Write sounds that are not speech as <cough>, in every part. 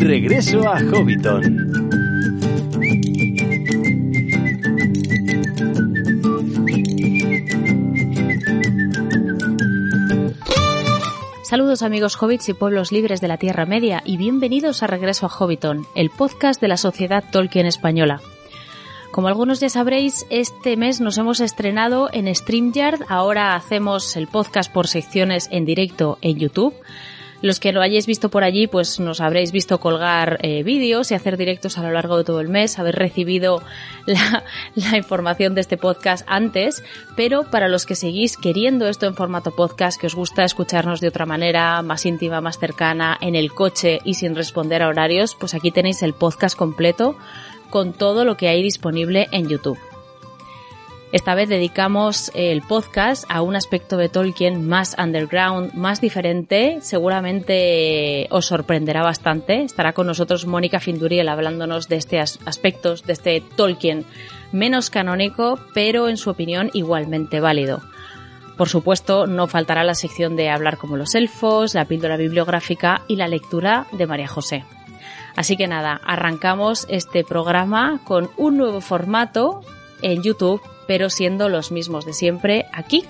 Regreso a Hobbiton. Saludos amigos hobbits y pueblos libres de la Tierra Media y bienvenidos a Regreso a Hobbiton, el podcast de la Sociedad Tolkien Española. Como algunos ya sabréis, este mes nos hemos estrenado en StreamYard, ahora hacemos el podcast por secciones en directo en YouTube. Los que lo hayáis visto por allí, pues nos habréis visto colgar eh, vídeos y hacer directos a lo largo de todo el mes, haber recibido <laughs> la, la, información de este podcast antes, pero para los que seguís queriendo esto en formato podcast, que os gusta escucharnos de otra manera, más íntima, más cercana, en el coche y sin responder a horarios, pues aquí tenéis el podcast completo con todo lo que hay disponible en YouTube. Esta vez dedicamos el podcast a un aspecto de Tolkien más underground, más diferente. Seguramente os sorprenderá bastante. Estará con nosotros Mónica Finduriel hablándonos de estos aspectos de este Tolkien menos canónico, pero en su opinión igualmente válido. Por supuesto, no faltará la sección de hablar como los elfos, la píldora bibliográfica y la lectura de María José. Así que nada, arrancamos este programa con un nuevo formato en YouTube pero siendo los mismos de siempre aquí,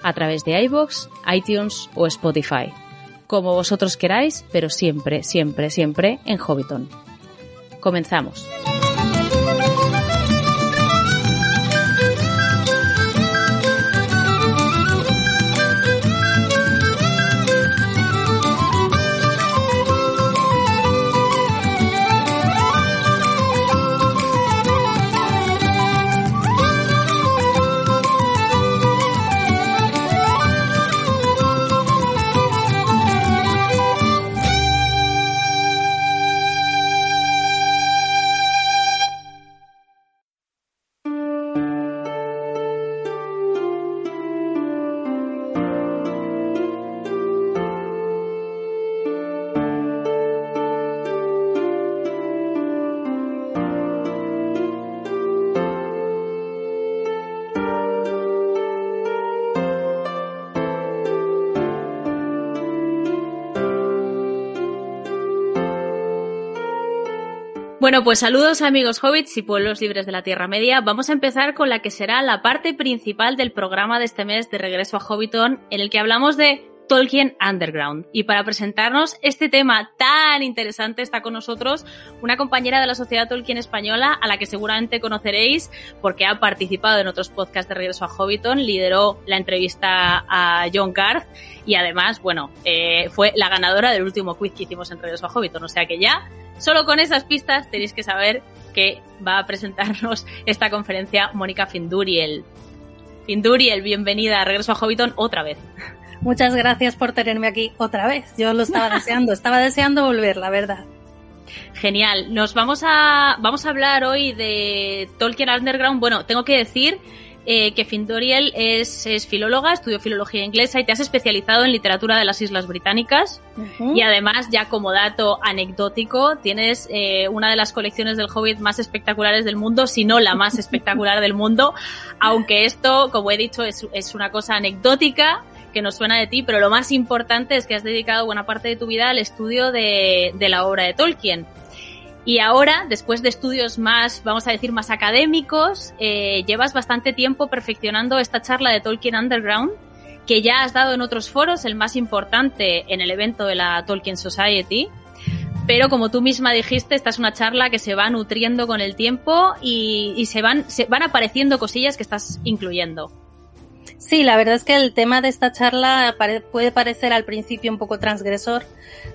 a través de iBox, iTunes o Spotify. Como vosotros queráis, pero siempre, siempre, siempre en Hobbiton. Comenzamos. Bueno, pues saludos amigos hobbits y pueblos libres de la Tierra Media. Vamos a empezar con la que será la parte principal del programa de este mes de Regreso a Hobbiton, en el que hablamos de Tolkien Underground. Y para presentarnos este tema tan interesante está con nosotros una compañera de la Sociedad Tolkien Española a la que seguramente conoceréis porque ha participado en otros podcasts de Regreso a Hobbiton, lideró la entrevista a John Garth y además, bueno, eh, fue la ganadora del último quiz que hicimos en Regreso a Hobbiton. O sea que ya Solo con esas pistas tenéis que saber que va a presentarnos esta conferencia Mónica Finduriel. Finduriel, bienvenida, regreso a Hobbiton otra vez. Muchas gracias por tenerme aquí otra vez. Yo lo estaba <laughs> deseando, estaba deseando volver, la verdad. Genial. Nos vamos a vamos a hablar hoy de Tolkien Underground. Bueno, tengo que decir eh, que Findoriel es, es, filóloga, estudió filología inglesa y te has especializado en literatura de las Islas Británicas. Uh -huh. Y además, ya como dato anecdótico, tienes eh, una de las colecciones del Hobbit más espectaculares del mundo, si no la más espectacular del mundo. <laughs> Aunque esto, como he dicho, es, es una cosa anecdótica que nos suena de ti, pero lo más importante es que has dedicado buena parte de tu vida al estudio de, la obra de Tolkien. Y ahora, después de estudios más, vamos a decir, más académicos, eh, llevas bastante tiempo perfeccionando esta charla de Tolkien Underground, que ya has dado en otros foros, el más importante en el evento de la Tolkien Society. Pero como tú misma dijiste, esta es una charla que se va nutriendo con el tiempo y, se van apareciendo cosillas que estás incluyendo. Sí, la verdad es que el tema de esta charla puede parecer al principio un poco transgresor,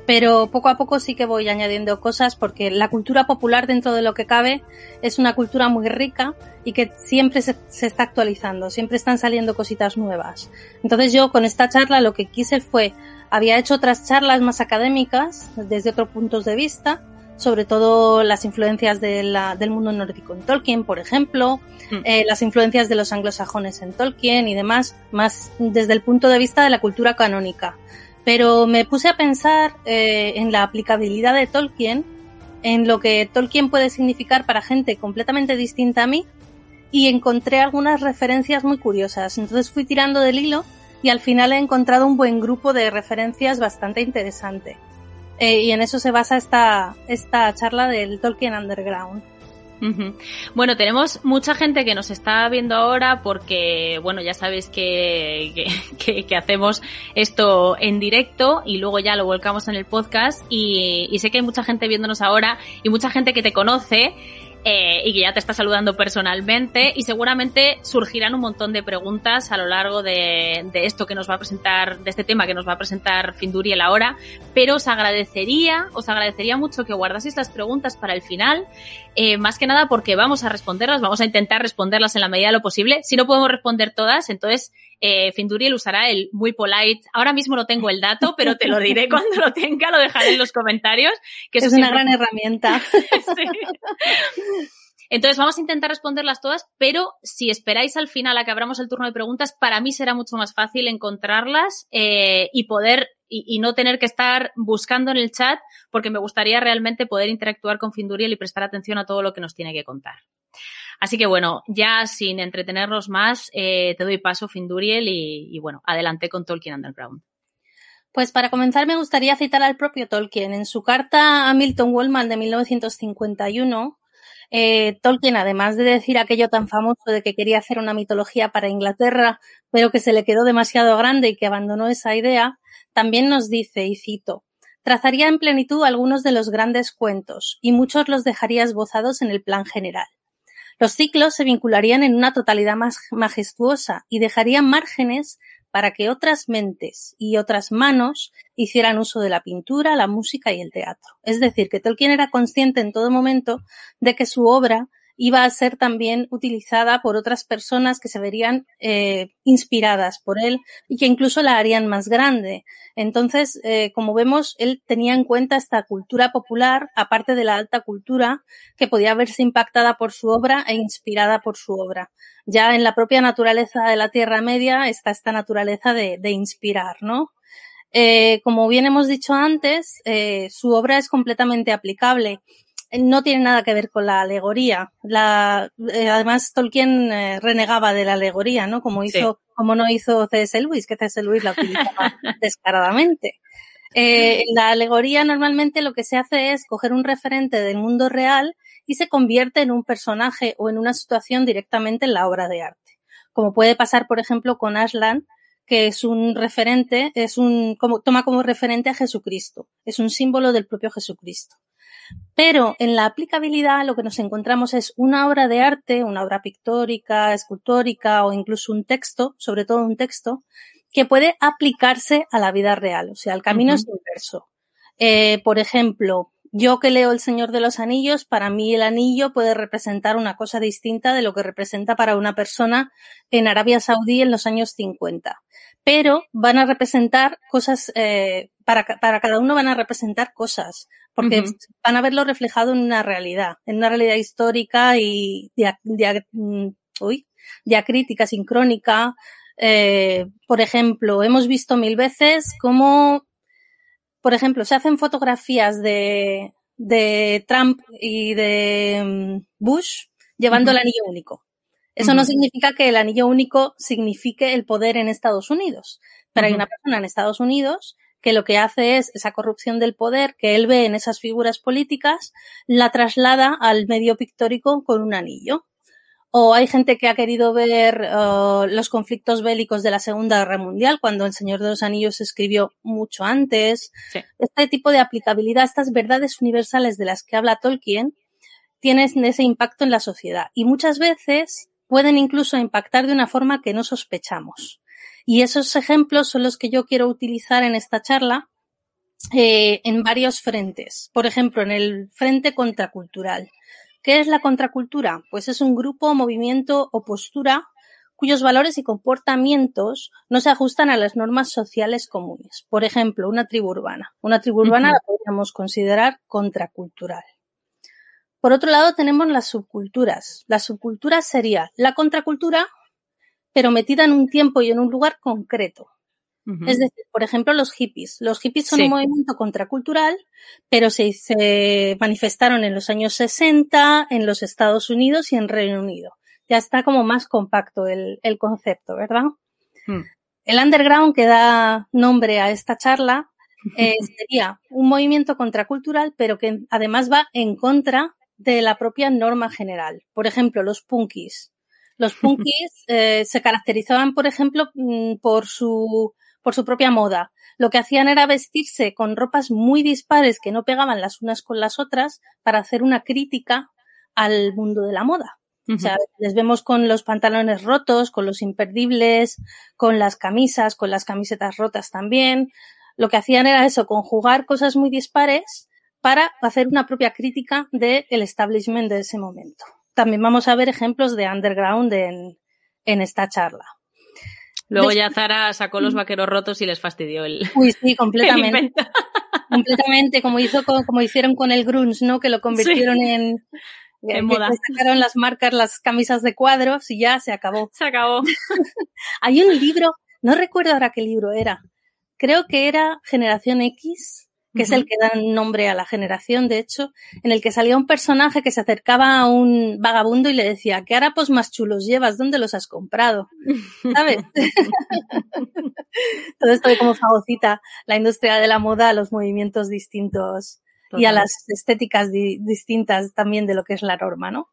pero poco a poco sí que voy añadiendo cosas porque la cultura popular dentro de lo que cabe es una cultura muy rica y que siempre se, está actualizando, siempre están saliendo cositas nuevas. Entonces yo con esta charla lo que quise fue, había hecho otras charlas más académicas desde otros puntos de vista, sobre todo las influencias de la, del mundo nórdico en Tolkien, por ejemplo, mm. eh, las influencias de los anglosajones en Tolkien y demás, más desde el punto de vista de la cultura canónica. Pero me puse a pensar eh, en la aplicabilidad de Tolkien, en lo que Tolkien puede significar para gente completamente distinta a mí, y encontré algunas referencias muy curiosas. Entonces fui tirando del hilo y al final he encontrado un buen grupo de referencias bastante interesante. Eh, y en eso se basa esta, esta charla del Tolkien Underground. Bueno, tenemos mucha gente que nos está viendo ahora porque, bueno, ya sabéis <laughs> que, que, hacemos esto en directo y luego ya lo volcamos en el podcast y, y sé que hay mucha gente viéndonos ahora y mucha gente que te conoce eh, y que ya te está saludando personalmente y seguramente surgirán un montón de preguntas a lo largo de, de, esto que nos va a presentar, de este tema que nos va a presentar Finduriel ahora, pero os agradecería, os agradecería mucho que guardaseis las preguntas para el final, eh, más que nada porque vamos a responderlas, vamos a intentar responderlas en la medida de lo posible. Si no podemos responder todas, entonces eh, Finduriel usará el muy polite. Ahora mismo no tengo el dato, pero te lo diré <laughs> cuando lo tenga, lo dejaré en los comentarios. Que es una gran herramienta. <laughs> Entonces vamos a intentar responderlas todas, pero si esperáis al final a que abramos el turno de preguntas, para mí será mucho más fácil encontrarlas eh, y poder y, no tener que estar buscando en el chat, porque me gustaría realmente poder interactuar con Finduriel y prestar atención a todo lo que nos tiene que contar. Así que bueno, ya sin entretenernos más, eh, te doy paso, Finduriel, y, y bueno, adelante con Tolkien Underground. Pues para comenzar me gustaría citar al propio Tolkien. En su carta a Milton Wallman de 1951, eh, Tolkien, además de decir aquello tan famoso de que quería hacer una mitología para Inglaterra, pero que se le quedó demasiado grande y que abandonó esa idea, también nos dice, y cito, trazaría en plenitud algunos de los grandes cuentos, y muchos los dejaría esbozados en el plan general. Los ciclos se vincularían en una totalidad más majestuosa y dejarían márgenes para que otras mentes y otras manos hicieran uso de la pintura, la música y el teatro. Es decir, que Tolkien era consciente en todo momento de que su obra iba a ser también utilizada por otras personas que se verían eh, inspiradas por él y que incluso la harían más grande. Entonces, eh, como vemos, él tenía en cuenta esta cultura popular, aparte de la alta cultura, que podía verse impactada por su obra e inspirada por su obra. Ya en la propia naturaleza de la Tierra Media está esta naturaleza de, de inspirar, ¿no? Eh, como bien hemos dicho antes, eh, su obra es completamente aplicable no tiene nada que ver con la alegoría. La, eh, además, Tolkien eh, renegaba de la alegoría, ¿no? Como hizo, como no hizo C.S. Lewis, que C.S. Lewis la utilizaba <laughs> descaradamente. Eh, la alegoría normalmente lo que se hace es coger un referente del mundo real y se convierte en un personaje o en una situación directamente en la obra de arte. Como puede pasar, por ejemplo, con Aslan, que es un referente, es un, como, toma como referente a Jesucristo. Es un símbolo del propio Jesucristo. Pero en la aplicabilidad lo que nos encontramos es una obra de arte, una obra pictórica, escultórica o incluso un texto, sobre todo un texto, que puede aplicarse a la vida real. O sea, el camino es inverso. Eh, por ejemplo, yo que leo El Señor de los Anillos, para mí el anillo puede representar una cosa distinta de lo que representa para una persona en Arabia Saudí en los años 50. Pero van a representar cosas, eh, para, para cada uno van a representar cosas porque van a verlo reflejado en una realidad, en una realidad histórica y dia, mm, uy, diacrítica, sincrónica. Eh, por ejemplo, hemos visto mil veces cómo, por ejemplo, se hacen fotografías de, de Trump y de mm, Bush llevando el anillo único. Eso no significa que el anillo único signifique el poder en Estados Unidos, pero hay una persona en Estados Unidos que lo que hace es esa corrupción del poder que él ve en esas figuras políticas, la traslada al medio pictórico con un anillo. O hay gente que ha querido ver uh, los conflictos bélicos de la Segunda Guerra Mundial, cuando El Señor de los Anillos se escribió mucho antes. Este tipo de aplicabilidad, estas verdades universales de las que habla Tolkien, tienen ese impacto en la sociedad. Y muchas veces pueden incluso impactar de una forma que no sospechamos. Y esos ejemplos son los que yo quiero utilizar en esta charla eh, en varios frentes. Por ejemplo, en el frente contracultural. ¿Qué es la contracultura? Pues es un grupo, movimiento o postura cuyos valores y comportamientos no se ajustan a las normas sociales comunes. Por ejemplo, una tribu urbana. Una tribu urbana la podríamos considerar contracultural. Por otro lado, tenemos las subculturas. La subcultura sería la contracultura pero metida en un tiempo y en un lugar concreto. Es decir, por ejemplo, los hippies. Los hippies son un movimiento contracultural, pero se, se, manifestaron en los años 60 en los Estados Unidos y en Reino Unido. Ya está como más compacto el, el concepto, ¿verdad? Hmm. El underground que da nombre a esta charla <laughs> eh, sería un movimiento contracultural, pero que además va en contra de la propia norma general. Por ejemplo, los punkis. Los punkis <laughs> eh, se caracterizaban, por ejemplo, mm, por su, por su propia moda. Lo que hacían era vestirse con ropas muy dispares que no pegaban las unas con las otras para hacer una crítica al mundo de la moda. O sea, les vemos con los pantalones rotos, con los imperdibles, con las camisas, con las camisetas rotas también. Lo que hacían era eso, conjugar cosas muy dispares para hacer una propia crítica del establishment de ese momento. También vamos a ver ejemplos de underground en, en esta charla. Luego ya Zara sacó los vaqueros rotos y les fastidió el. Uy, sí, <laughs> completamente. completamente, como hizo como hicieron con el grunge, ¿no? Que lo convirtieron en en moda. sacaron las marcas, las camisas de cuadros y ya se acabó. Se acabó. <laughs> Hay un libro, no recuerdo ahora qué libro era. Creo que era Generación X, que es el que da nombre a la generación, de hecho, en el que salía un personaje que se acercaba a un vagabundo y le decía, ¿qué harapos más chulos llevas? ¿Dónde los has comprado? ¿Sabes? <laughs> Todo esto de cómo fagocita la industria de la moda a los movimientos distintos y a las estéticas distintas también de lo que es la norma, ¿no?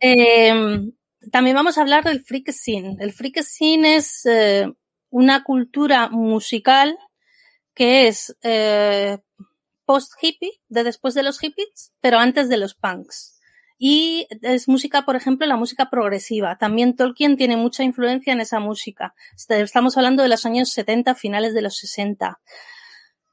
Em, también vamos a hablar del freak scene. El freak scene es eh, una cultura musical que es eh, post-hippie, de después de los hippies, pero antes de los punks. Y es música, por ejemplo, la música progresiva. También Tolkien tiene mucha influencia en esa música. Estamos hablando de los años 70, finales de los 60.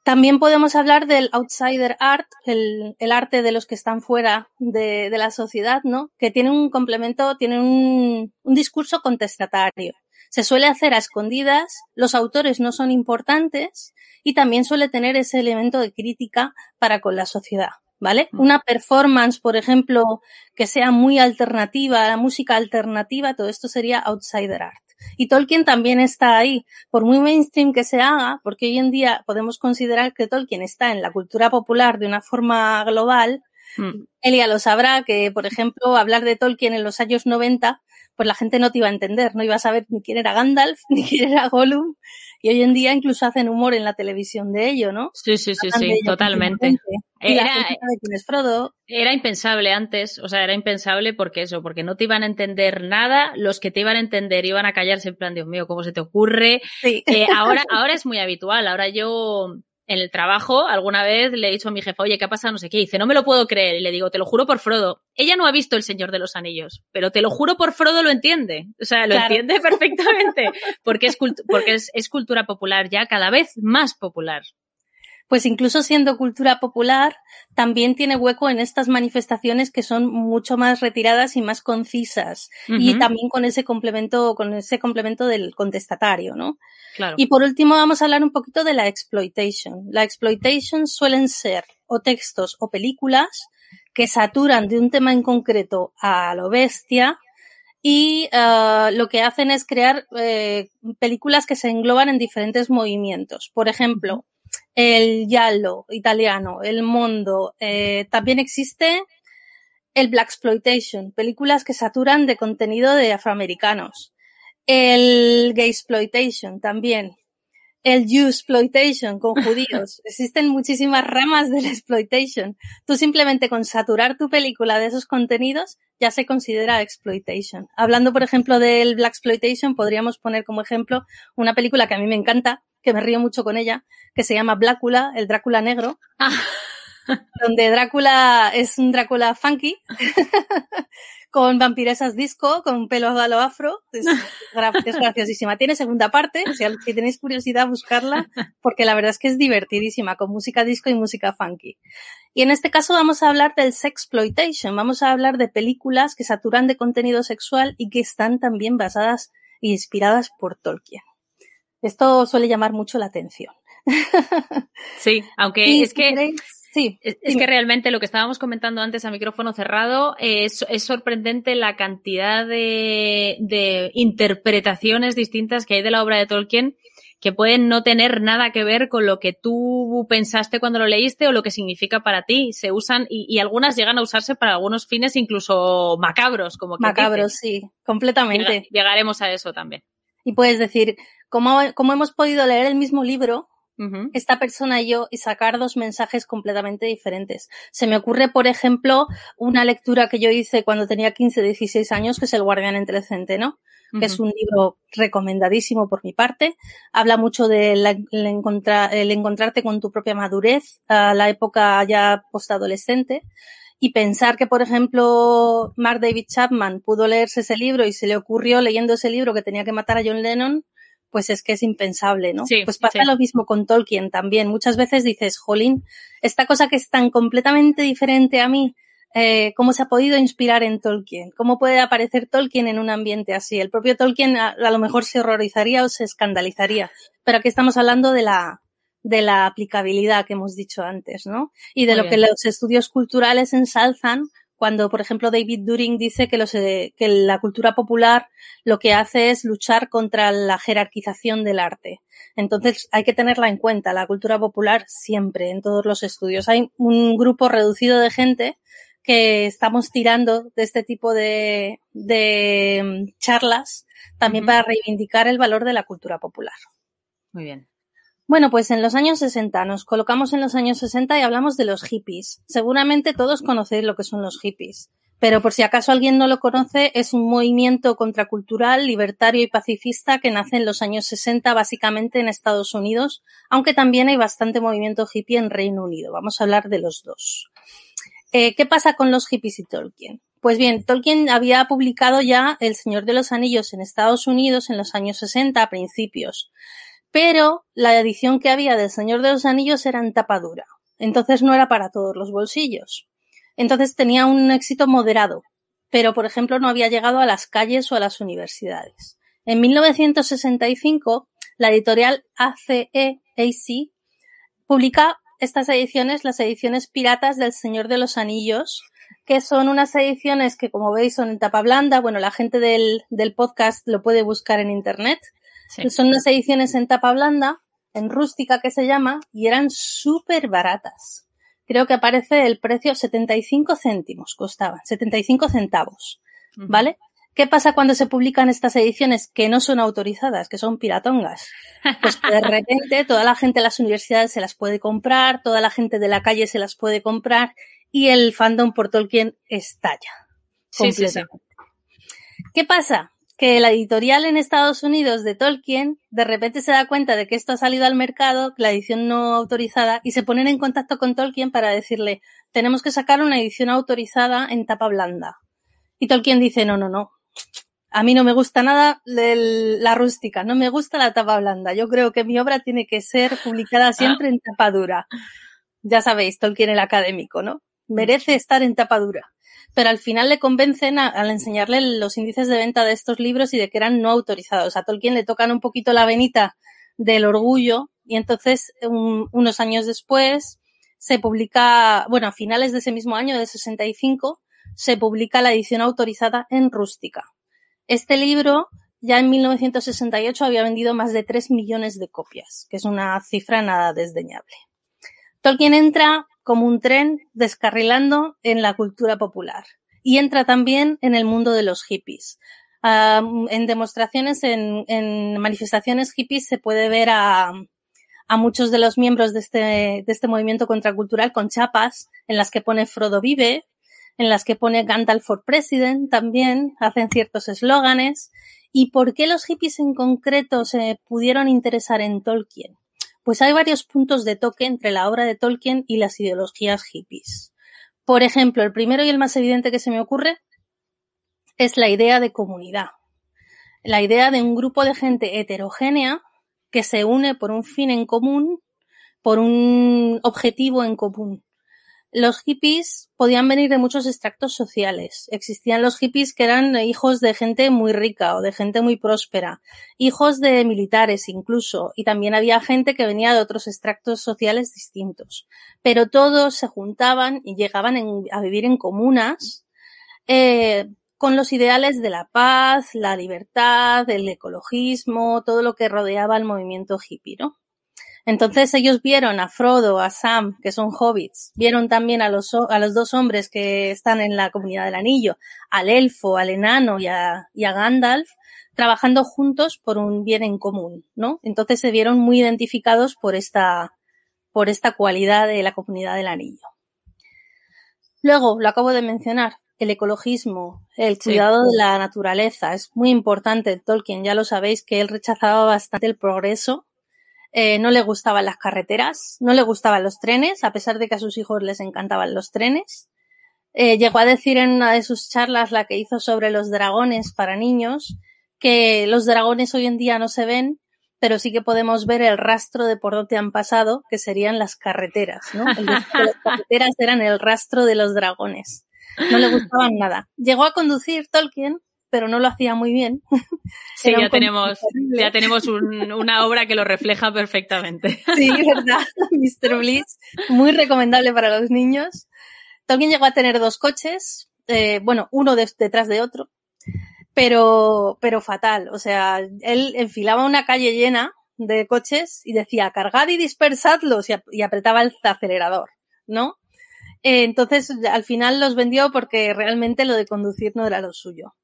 También podemos hablar del outsider art, el, arte de los que están fuera de, la sociedad, ¿no? Que tiene un complemento, tiene un, un discurso contestatario. Se suele hacer a escondidas, los autores no son importantes y también suele tener ese elemento de crítica para con la sociedad. ¿Vale? Mm. Una performance, por ejemplo, que sea muy alternativa, la música alternativa, todo esto sería outsider art. Y Tolkien también está ahí, por muy mainstream que se haga, porque hoy en día podemos considerar que Tolkien está en la cultura popular de una forma global. Mm. Elia lo sabrá que, por ejemplo, hablar de Tolkien en los años 90 pues la gente no te iba a entender, no iba a saber ni quién era Gandalf, <laughs> ni quién era Gollum, y hoy en día incluso hacen humor en la televisión de ello, ¿no? Sí, sí, sí, sí, totalmente. Era, quién es Frodo. era impensable antes, o sea, era impensable porque eso, porque no te iban a entender nada, los que te iban a entender iban a callarse en plan, Dios mío, ¿cómo se te ocurre? Sí. Eh, ahora, <laughs> ahora es muy habitual, ahora yo en el trabajo, alguna vez le he dicho a mi jefa, oye, ¿qué ha pasado? No sé qué. dice, no me lo puedo creer. Y le digo, te lo juro por Frodo. Ella no ha visto El Señor de los Anillos, pero te lo juro por Frodo lo entiende. O sea, lo entiende perfectamente. Porque, es, porque es cultura popular ya cada vez más popular pues incluso siendo cultura popular, también tiene hueco en estas manifestaciones que son mucho más retiradas y más concisas. Y también con ese complemento, con ese complemento del contestatario, ¿no? Claro. Y por último vamos a hablar un poquito de la exploitation. La exploitation suelen ser o textos o películas que saturan de un tema en concreto a lo bestia, y uh, lo que hacen es crear eh, películas que se engloban en diferentes movimientos. Por ejemplo, el giallo italiano, el mondo. Eh, también existe el black exploitation, películas que saturan de contenido de afroamericanos. El gay exploitation también. El Jew exploitation con <laughs> judíos. Existen muchísimas ramas del exploitation. Tú simplemente con saturar tu película de esos contenidos ya se considera exploitation. Hablando, por ejemplo, del black exploitation, podríamos poner como ejemplo una película que a mí me encanta, que me río mucho con ella, que se llama Blácula, el Drácula negro. Ah. <laughs> donde Drácula es un Drácula funky, <laughs> con vampiresas disco, con pelo a lo afro. Es, graciosísima. Tiene segunda parte, si, tenéis curiosidad, buscarla, porque la verdad es que es divertidísima, con música disco y música funky. Y en este caso vamos a hablar del sexploitation, vamos a hablar de películas que saturan de contenido sexual y que están también basadas e inspiradas por Tolkien. Esto suele llamar mucho la atención. <laughs> Sí, aunque es que sí, es, que realmente lo que estábamos comentando antes a micrófono cerrado es, es sorprendente la cantidad de, de, interpretaciones distintas que hay de la obra de Tolkien que pueden no tener nada que ver con lo que tú pensaste cuando lo leíste o lo que significa para ti. Se usan y, y algunas llegan a usarse para algunos fines incluso macabros, como que macabros, sí, completamente. llegaremos a eso también. Y puedes decir, como, como hemos podido leer el mismo libro, esta persona y yo y sacar dos mensajes completamente diferentes. Se me ocurre, por ejemplo, una lectura que yo hice cuando tenía 15, 16 años, que es El Guardián entre el Centeno, que es un libro recomendadísimo por mi parte. Habla mucho del de encontrar, el encontrarte con tu propia madurez a la época ya postadolescente. Y pensar que, por ejemplo, Mark David Chapman pudo leerse ese libro y se le ocurrió leyendo ese libro que tenía que matar a John Lennon, pues es que es impensable, ¿no? Sí, pues pasa lo mismo con Tolkien también. Muchas veces dices, jolín, esta cosa que es tan completamente diferente a mí, eh, ¿cómo se ha podido inspirar en Tolkien? ¿Cómo puede aparecer Tolkien en un ambiente así? El propio Tolkien a, a lo mejor se horrorizaría o se escandalizaría, pero aquí estamos hablando de la, de la aplicabilidad que hemos dicho antes, ¿no? Y de Muy lo bien. que los estudios culturales ensalzan cuando, por ejemplo, David During dice que, los, eh, que la cultura popular lo que hace es luchar contra la jerarquización del arte. Entonces hay que tenerla en cuenta, la cultura popular siempre, en todos los estudios. Hay un grupo reducido de gente que estamos tirando de este tipo de, de mm, charlas también para reivindicar el valor de la cultura popular. Muy bien. Bueno, pues en los años 60, nos colocamos en los años 60 y hablamos de los hippies. Seguramente todos conocéis lo que son los hippies, pero por si acaso alguien no lo conoce, es un movimiento contracultural, libertario y pacifista que nace en los años 60 básicamente en Estados Unidos, aunque también hay bastante movimiento hippie en Reino Unido. Vamos a hablar de los dos. Eh, ¿Qué pasa con los hippies y Tolkien? Pues bien, Tolkien había publicado ya El Señor de los Anillos en Estados Unidos en los años 60 a principios pero la edición que había del Señor de los Anillos era en tapa dura, entonces no era para todos los bolsillos. Entonces tenía un éxito moderado, pero por ejemplo no había llegado a las calles o a las universidades. En 1965, la editorial ACE AC publica estas ediciones, las ediciones piratas del Señor de los Anillos, que son unas ediciones que, como veis, son en tapa blanda. Bueno, la gente del, del podcast lo puede buscar en internet. Sí. Son unas ediciones en tapa blanda, en rústica que se llama, y eran súper baratas. Creo que aparece el precio 75 céntimos, costaban, 75 centavos, Ujú. ¿vale? ¿Qué pasa cuando se publican estas ediciones que no son autorizadas, que son piratongas? Pues que de <laughs> repente toda la gente de las universidades se las puede comprar, toda la gente de la calle se las puede comprar y el fandom por Tolkien estalla. Sí, sí, sí. completamente. ¿Qué pasa? Que la editorial en Estados Unidos de Tolkien de repente se da cuenta de que esto ha salido al mercado, la edición no autorizada, y se ponen en contacto con Tolkien para decirle, tenemos que sacar una edición autorizada en tapa blanda. Y Tolkien dice, no, no, no. A mí no me gusta nada la rústica, no me gusta la tapa blanda. Yo creo que mi obra tiene que ser publicada siempre en tapa dura. Ya sabéis, Tolkien el académico, ¿no? Merece estar en tapa dura. Pero al final le convencen a- al enseñarle los índices de venta de estos libros y de que eran no autorizados. A Tolkien le tocan un poquito la venita del orgullo y entonces un- unos años después se publica, bueno, a finales de ese mismo año, de 65, se publica la edición autorizada en rústica. Este libro ya en 1968 había vendido más de 3 millones de copias, que es una cifra nada desdeñable. Tolkien entra como un tren descarrilando en la cultura popular y entra también en el mundo de los hippies. En demostraciones, en, manifestaciones hippies se puede ver a, a muchos de los miembros de este, de este movimiento contracultural con chapas en las que pone Frodo vive, en las que pone Gandalf for President también, hacen ciertos eslóganes. ¿Y por qué los hippies en concreto se pudieron interesar en Tolkien? Pues hay varios puntos de toque entre la obra de Tolkien y las ideologías hippies. Por ejemplo, el primero y el más evidente que se me ocurre es la idea de comunidad. La idea de un grupo de gente heterogénea que se une por un fin en común, por un objetivo en común. Los hippies podían venir de muchos extractos sociales. Existían los hippies que eran hijos de gente muy rica o de gente muy próspera, hijos de militares incluso, y también había gente que venía de otros extractos sociales distintos. Pero todos se juntaban y llegaban a vivir en comunas eh, con los ideales de la paz, la libertad, el ecologismo, todo lo que rodeaba al movimiento hippie, ¿no? Entonces ellos vieron a Frodo, a Sam, que son hobbits, vieron también a los, a los dos hombres que están en la comunidad del anillo, al elfo, al enano y a, y a Gandalf, trabajando juntos por un bien en común, ¿no? Entonces se vieron muy identificados por esta, por esta cualidad de la comunidad del anillo. Luego, lo acabo de mencionar, el ecologismo, el cuidado de la naturaleza. Es muy importante. Tolkien, ya lo sabéis, que él rechazaba bastante el progreso. Eh, no le gustaban las carreteras, no le gustaban los trenes, a pesar de que a sus hijos les encantaban los trenes. Eh, llegó a decir en una de sus charlas, la que hizo sobre los dragones para niños, que los dragones hoy en día no se ven, pero sí que podemos ver el rastro de por dónde han pasado, que serían las carreteras, ¿no? las carreteras eran el rastro de los dragones. No le gustaban nada. Llegó a conducir Tolkien, pero no lo hacía muy bien. <laughs> Sí, ya tenemos, ya tenemos una obra que lo refleja perfectamente. <laughs> Sí, verdad. <laughs> Mr. Bliss, muy recomendable para los niños. Tolkien llegó a tener dos coches, eh, bueno, uno detrás de otro, pero, pero fatal. O sea, él enfilaba una calle llena de coches y decía, cargad y dispersadlos y, apretaba el acelerador, ¿no? Eh, entonces, al final los vendió porque realmente lo de conducir no era lo suyo.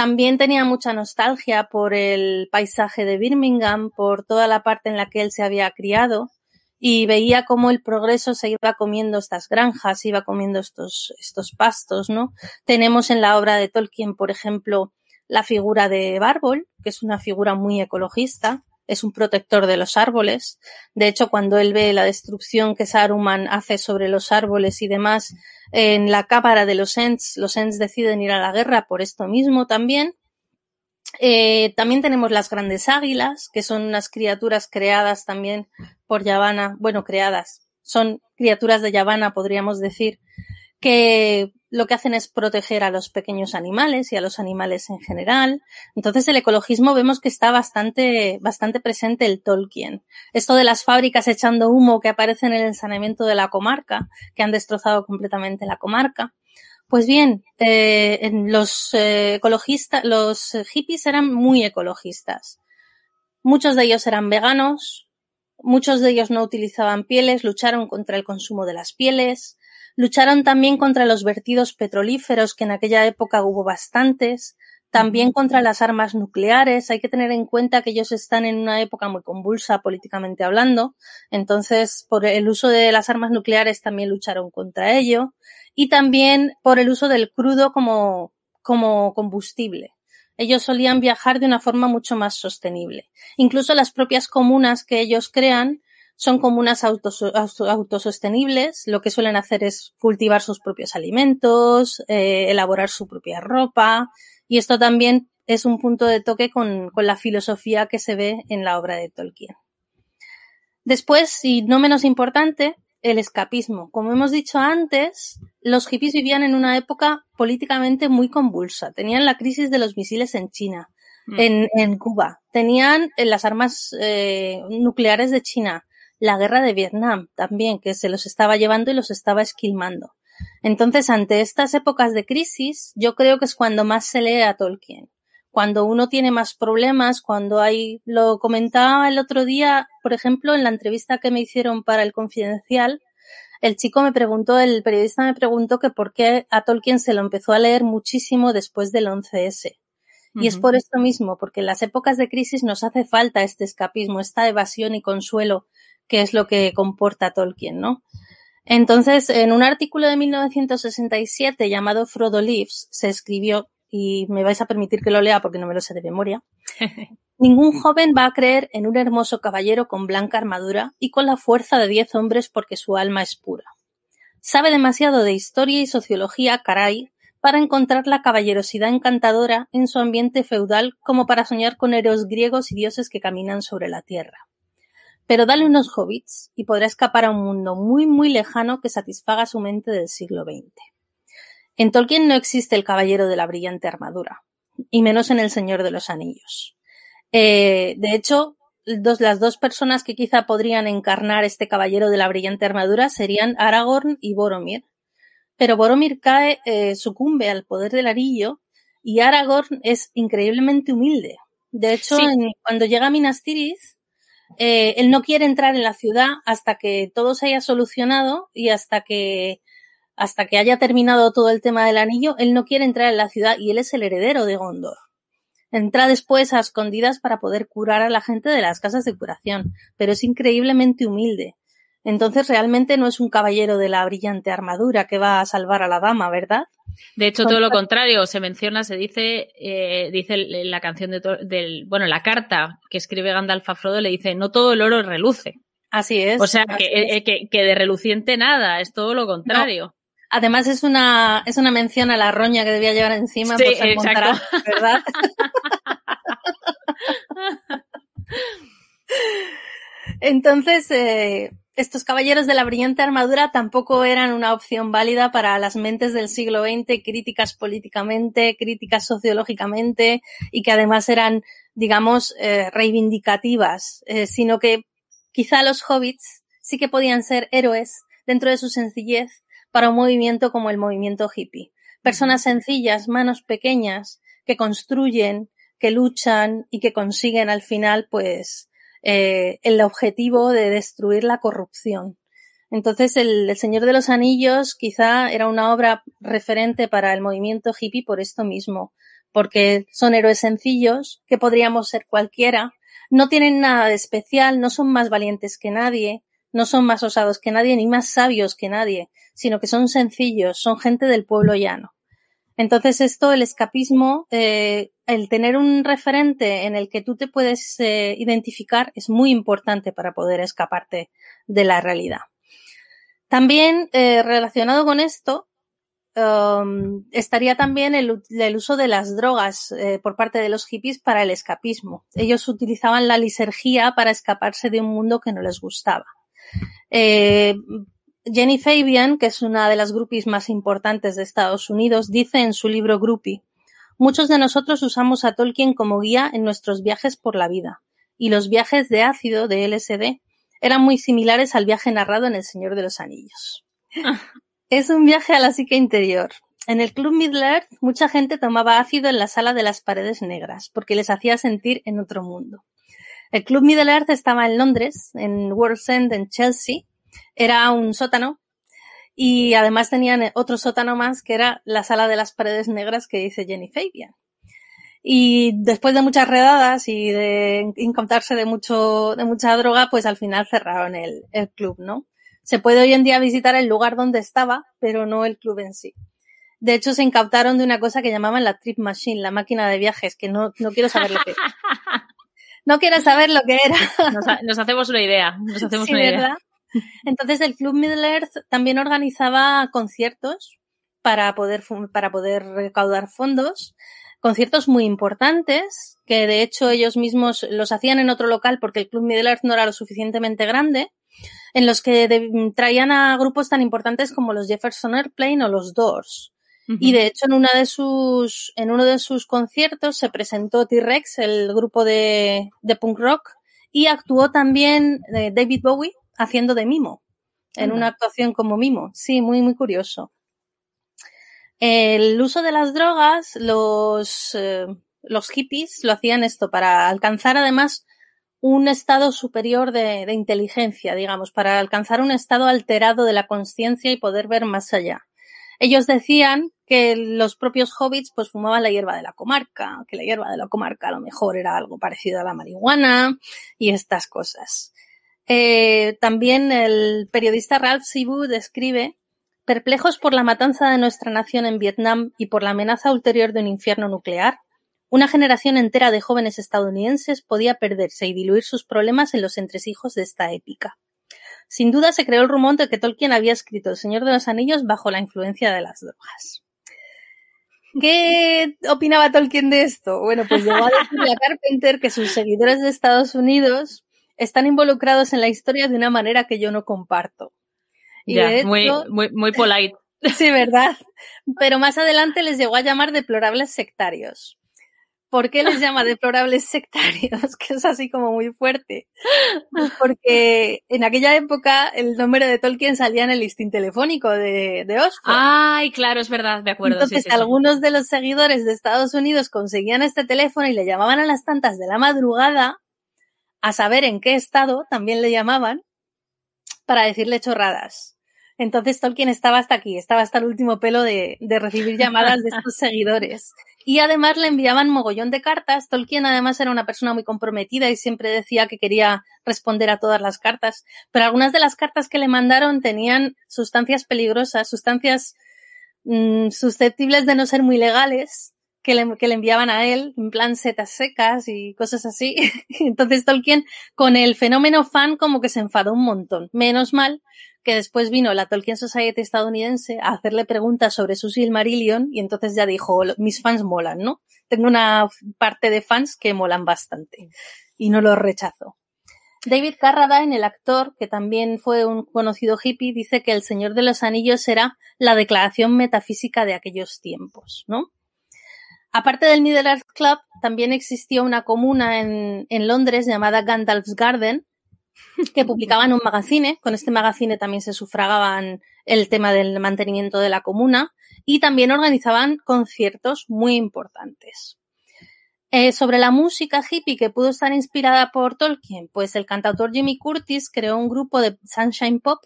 También tenía mucha nostalgia por el paisaje de Birmingham, por toda la parte en la que él se había criado y veía cómo el progreso se iba comiendo estas granjas, iba comiendo estos, estos pastos, ¿no? Tenemos en la obra de Tolkien, por ejemplo, la figura de Bárbol, que es una figura muy ecologista, es un protector de los árboles. De hecho, cuando él ve la destrucción que Saruman hace sobre los árboles y demás en la cámara de los Ents, los Ents deciden ir a la guerra por esto mismo también. Eh, también tenemos las grandes águilas, que son unas criaturas creadas también por Yavanna, bueno, creadas, son criaturas de Yavanna, podríamos decir, que lo que hacen es proteger a los pequeños animales y a los animales en general. Entonces el ecologismo vemos que está bastante, bastante presente el Tolkien. Esto de las fábricas echando humo que aparece en el ensaneamiento de la comarca, que han destrozado completamente la comarca. Pues bien, eh, los eh, ecologistas, los hippies eran muy ecologistas. Muchos de ellos eran veganos, muchos de ellos no utilizaban pieles, lucharon contra el consumo de las pieles, Lucharon también contra los vertidos petrolíferos, que en aquella época hubo bastantes, también contra las armas nucleares. Hay que tener en cuenta que ellos están en una época muy convulsa políticamente hablando. Entonces, por el uso de las armas nucleares también lucharon contra ello. Y también por el uso del crudo como, como combustible. Ellos solían viajar de una forma mucho más sostenible. Incluso las propias comunas que ellos crean son comunas autosostenibles. Lo que suelen hacer es cultivar sus propios alimentos, eh, elaborar su propia ropa. Y esto también es un punto de toque con, con la filosofía que se ve en la obra de Tolkien. Después, y no menos importante, el escapismo. Como hemos dicho antes, los hippies vivían en una época políticamente muy convulsa. Tenían la crisis de los misiles en China, mm. en, en, Cuba. Tenían las armas eh, nucleares de China la guerra de Vietnam también, que se los estaba llevando y los estaba esquilmando. Entonces, ante estas épocas de crisis, yo creo que es cuando más se lee a Tolkien. Cuando uno tiene más problemas, cuando hay, lo comentaba el otro día, por ejemplo, en la entrevista que me hicieron para el Confidencial, el chico me preguntó, el periodista me preguntó que por qué a Tolkien se lo empezó a leer muchísimo después del 11S. Y es por esto mismo, porque en las épocas de crisis nos hace falta este escapismo, esta evasión y consuelo que es lo que comporta Tolkien, ¿no? Entonces, en un artículo de 1967 llamado Frodo Lives, se escribió, y me vais a permitir que lo lea porque no me lo sé de memoria, <laughs> Ningún joven va a creer en un hermoso caballero con blanca armadura y con la fuerza de diez hombres porque su alma es pura. Sabe demasiado de historia y sociología, caray, para encontrar la caballerosidad encantadora en su ambiente feudal como para soñar con héroes griegos y dioses que caminan sobre la tierra. Pero dale unos hobbits y podrá escapar a un mundo muy muy lejano que satisfaga su mente del siglo XX. En Tolkien no existe el caballero de la brillante armadura, y menos en El Señor de los Anillos. Eh, de hecho, las dos personas que quizá podrían encarnar este caballero de la brillante armadura serían Aragorn y Boromir. Pero Boromir cae, eh, sucumbe al poder del anillo y Aragorn es increíblemente humilde. De hecho, cuando llega a Minas Tirith, eh, él no quiere entrar en la ciudad hasta que todo se haya solucionado y hasta que hasta que haya terminado todo el tema del anillo, él no quiere entrar en la ciudad y él es el heredero de Gondor. Entra después a escondidas para poder curar a la gente de las casas de curación, pero es increíblemente humilde. Entonces realmente no es un caballero de la brillante armadura que va a salvar a la dama, ¿verdad? De hecho, todo lo contrario, se menciona, se dice, eh, dice la canción de, del, bueno, la carta que escribe Gandalf a Frodo le dice, no todo el oro reluce. Así es. O sea, que, eh, que, que, de reluciente nada, es todo lo contrario. Además es una, es una mención a la roña que debía llevar encima sí, por ser exacto. ¿verdad? <laughs> <laughs> Entonces, eh, estos caballeros de la brillante armadura tampoco eran una opción válida para las mentes del siglo XX, críticas políticamente, críticas sociológicamente y que además eran, digamos, eh, reivindicativas, eh, sino que quizá los hobbits sí que podían ser héroes dentro de su sencillez para un movimiento como el movimiento hippie. Personas sencillas, manos pequeñas, que construyen, que luchan y que consiguen al final, pues, eh, el objetivo de destruir la corrupción. Entonces, el, el, Señor de los Anillos quizá era una obra referente para el movimiento hippie por esto mismo, porque son héroes sencillos, que podríamos ser cualquiera, no tienen nada de especial, no son más valientes que nadie, no son más osados que nadie ni más sabios que nadie, sino que son sencillos, son gente del pueblo llano. Entonces esto, el escapismo, eh, el tener un referente en el que tú te puedes eh, identificar es muy importante para poder escaparte de la realidad. También eh, relacionado con esto, um, estaría también el, uso de las drogas eh, por parte de los hippies para el escapismo. Ellos utilizaban la lisergía para escaparse de un mundo que no les gustaba. Jenny Fabian, que es una de las groupies más importantes de Estados Unidos, dice en su libro Groupie, muchos de nosotros usamos a Tolkien como guía en nuestros viajes por la vida, y los viajes de ácido de LSD eran muy similares al viaje narrado en El Señor de los Anillos. <laughs> es un viaje a la psique interior. En el Club Middle Earth mucha gente tomaba ácido en la sala de las paredes negras, porque les hacía sentir en otro mundo. El Club Middle Earth estaba en Londres, en World's End, en Chelsea. Era un sótano y además tenían otro sótano más que era la sala de las paredes negras que dice Jenny Fabian. Y después de muchas redadas y de incautarse de mucho, de mucha droga, pues al final cerraron el, el club, ¿no? Se puede hoy en día visitar el lugar donde estaba, pero no el club en sí. De hecho, se incautaron de una cosa que llamaban la Trip Machine, la máquina de viajes, que no, no quiero saber lo que <laughs> no quiero saber lo que era. Nos, hacemos una idea, nos hacemos una idea. Entonces el Club Middle Earth también organizaba conciertos para poder, para poder recaudar fondos, conciertos muy importantes, que de hecho ellos mismos los hacían en otro local porque el Club Middle Earth no era lo suficientemente grande, en los que traían a grupos tan importantes como los Jefferson Airplane o los Doors. Y de hecho en una de sus, en uno de sus conciertos se presentó T-Rex, el grupo de, de, punk rock, y actuó también eh, David Bowie haciendo de mimo, en una actuación como mimo. Sí, muy, muy curioso. El uso de las drogas, los, eh, los hippies lo hacían esto para alcanzar además un estado superior de, de inteligencia, digamos, para alcanzar un estado alterado de la conciencia y poder ver más allá. Ellos decían que los propios hobbits pues fumaban la hierba de la comarca, que la hierba de la comarca a lo mejor era algo parecido a la marihuana y estas cosas. Eh, también el periodista Ralph Sibu describe Perplejos por la matanza de nuestra nación en Vietnam y por la amenaza ulterior de un infierno nuclear, una generación entera de jóvenes estadounidenses podía perderse y diluir sus problemas en los entresijos de esta épica. Sin duda se creó el rumor de que Tolkien había escrito El Señor de los Anillos bajo la influencia de las drogas. ¿Qué opinaba Tolkien de esto? Bueno, pues llegó a decirle a Carpenter que sus seguidores de Estados Unidos están involucrados en la historia de una manera que yo no comparto. Y ya, muy, muy, muy polite. <laughs> Sí, ¿verdad? Pero más adelante les llegó a llamar deplorables sectarios. ¿Por qué les llama deplorables sectarios? <laughs> Que es así como muy fuerte. Porque en aquella época el número de Tolkien salía en el listín telefónico de, de Oxford. Ay, claro, es verdad, de acuerdo. Entonces sí, sí, algunos sí. de los seguidores de Estados Unidos conseguían este teléfono y le llamaban a las tantas de la madrugada a saber en qué estado también le llamaban para decirle chorradas. Entonces Tolkien estaba hasta aquí, estaba hasta el último pelo de, de recibir llamadas de estos <laughs> seguidores. y además le enviaban mogollón de cartas. Tolkien además era una persona muy comprometida y siempre decía que quería responder a todas las cartas, pero algunas de las cartas que le mandaron tenían sustancias peligrosas, sustancias mmm, susceptibles de no ser muy legales que le, que le enviaban a él, en plan setas secas y cosas así. <laughs> Entonces Tolkien, con el fenómeno fan, como que se enfadó un montón. Menos mal que después vino la Tolkien Society estadounidense a hacerle preguntas sobre su Silmarillion y entonces ya dijo, mis fans molan, ¿no? Tengo una parte de fans que molan bastante y no los rechazo. David Carradine, el actor, que también fue un conocido hippie, dice que El Señor de los Anillos será la declaración metafísica de aquellos tiempos, ¿no? Aparte del Middle Earth Club, también existió una comuna en, Londres llamada Gandalf's Garden, que publicaban un magazine. Con este magazine también se sufragaban el tema del mantenimiento de la comuna y también organizaban conciertos muy importantes. Eh, sobre la música hippie que pudo estar inspirada por Tolkien, pues el cantautor Jimmy Curtis creó un grupo de Sunshine Pop,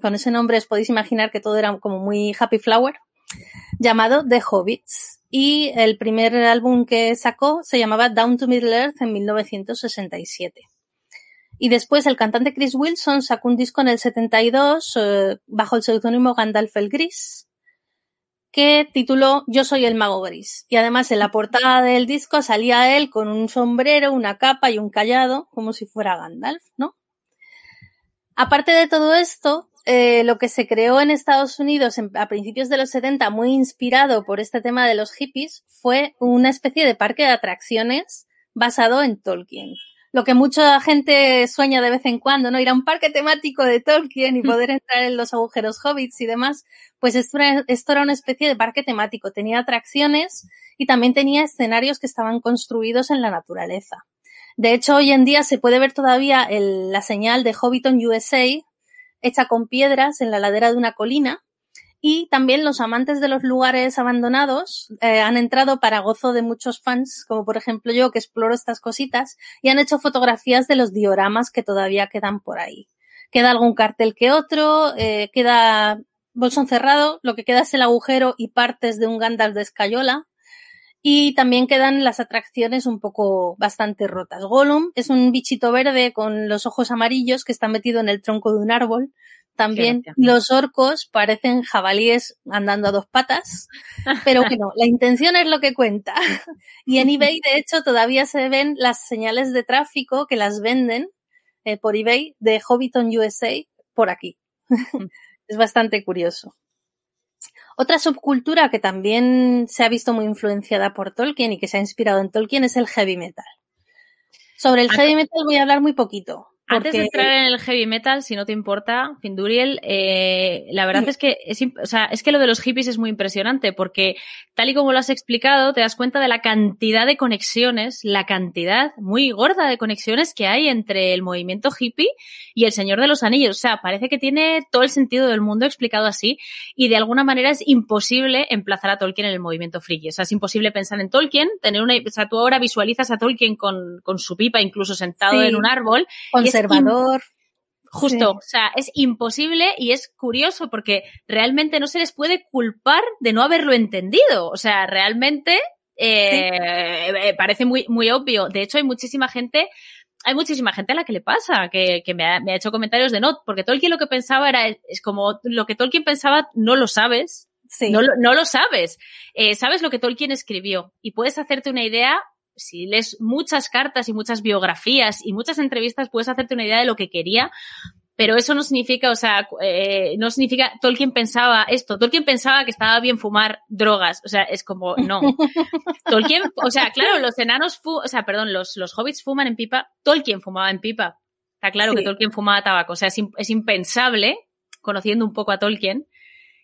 con ese nombre os podéis imaginar que todo era como muy happy flower, llamado The Hobbits. Y el primer álbum que sacó se llamaba Down to Middle Earth en 1967. Y después el cantante Chris Wilson sacó un disco en el 72 eh, bajo el seudónimo Gandalf el Gris, que tituló Yo soy el mago gris. Y además en la portada del disco salía él con un sombrero, una capa y un callado, como si fuera Gandalf, ¿no? Aparte de todo esto, eh, lo que se creó en Estados Unidos en, a principios de los 70, muy inspirado por este tema de los hippies, fue una especie de parque de atracciones basado en Tolkien. Lo que mucha gente sueña de vez en cuando, ¿no? Ir a un parque temático de Tolkien y <laughs> poder entrar en los agujeros hobbits y demás. Pues esto era, esto era una especie de parque temático. Tenía atracciones y también tenía escenarios que estaban construidos en la naturaleza. De hecho, hoy en día se puede ver todavía el, la señal de Hobbiton USA, hecha con piedras en la ladera de una colina. Y también los amantes de los lugares abandonados eh, han entrado para gozo de muchos fans, como por ejemplo yo que exploro estas cositas, y han hecho fotografías de los dioramas que todavía quedan por ahí. Queda algún cartel que otro, eh, queda bolsón cerrado, lo que queda es el agujero y partes de un Gandalf de escayola, y también quedan las atracciones un poco bastante rotas. Gollum es un bichito verde con los ojos amarillos que está metido en el tronco de un árbol. También los orcos parecen jabalíes andando a dos patas, <laughs> pero bueno, la intención es lo que cuenta. <laughs> Y en eBay, de hecho, todavía se ven las señales de tráfico que las venden eh, por eBay de Hobbiton USA por aquí. <laughs> Mm. es bastante curioso. Otra subcultura que también se ha visto muy influenciada por Tolkien y que se ha inspirado en Tolkien es el heavy metal. Sobre el heavy metal voy a hablar muy poquito. Antes de entrar en el heavy metal, si no te importa, Finduriel, eh, la verdad es que es, o sea, es que lo de los hippies es muy impresionante porque tal y como lo has explicado, te das cuenta de la cantidad de conexiones, la cantidad muy gorda de conexiones que hay entre el movimiento hippie y el Señor de los Anillos. O sea, parece que tiene todo el sentido del mundo explicado así y de alguna manera es imposible emplazar a Tolkien en el movimiento friki. O sea, es imposible pensar en Tolkien, tener una, o sea, tú ahora visualizas a Tolkien con, con su pipa incluso sentado sí. en un árbol. Con conservador. Justo, sí. o sea, es imposible y es curioso porque realmente no se les puede culpar de no haberlo entendido. O sea, realmente eh, sí. parece muy, muy obvio. De hecho, hay muchísima gente, hay muchísima gente a la que le pasa, que, que me, ha, me, ha, hecho comentarios de no, porque Tolkien lo que pensaba era, es como lo que Tolkien pensaba no lo sabes. Sí. No, no lo sabes. Eh, sabes lo que Tolkien escribió y puedes hacerte una idea si lees muchas cartas y muchas biografías y muchas entrevistas, puedes hacerte una idea de lo que quería, pero eso no significa, o sea, eh, no significa, Tolkien pensaba esto, Tolkien pensaba que estaba bien fumar drogas, o sea, es como, no. <laughs> Tolkien, o sea, claro, los enanos, fu o sea, perdón, los, los hobbits fuman en pipa, Tolkien fumaba en pipa. Está claro sí. que Tolkien fumaba tabaco, o sea, es, es impensable, conociendo un poco a Tolkien,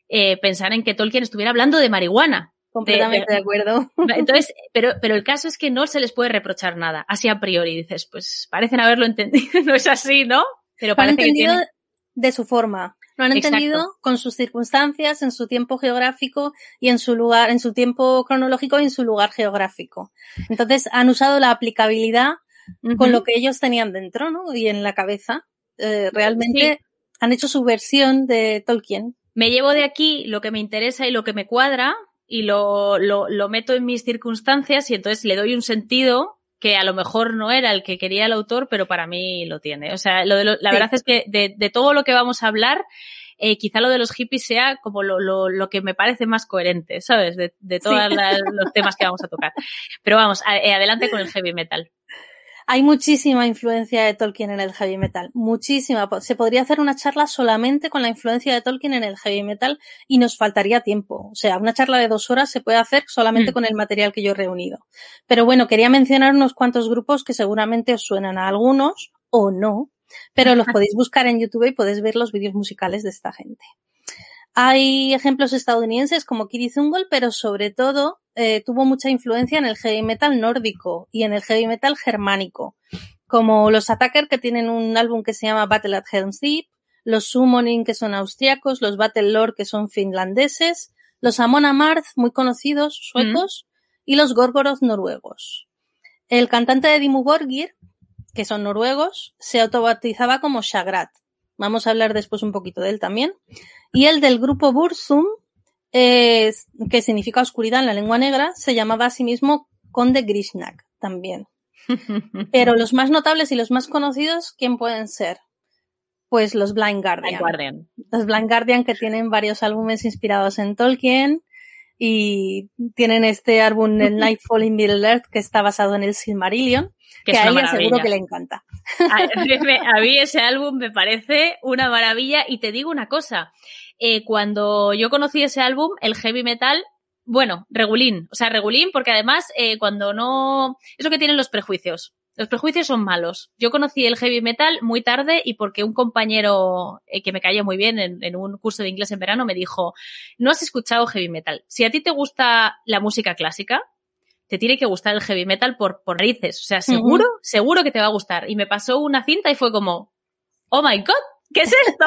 eh, pensar en que Tolkien estuviera hablando de marihuana. Completamente de, de, acuerdo. <laughs> Entonces, pero, pero el caso es que no se les puede reprochar nada, así a priori. Dices, pues parecen haberlo entendido, <laughs> no es así, ¿no? Pero parece han entendido que de su forma. Lo han Exacto. entendido con sus circunstancias, en su tiempo geográfico y en su lugar, en su tiempo cronológico y en su lugar geográfico. Entonces han usado la aplicabilidad uh -huh. con lo que ellos tenían dentro, ¿no? Y en la cabeza. Eh, realmente sí. han hecho su versión de Tolkien. Me llevo de aquí lo que me interesa y lo que me cuadra, y lo, lo, lo meto en mis circunstancias y entonces le doy un sentido que a lo mejor no era el que quería el autor, pero para mí lo tiene. O sea, lo de la verdad es que de, de, todo lo que vamos a hablar, eh, quizá lo de los hippies sea como lo, lo, lo que me parece más coherente, ¿sabes? De, de todos sí. los temas que vamos a tocar. <laughs> Pero vamos, a, eh, adelante con el heavy metal. Hay muchísima influencia de Tolkien en el heavy metal, muchísima. Se podría hacer una charla solamente con la influencia de Tolkien en el heavy metal y nos faltaría tiempo. O sea, una charla de dos horas se puede hacer solamente mm. con el material que yo he reunido. Pero bueno, quería mencionar unos cuantos grupos que seguramente os suenan a algunos o no, pero los <laughs> podéis buscar en YouTube y podéis ver los vídeos musicales de esta gente. Hay ejemplos estadounidenses como Kiri Zungol, pero sobre todo eh, tuvo mucha influencia en el heavy metal nórdico y en el heavy metal germánico, como los Attacker que tienen un álbum que se llama Battle at Helm's Deep, los Summoning que son austriacos, los Battle Lord que son finlandeses, los Amon Amarth muy conocidos suecos y los Gorgoroth noruegos. El cantante de Dimmu Borgir, que son noruegos, se autobautizaba como Shagrat. Vamos a hablar después un poquito de él también. Y el del grupo Bursum, eh, que significa oscuridad en la lengua negra, se llamaba a sí mismo Conde Grishnak también. <laughs> Pero los más notables y los más conocidos, ¿quién pueden ser? Pues los Blind Guardian. Blind Guardian. Los Blind Guardian que tienen varios álbumes inspirados en Tolkien y tienen este álbum el <laughs> Nightfall in Middle Earth que está basado en el Silmarillion que, que a ella seguro que le encanta. A, <laughs> a, mí ese álbum me parece una maravilla y te digo una cosa, eh, cuando yo conocí ese álbum, el heavy metal, bueno, regulín, o sea, regulín porque además eh, cuando no... Es lo que tienen los prejuicios. Los prejuicios son malos. Yo conocí el heavy metal muy tarde y porque un compañero eh, que me caía muy bien en, en, un curso de inglés en verano me dijo, no has escuchado heavy metal. Si a ti te gusta la música clásica, te tiene que gustar el heavy metal por, por narices. O sea, seguro, uh -huh. seguro que te va a gustar. Y me pasó una cinta y fue como, oh my god, ¿qué es esto?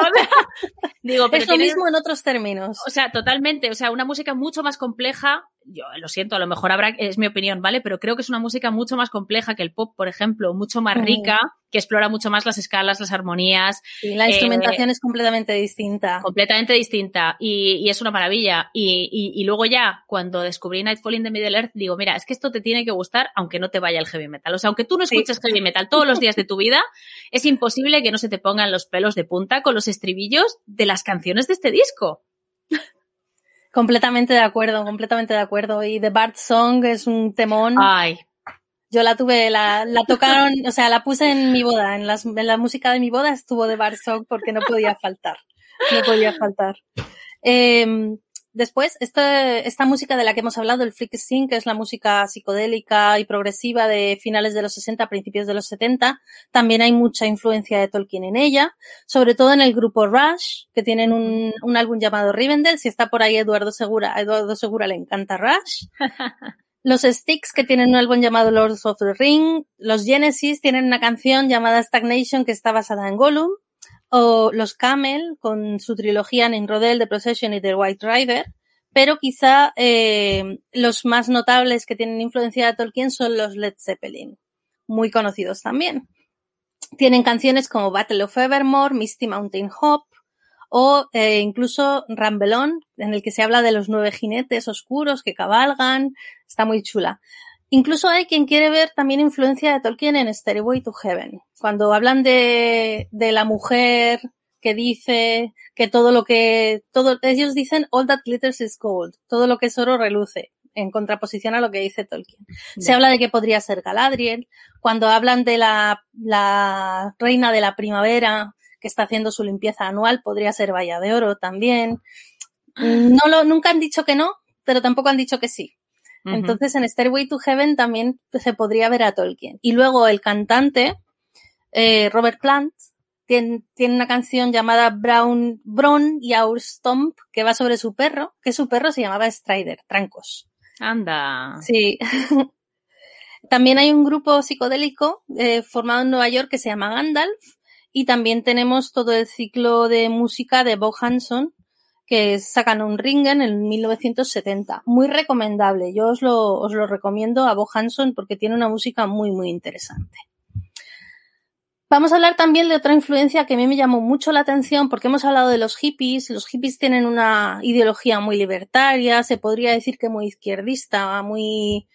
Digo, pero es lo mismo en otros términos. O sea, totalmente. O sea, una música mucho más compleja. Yo lo siento, a lo mejor habrá, es mi opinión, ¿vale? Pero creo que es una música mucho más compleja que el pop, por ejemplo, mucho más mm. rica, que explora mucho más las escalas, las armonías. Y la instrumentación eh, es completamente distinta. Completamente distinta. Y, y es una maravilla. Y, y, y, luego ya, cuando descubrí Nightfall in the Middle Earth, digo, mira, es que esto te tiene que gustar aunque no te vaya el heavy metal. O sea, aunque tú no escuches sí. heavy metal todos los días de tu vida, es imposible que no se te pongan los pelos de punta con los estribillos de las canciones de este disco. Completamente de acuerdo, completamente de acuerdo. Y The Bard Song es un temón. Ay. Yo la tuve, la, la tocaron, o sea, la puse en mi boda, en, las, en la música de mi boda estuvo The Bard Song porque no podía faltar. No podía faltar. Eh, Después, esta, esta música de la que hemos hablado, el Freak Scene, que es la música psicodélica y progresiva de finales de los 60, principios de los 70, también hay mucha influencia de Tolkien en ella, sobre todo en el grupo Rush, que tienen un, un álbum llamado Rivendell. Si está por ahí Eduardo Segura, a Eduardo Segura le encanta Rush. <laughs> Los Sticks, que tienen un álbum llamado Lords of the Ring. Los Genesis tienen una canción llamada Stagnation, que está basada en Gollum o los Camel con su trilogía Nimrodel, The Procession y The White Rider, pero quizá eh, los más notables que tienen influencia de Tolkien son los Led Zeppelin, muy conocidos también. Tienen canciones como Battle of Evermore, Misty Mountain Hop o eh, incluso Rambelón, en el que se habla de los nueve jinetes oscuros que cabalgan, está muy chula. Incluso hay quien quiere ver también influencia de Tolkien en Stairway to Heaven. Cuando hablan de, de la mujer que dice que todo lo que, todo, ellos dicen all that glitters is gold. Todo lo que es oro reluce. En contraposición a lo que dice Tolkien. Yeah. Se habla de que podría ser Galadriel. Cuando hablan de la, la reina de la primavera que está haciendo su limpieza anual, podría ser Valla de Oro también. <gasps> No lo, nunca han dicho que no, pero tampoco han dicho que sí. Uh -huh. Entonces en Stairway to Heaven también se podría ver a Tolkien. Y luego el cantante, eh, Robert Plant, tiene, tiene, una canción llamada Brown, Brown y Our Stomp que va sobre su perro, que su perro se llamaba Strider, Trancos. Anda. Sí. <laughs> también hay un grupo psicodélico eh, formado en Nueva York que se llama Gandalf y también tenemos todo el ciclo de música de Bob Hanson, que sacan un Ringen en 1970. Muy recomendable. Yo os lo, os lo recomiendo a Bo Hanson porque tiene una música muy, muy interesante. Vamos a hablar también de otra influencia que a mí me llamó mucho la atención porque hemos hablado de los hippies. Los hippies tienen una ideología muy libertaria, se podría decir que muy izquierdista, muy,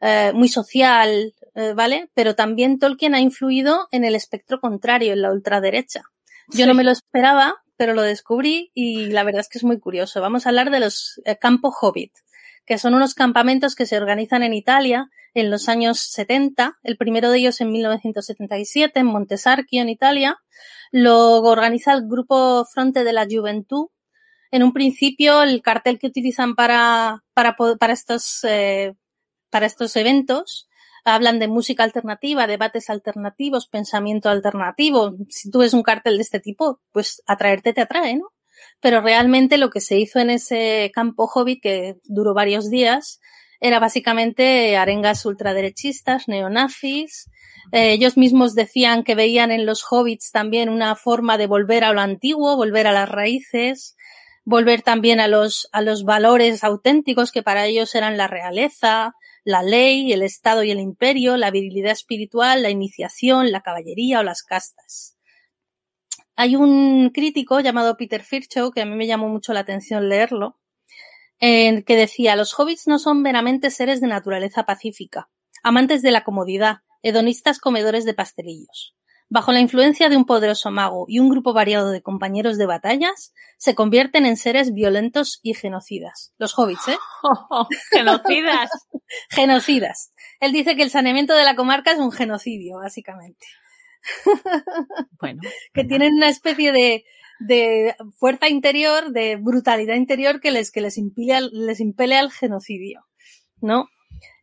eh, muy social, eh, ¿vale? Pero también Tolkien ha influido en el espectro contrario, en la ultraderecha. Yo no me lo esperaba, pero lo descubrí y la verdad es que es muy curioso. Vamos a hablar de los eh, campos hobbit, que son unos campamentos que se organizan en Italia en los años 70, el primero de ellos en 1977 en Montesarchio, en Italia. Lo organiza el grupo Fronte de la Juventud. En un principio, el cartel que utilizan para, para, para estos, eh, para estos eventos hablan de música alternativa, debates alternativos, pensamiento alternativo. Si tú ves un cartel de este tipo, pues atraerte te atrae, ¿no? Pero realmente lo que se hizo en ese campo hobbit, que duró varios días, era básicamente arengas ultraderechistas, neonazis. Eh, ellos mismos decían que veían en los hobbits también una forma de volver a lo antiguo, volver a las raíces, volver también a los, a los valores auténticos que para ellos eran la realeza, la ley, el Estado y el imperio, la virilidad espiritual, la iniciación, la caballería o las castas. Hay un crítico llamado Peter Firchow que a mí me llamó mucho la atención leerlo, en que decía, los hobbits no son meramente seres de naturaleza pacífica, amantes de la comodidad, hedonistas comedores de pastelillos. Bajo la influencia de un poderoso mago y un grupo variado de compañeros de batallas, se convierten en seres violentos y genocidas. Los hobbits, ¿eh? <laughs> genocidas. <laughs> genocidas. Él dice que el saneamiento de la comarca es un genocidio, básicamente. <laughs> Bueno. que tienen una especie de, de fuerza interior, de brutalidad interior que les, que les impele, les impele al genocidio, ¿no?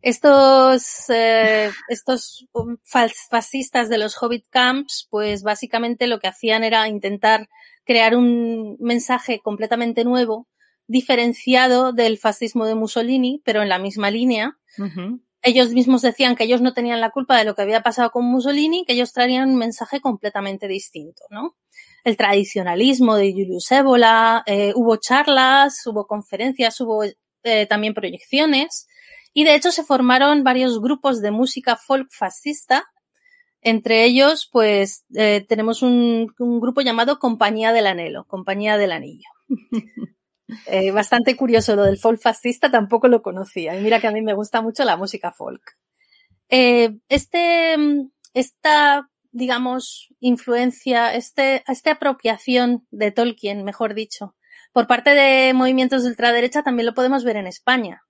Estos, eh, estos fascistas de los Hobbit Camps, pues básicamente lo que hacían era intentar crear un mensaje completamente nuevo, diferenciado del fascismo de Mussolini, pero en la misma línea. Ellos mismos decían que ellos no tenían la culpa de lo que había pasado con Mussolini, que ellos traían un mensaje completamente distinto, ¿no? el tradicionalismo de Julius Ébola, eh, hubo charlas, hubo conferencias, hubo eh, también proyecciones y de hecho se formaron varios grupos de música folk fascista. Entre ellos, pues eh, tenemos un, grupo llamado Compañía del Anhelo, Compañía del Anillo. <laughs> bastante curioso lo del folk fascista, tampoco lo conocía. Y mira que a mí me gusta mucho la música folk. este, esta digamos, influencia, este, esta apropiación de Tolkien, mejor dicho, por parte de movimientos de ultraderecha también lo podemos ver en España.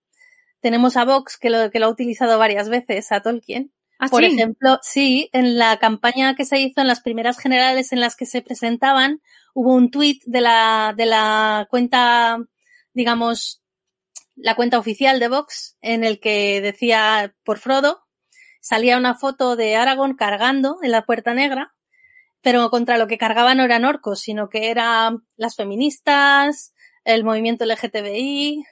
Tenemos a Vox, que lo, que lo ha utilizado varias veces a Tolkien. ¿Ah, por ejemplo, sí, en la campaña que se hizo en las primeras generales en las que se presentaban, hubo un tuit de la, de la cuenta, digamos, la cuenta oficial de Vox, en el que decía por Frodo, salía una foto de Aragorn cargando en la Puerta Negra, pero contra lo que cargaban no eran orcos, sino que eran las feministas, el movimiento LGTBI,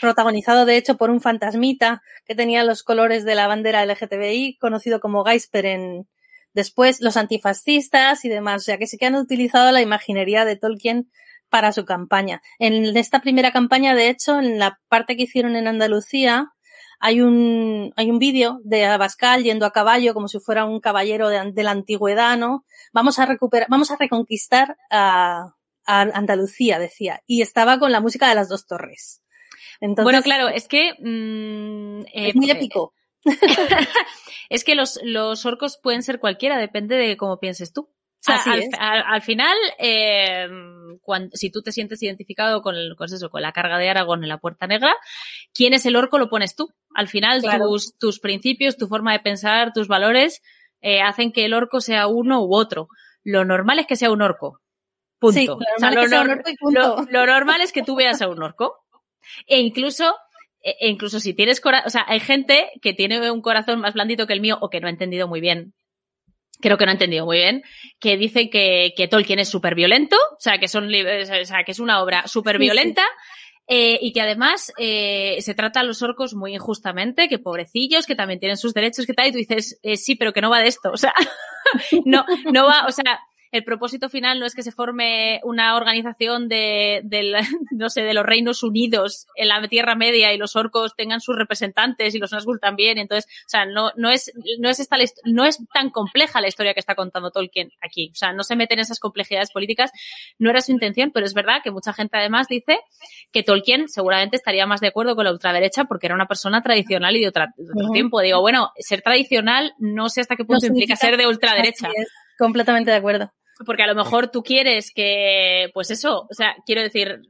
protagonizado de hecho por un fantasmita que tenía los colores de la bandera LGTBI, conocido como Gaisper en después los antifascistas y demás. O sea que sí que han utilizado la imaginería de Tolkien para su campaña. En esta primera campaña, de hecho, en la parte que hicieron en Andalucía, hay un, hay un vídeo de Abascal yendo a caballo como si fuera un caballero de, la antigüedad, ¿no? Vamos a recuperar, vamos a reconquistar a, Andalucía, decía. Y estaba con la música de las dos torres. Entonces, bueno, claro, es que... Mm, es muy eh, épico. <laughs> es que los, los orcos pueden ser cualquiera, depende de cómo pienses tú al, final, eh, si tú te sientes identificado con, el, con, eso, con la carga de Aragón en la Puerta Negra, ¿quién es el orco? Lo pones tú. Al final, tus, tus, principios, tu forma de pensar, tus valores, eh, hacen que el orco sea uno u otro. Lo normal es que sea un orco. Punto. lo, normal es que tú veas a un orco. E incluso e, e incluso si tienes corazón, o sea, hay gente que tiene un corazón más blandito que el mío o que no ha entendido muy bien creo que no he entendido muy bien, que dice que, que Tolkien es súper violento, o sea, que son, o sea, que es una obra súper violenta. Eh, y que además eh, se trata a los orcos muy injustamente, que pobrecillos, que también tienen sus derechos, que tal, y tú dices, eh, sí, pero que no va de esto, o sea, <laughs> no, no va, o sea, el propósito final no es que se forme una organización de, <laughs> no sé, de los Reinos Unidos en la Tierra Media y los orcos tengan sus representantes y los Nazgûl también. Entonces, o sea, no, no es, no es esta, no es tan compleja la historia que está contando Tolkien aquí. O sea, no se mete en esas complejidades políticas. No era su intención, pero es verdad que mucha gente además dice que Tolkien seguramente estaría más de acuerdo con la ultraderecha porque era una persona tradicional y de, otro tiempo. Digo, bueno, ser tradicional no sé hasta qué punto implica ser de ultraderecha. completamente de acuerdo. Porque a lo mejor tú quieres que, pues eso, o sea, quiero decir,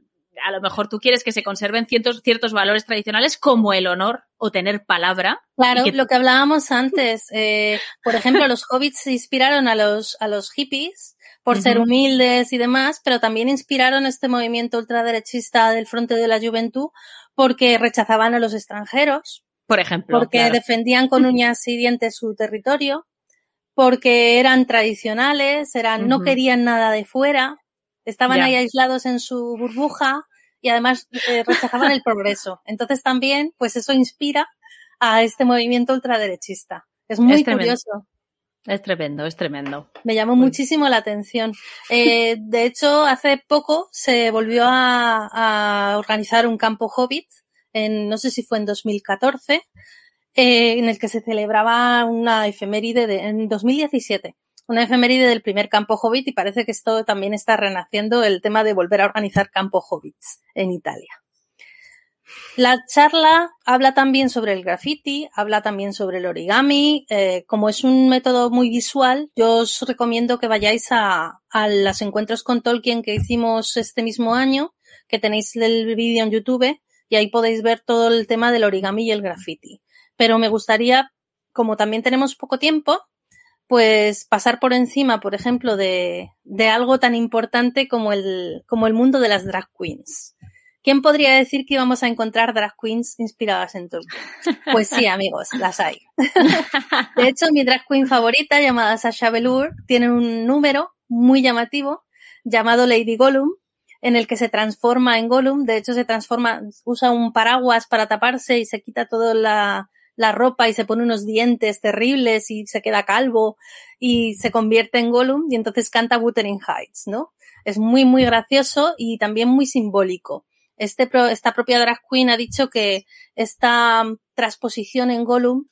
a lo mejor tú quieres que se conserven ciertos, ciertos valores tradicionales como el honor o tener palabra. Claro, lo que hablábamos antes. Eh, por ejemplo, los hobbits se inspiraron a los, a los hippies por ser humildes y demás, pero también inspiraron este movimiento ultraderechista del Frente de la Juventud porque rechazaban a los extranjeros. Por ejemplo. Porque defendían con uñas y dientes su territorio porque eran tradicionales, eran, no querían nada de fuera, estaban ahí aislados en su burbuja y además eh, rechazaban el progreso. Entonces también, pues eso inspira a este movimiento ultraderechista. Es muy curioso. Es tremendo, es tremendo. Me llamó muchísimo la atención. Eh, de hecho, hace poco se volvió a, a, organizar un campo Hobbit, en, no sé si fue en 2014, eh, en el que se celebraba una efeméride de, en 2017, una efeméride del primer campo Hobbit y parece que esto también está renaciendo el tema de volver a organizar campo Hobbits en Italia. La charla habla también sobre el graffiti, habla también sobre el origami. Eh, como es un método muy visual, yo os recomiendo que vayáis a, a los encuentros con Tolkien que hicimos este mismo año, que tenéis el vídeo en YouTube, y ahí podéis ver todo el tema del origami y el graffiti pero me gustaría, como también tenemos poco tiempo, pues pasar por encima, por ejemplo, de, de algo tan importante como el, como el mundo de las drag queens. ¿Quién podría decir que íbamos a encontrar drag queens inspiradas en Tolkien? Pues sí, amigos, las hay. De hecho, mi drag queen favorita, llamada Sasha Velour, tiene un número muy llamativo llamado Lady Gollum, en el que se transforma en Gollum. De hecho, se transforma, usa un paraguas para taparse y se quita toda la, la ropa y se pone unos dientes terribles y se queda calvo y se convierte en Gollum y entonces canta Wuthering Heights, ¿no? Es muy, muy gracioso y también muy simbólico. Este, esta propia drag queen ha dicho que esta transposición en Gollum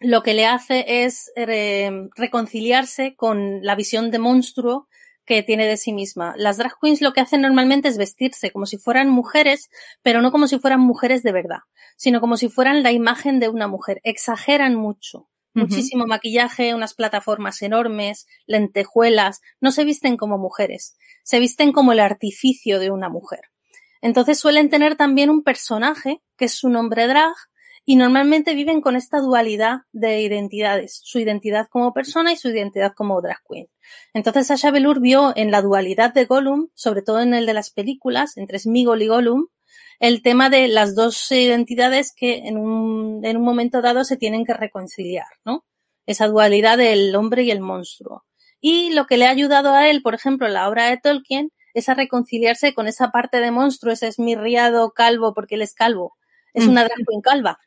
lo que le hace es eh, reconciliarse con la visión de monstruo que tiene de sí misma. Las drag queens lo que hacen normalmente es vestirse como si fueran mujeres, pero no como si fueran mujeres de verdad, sino como si fueran la imagen de una mujer. Exageran mucho. Muchísimo maquillaje, unas plataformas enormes, lentejuelas, no se visten como mujeres, se visten como el artificio de una mujer. Entonces suelen tener también un personaje, que es su nombre drag, y normalmente viven con esta dualidad de identidades, su identidad como persona y su identidad como drag queen. Entonces Sasha Velour vio en la dualidad de Gollum, sobre todo en el de las películas, entre Smigol y Gollum, el tema de las dos identidades que en un, en un momento dado se tienen que reconciliar, ¿no? Esa dualidad del hombre y el monstruo. Y lo que le ha ayudado a él, por ejemplo, en la obra de Tolkien, es a reconciliarse con esa parte de monstruo, ese esmirriado calvo, porque él es calvo. Es mm. una drag queen calva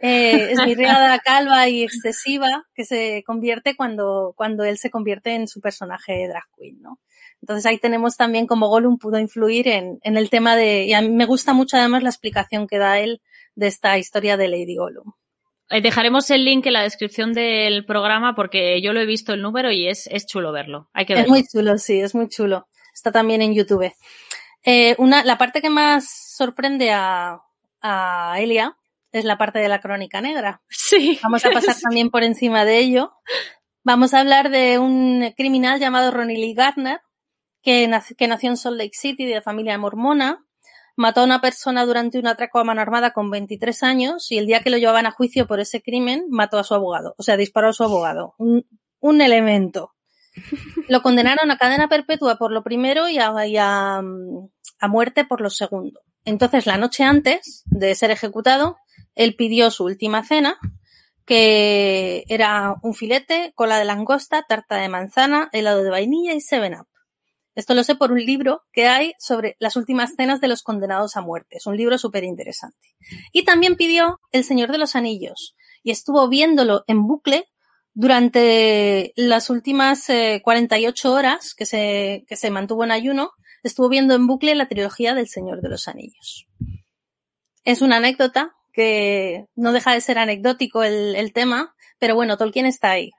eh, esmirriada, <laughs> calva y excesiva que se convierte cuando, cuando él se convierte en su personaje drag queen, ¿no? Entonces ahí tenemos también como Gollum pudo influir en, en el tema de, y a mí me gusta mucho además la explicación que da él de esta historia de Lady Gollum. Eh, dejaremos el link en la descripción del programa porque yo lo he visto el número y es, es chulo verlo. Hay que verlo. Es muy chulo, sí, es muy chulo. Está también en YouTube. Eh, una, la parte que más sorprende a, a Elia es la parte de la crónica negra. <laughs> Sí. Vamos a <laughs> pasar también por encima de ello. Vamos a hablar de un criminal llamado Ronnie Lee Gardner, que, nació en Salt Lake City de familia mormona. Mató a una persona durante un atraco a mano armada con 23 años y el día que lo llevaban a juicio por ese crimen mató a su abogado. O sea, disparó a su abogado. Un, un elemento. Lo condenaron a cadena perpetua por lo primero y a, y a, a muerte por lo segundo. Entonces, la noche antes de ser ejecutado, él pidió su última cena, que era un filete, cola de langosta, tarta de manzana, helado de vainilla y seven up. Esto lo sé por un libro que hay sobre las últimas cenas de los condenados a muerte. Es un libro súper interesante. Y también pidió El Señor de los Anillos y estuvo viéndolo en bucle durante las últimas 48 eh, horas que se, que se mantuvo en ayuno, estuvo viendo en bucle la trilogía del Señor de los Anillos. Es una anécdota que no deja de ser anecdótico el, el tema, pero bueno, Tolkien está ahí.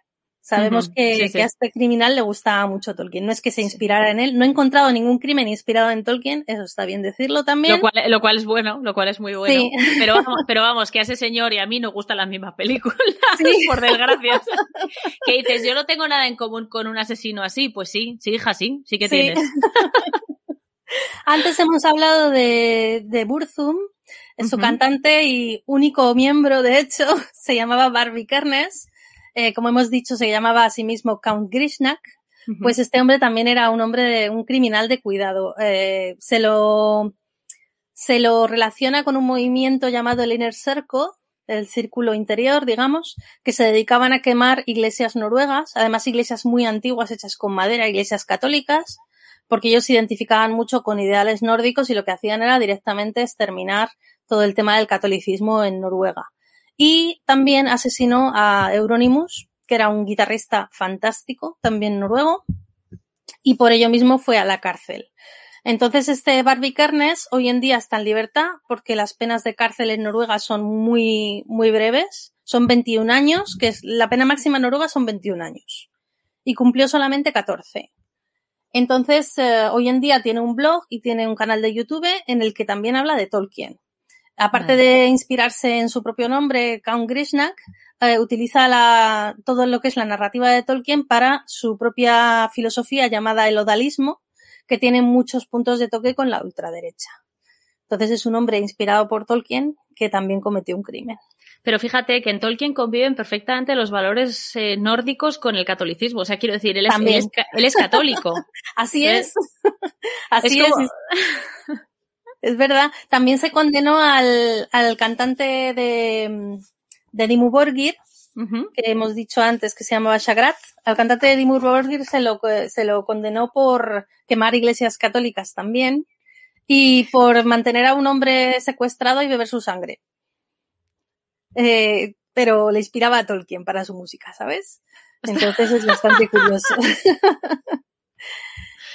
Sabemos que, a este criminal le gustaba mucho Tolkien. No es que se inspirara en él. No he encontrado ningún crimen inspirado en Tolkien. Eso está bien decirlo también. Lo cual, lo cual es bueno, lo cual es muy bueno. Pero, vamos, pero vamos, que a ese señor y a mí nos gustan las mismas películas, <laughs> por desgracia. que dices, yo no tengo nada en común con un asesino así. Pues sí, sí, hija, sí, sí que tienes. <laughs> Antes hemos hablado de, de Burzum, su cantante y único miembro, de hecho, <laughs> se llamaba Barbie Kernes. Eh, como hemos dicho, se llamaba a sí mismo Count Grishnak, pues este hombre también era un hombre, de, un criminal de cuidado. Eh, se lo, se lo relaciona con un movimiento llamado el Inner Circle, el círculo interior, digamos, que se dedicaban a quemar iglesias noruegas, además iglesias muy antiguas hechas con madera, iglesias católicas, porque ellos se identificaban mucho con ideales nórdicos y lo que hacían era directamente exterminar todo el tema del catolicismo en Noruega. Y también asesinó a Euronymous, que era un guitarrista fantástico, también noruego, y por ello mismo fue a la cárcel. Entonces este Barbie Kernes hoy en día está en libertad porque las penas de cárcel en Noruega son muy, muy breves. Son 21 años, que es la pena máxima en Noruega son 21 años. Y cumplió solamente 14. Entonces, eh, hoy en día tiene un blog y tiene un canal de YouTube en el que también habla de Tolkien. Aparte de inspirarse en su propio nombre, Count Grishnak, eh, utiliza la, todo lo que es la narrativa de Tolkien para su propia filosofía llamada el odalismo, que tiene muchos puntos de toque con la ultraderecha. Entonces es un hombre inspirado por Tolkien que también cometió un crimen. Pero fíjate que en Tolkien conviven perfectamente los valores eh, nórdicos con el catolicismo. O sea, quiero decir, él es, él es, católico. Así es. <laughs> Así es. Es <laughs> verdad. También se condenó al, al cantante de, de Dimmu Borgir, que hemos dicho antes que se llamaba Shagrat. Al cantante de Dimmu Borgir se lo, se lo condenó por quemar iglesias católicas también y por mantener a un hombre secuestrado y beber su sangre. Eh, pero le inspiraba a Tolkien para su música, ¿sabes? <laughs> Entonces es bastante curioso. <laughs>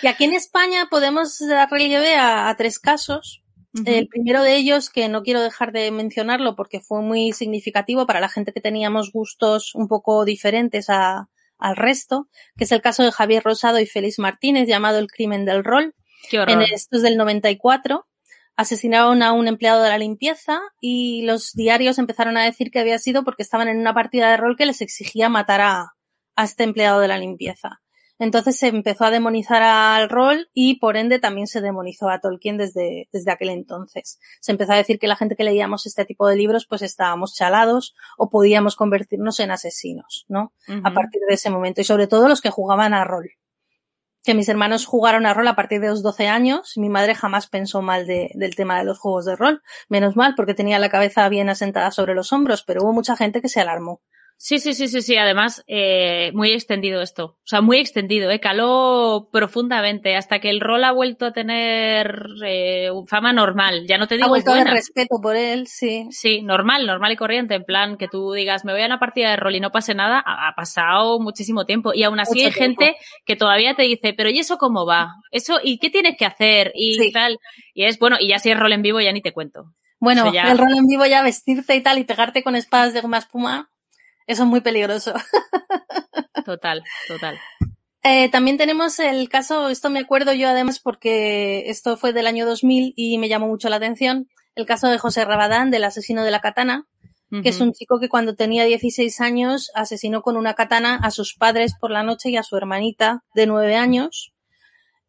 Y aquí en España podemos dar relieve a, tres casos. El primero de ellos, que no quiero dejar de mencionarlo porque fue muy significativo para la gente que teníamos gustos un poco diferentes a, al resto, que es el caso de Javier Rosado y Félix Martínez, llamado El crimen del rol. En esto es del 94. Asesinaron a un empleado de la limpieza y los diarios empezaron a decir que había sido porque estaban en una partida de rol que les exigía matar a, a este empleado de la limpieza. Entonces se empezó a demonizar al rol y por ende también se demonizó a Tolkien desde, desde aquel entonces. Se empezó a decir que la gente que leíamos este tipo de libros pues estábamos chalados o podíamos convertirnos en asesinos, ¿no? A partir de ese momento y sobre todo los que jugaban a rol. Que mis hermanos jugaron a rol a partir de los 12 años y mi madre jamás pensó mal de, del tema de los juegos de rol. Menos mal porque tenía la cabeza bien asentada sobre los hombros, pero hubo mucha gente que se alarmó. Sí, sí, sí, sí, sí. Además, eh, muy extendido esto. O sea, muy extendido, ¿eh? Caló profundamente hasta que el rol ha vuelto a tener eh, fama normal. Ya no te digo. Ha vuelto a respeto por él, sí. Sí, normal, normal y corriente. En plan, que tú digas, me voy a una partida de rol y no pase nada, ha, pasado muchísimo tiempo. Y aún así hay gente que todavía te dice, pero ¿y eso cómo va? Eso, ¿y qué tienes que hacer? Y tal. Y es, bueno, y ya si es rol en vivo ya ni te cuento. Bueno, el rol en vivo ya vestirte y tal y pegarte con espadas de goma espuma eso es muy peligroso. <laughs> Total, total. Eh, también tenemos el caso, esto me acuerdo yo además porque esto fue del año 2000 y me llamó mucho la atención, el caso de José Rabadán, del asesino de la katana, que es un chico que cuando tenía 16 años asesinó con una katana a sus padres por la noche y a su hermanita de 9 años.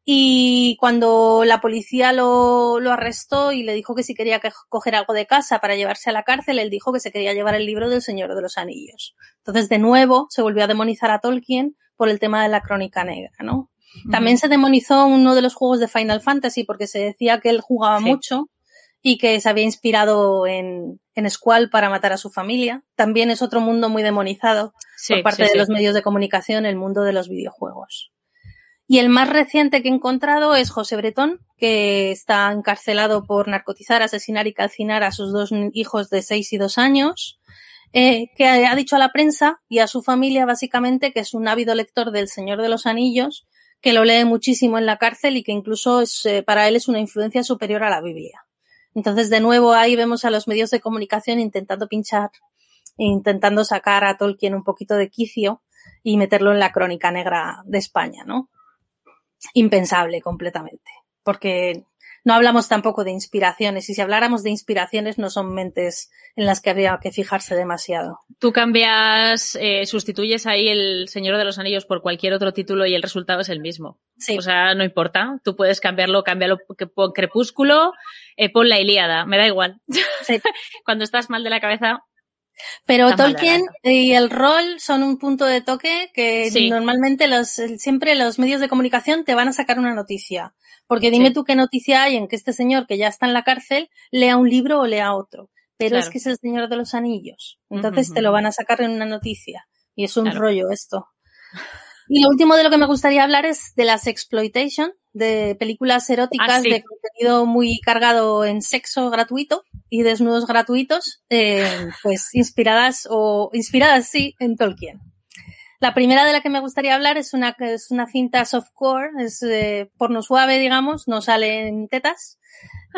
Y cuando la policía lo, lo, arrestó y le dijo que si quería coger algo de casa para llevarse a la cárcel, él dijo que se quería llevar el libro del Señor de los Anillos. Entonces, de nuevo, se volvió a demonizar a Tolkien por el tema de la crónica negra, ¿no? También se demonizó uno de los juegos de Final Fantasy porque se decía que él jugaba mucho y que se había inspirado en, en Squall para matar a su familia. También es otro mundo muy demonizado por parte de los medios de comunicación, el mundo de los videojuegos. Y el más reciente que he encontrado es José Bretón, que está encarcelado por narcotizar, asesinar y calcinar a sus dos hijos de seis y dos años. eh, que ha dicho a la prensa y a su familia básicamente que es un ávido lector del Señor de los Anillos, que lo lee muchísimo en la cárcel y que incluso eh, para él es una influencia superior a la Biblia. Entonces, de nuevo, ahí vemos a los medios de comunicación intentando pinchar, intentando sacar a Tolkien un poquito de quicio y meterlo en la crónica negra de España, ¿no? Impensable completamente. Porque no hablamos tampoco de inspiraciones y si habláramos de inspiraciones no son mentes en las que habría que fijarse demasiado. Tú cambias, eh, sustituyes ahí el Señor de los Anillos por cualquier otro título y el resultado es el mismo. Sí. O sea, no importa. Tú puedes cambiarlo, cámbialo por Crepúsculo, eh, pon la Ilíada, me da igual. Sí. <laughs> Cuando estás mal de la cabeza, Pero Está Tolkien y el rol son un punto de toque que Sí. normalmente los, siempre los medios de comunicación te van a sacar una noticia. Porque dime Sí. tú qué noticia hay en que este señor que ya está en la cárcel lea un libro o lea otro. Pero es que es el señor de los anillos. Entonces te lo van a sacar en una noticia. Y es un Claro. rollo esto. Y lo último de lo que me gustaría hablar es de las exploitation, de películas eróticas Ah, sí. de contenido muy cargado en sexo gratuito y desnudos gratuitos, eh, pues inspiradas o inspiradas sí en Tolkien. La primera de la que me gustaría hablar es una es una cinta softcore, es eh, porno suave, digamos, no salen tetas,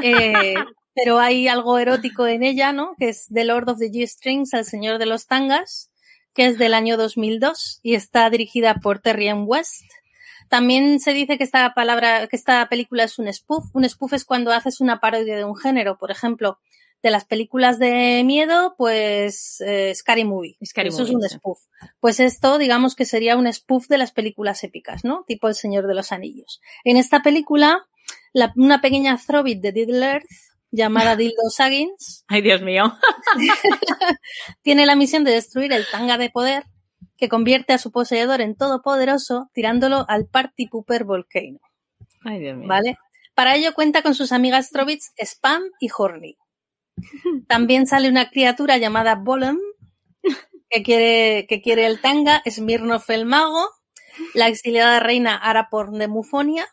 eh, <laughs> pero hay algo erótico en ella, ¿no? Que es The Lord of the G-Strings, el Señor de los Tangas, que es del año 2002 y está dirigida por Terry M. West. También se dice que esta palabra, que esta película es un spoof. Un spoof es cuando haces una parodia de un género, por ejemplo, de las películas de miedo, pues eh, Scary Movie. Scary Eso es un sí. spoof. Pues esto, digamos que sería un spoof de las películas épicas, ¿no? Tipo El Señor de los Anillos. En esta película, la- una pequeña throwbit de Diddle Earth llamada <laughs> Dildo Saggins ay Dios mío. <laughs> tiene la misión de destruir el tanga de poder que convierte a su poseedor en todopoderoso tirándolo al Party Pooper Volcano, Ay Dios mío. ¿vale? Para ello cuenta con sus amigas Trobits Spam y Horny. También sale una criatura llamada Bolem que quiere, que quiere el tanga, Smirnoff el mago, la exiliada reina Araporn de Mufonia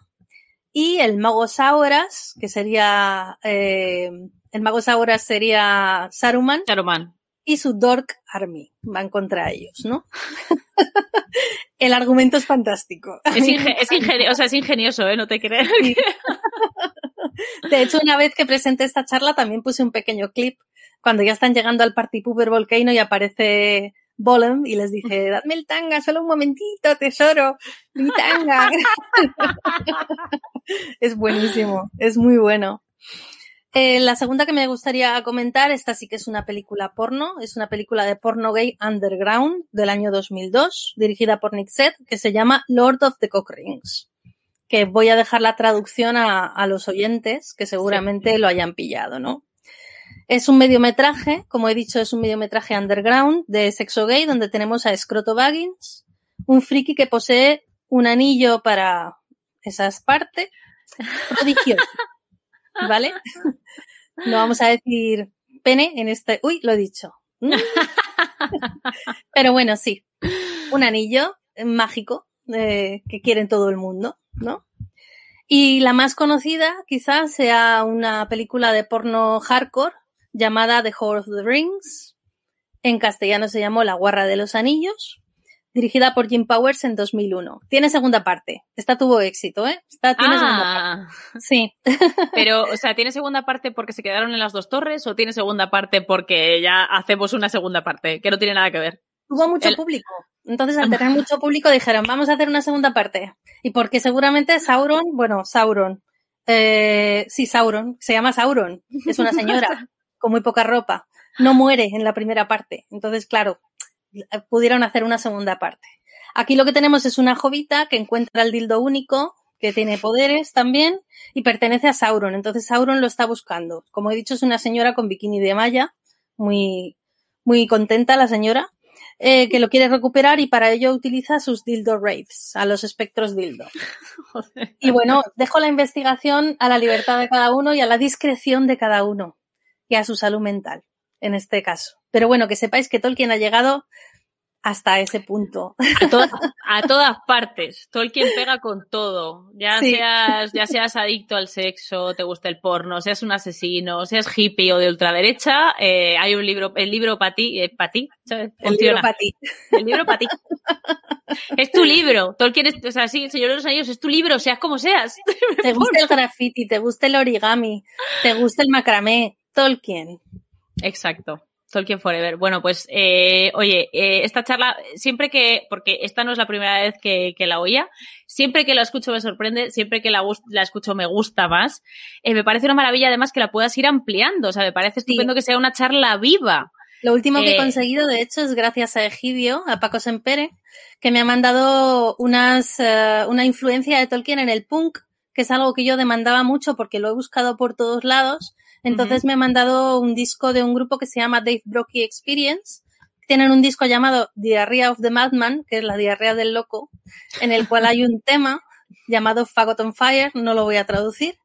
y el mago Sauras, que sería, eh, el mago Sauras sería Saruman Saruman. Y su Dork Army van contra ellos, ¿no? <laughs> el argumento es fantástico. Es, inge- es ingenio- o sea, es ingenioso, ¿eh? No te crees. <laughs> De hecho, una vez que presenté esta charla también puse un pequeño clip cuando ya están llegando al Party Pooper Volcano y aparece Bolem y les dice, dadme el tanga, solo un momentito, tesoro, mi tanga. <laughs> es buenísimo, es muy bueno. Eh, la segunda que me gustaría comentar, esta sí que es una película porno, es una película de porno gay underground del año 2002, dirigida por Nick Seth, que se llama Lord of the Cock Rings. Que voy a dejar la traducción a, a los oyentes, que seguramente lo hayan pillado, ¿no? Es un mediometraje, como he dicho, es un mediometraje underground de sexo gay, donde tenemos a Scroto Baggins, un friki que posee un anillo para esas partes, prodigioso. <laughs> ¿Vale? No vamos a decir pene en este. Uy, lo he dicho. ¿Mm? <laughs> Pero bueno, sí. Un anillo mágico eh, que quiere todo el mundo, ¿no? Y la más conocida quizás sea una película de porno hardcore llamada The Whore of the Rings. En castellano se llamó La Guarra de los Anillos, dirigida por Jim Powers en 2001. Tiene segunda parte. Esta tuvo éxito, ¿eh? Esta tiene segunda parte. Ah, Sí. <laughs> pero, o sea, ¿tiene segunda parte porque se quedaron en las dos torres o tiene segunda parte porque ya hacemos una segunda parte? Que no tiene nada que ver. Tuvo mucho El- público. Entonces, al tener mucho público, dijeron, vamos a hacer una segunda parte. Y porque seguramente Sauron, bueno, Sauron, eh, sí, Sauron, se llama Sauron, es una señora <laughs> con muy poca ropa, no muere en la primera parte. Entonces, claro, pudieron hacer una segunda parte. Aquí lo que tenemos es una jovita que encuentra el dildo único, que tiene poderes también, y pertenece a Sauron. Entonces Sauron lo está buscando. Como he dicho, es una señora con bikini de malla, muy, muy contenta la señora, eh, que lo quiere recuperar y para ello utiliza sus dildo raves, a los espectros dildo. <laughs> Y bueno, dejo la investigación a la libertad de cada uno y a la discreción de cada uno y a su salud mental, en este caso. Pero bueno, que sepáis que Tolkien ha llegado hasta ese punto. A, todas partes. Tolkien pega con todo. Ya seas, ya seas adicto al sexo, te gusta el porno, seas un asesino, seas hippie o de ultraderecha, eh, hay un libro, el libro para ti, eh, para ti, El libro para ti. El libro para ti. Es tu libro. Tolkien es, o sea, sí, el Señor de los Anillos es tu libro, seas como seas. <laughs> Te gusta el graffiti, te gusta el origami, te gusta el macramé. Tolkien. Exacto. Tolkien Forever. Bueno, pues, eh, oye, eh, esta charla, siempre que, porque esta no es la primera vez que, la oía, siempre que la escucho me sorprende, siempre que la, la escucho me gusta más. Eh, me parece una maravilla además que la puedas ir ampliando, o sea, me parece estupendo que sea una charla viva. Lo último que he conseguido, de hecho, es gracias a Egidio, a Paco Sempere, que me ha mandado unas, una influencia de Tolkien en el punk, que es algo que yo demandaba mucho porque lo he buscado por todos lados entonces me ha mandado un disco de un grupo que se llama Dave Brockie Experience. Tienen un disco llamado Diarrhea of the Madman, que es la diarrea del loco, en el cual hay un <laughs> tema llamado Fagot on Fire, no lo voy a traducir,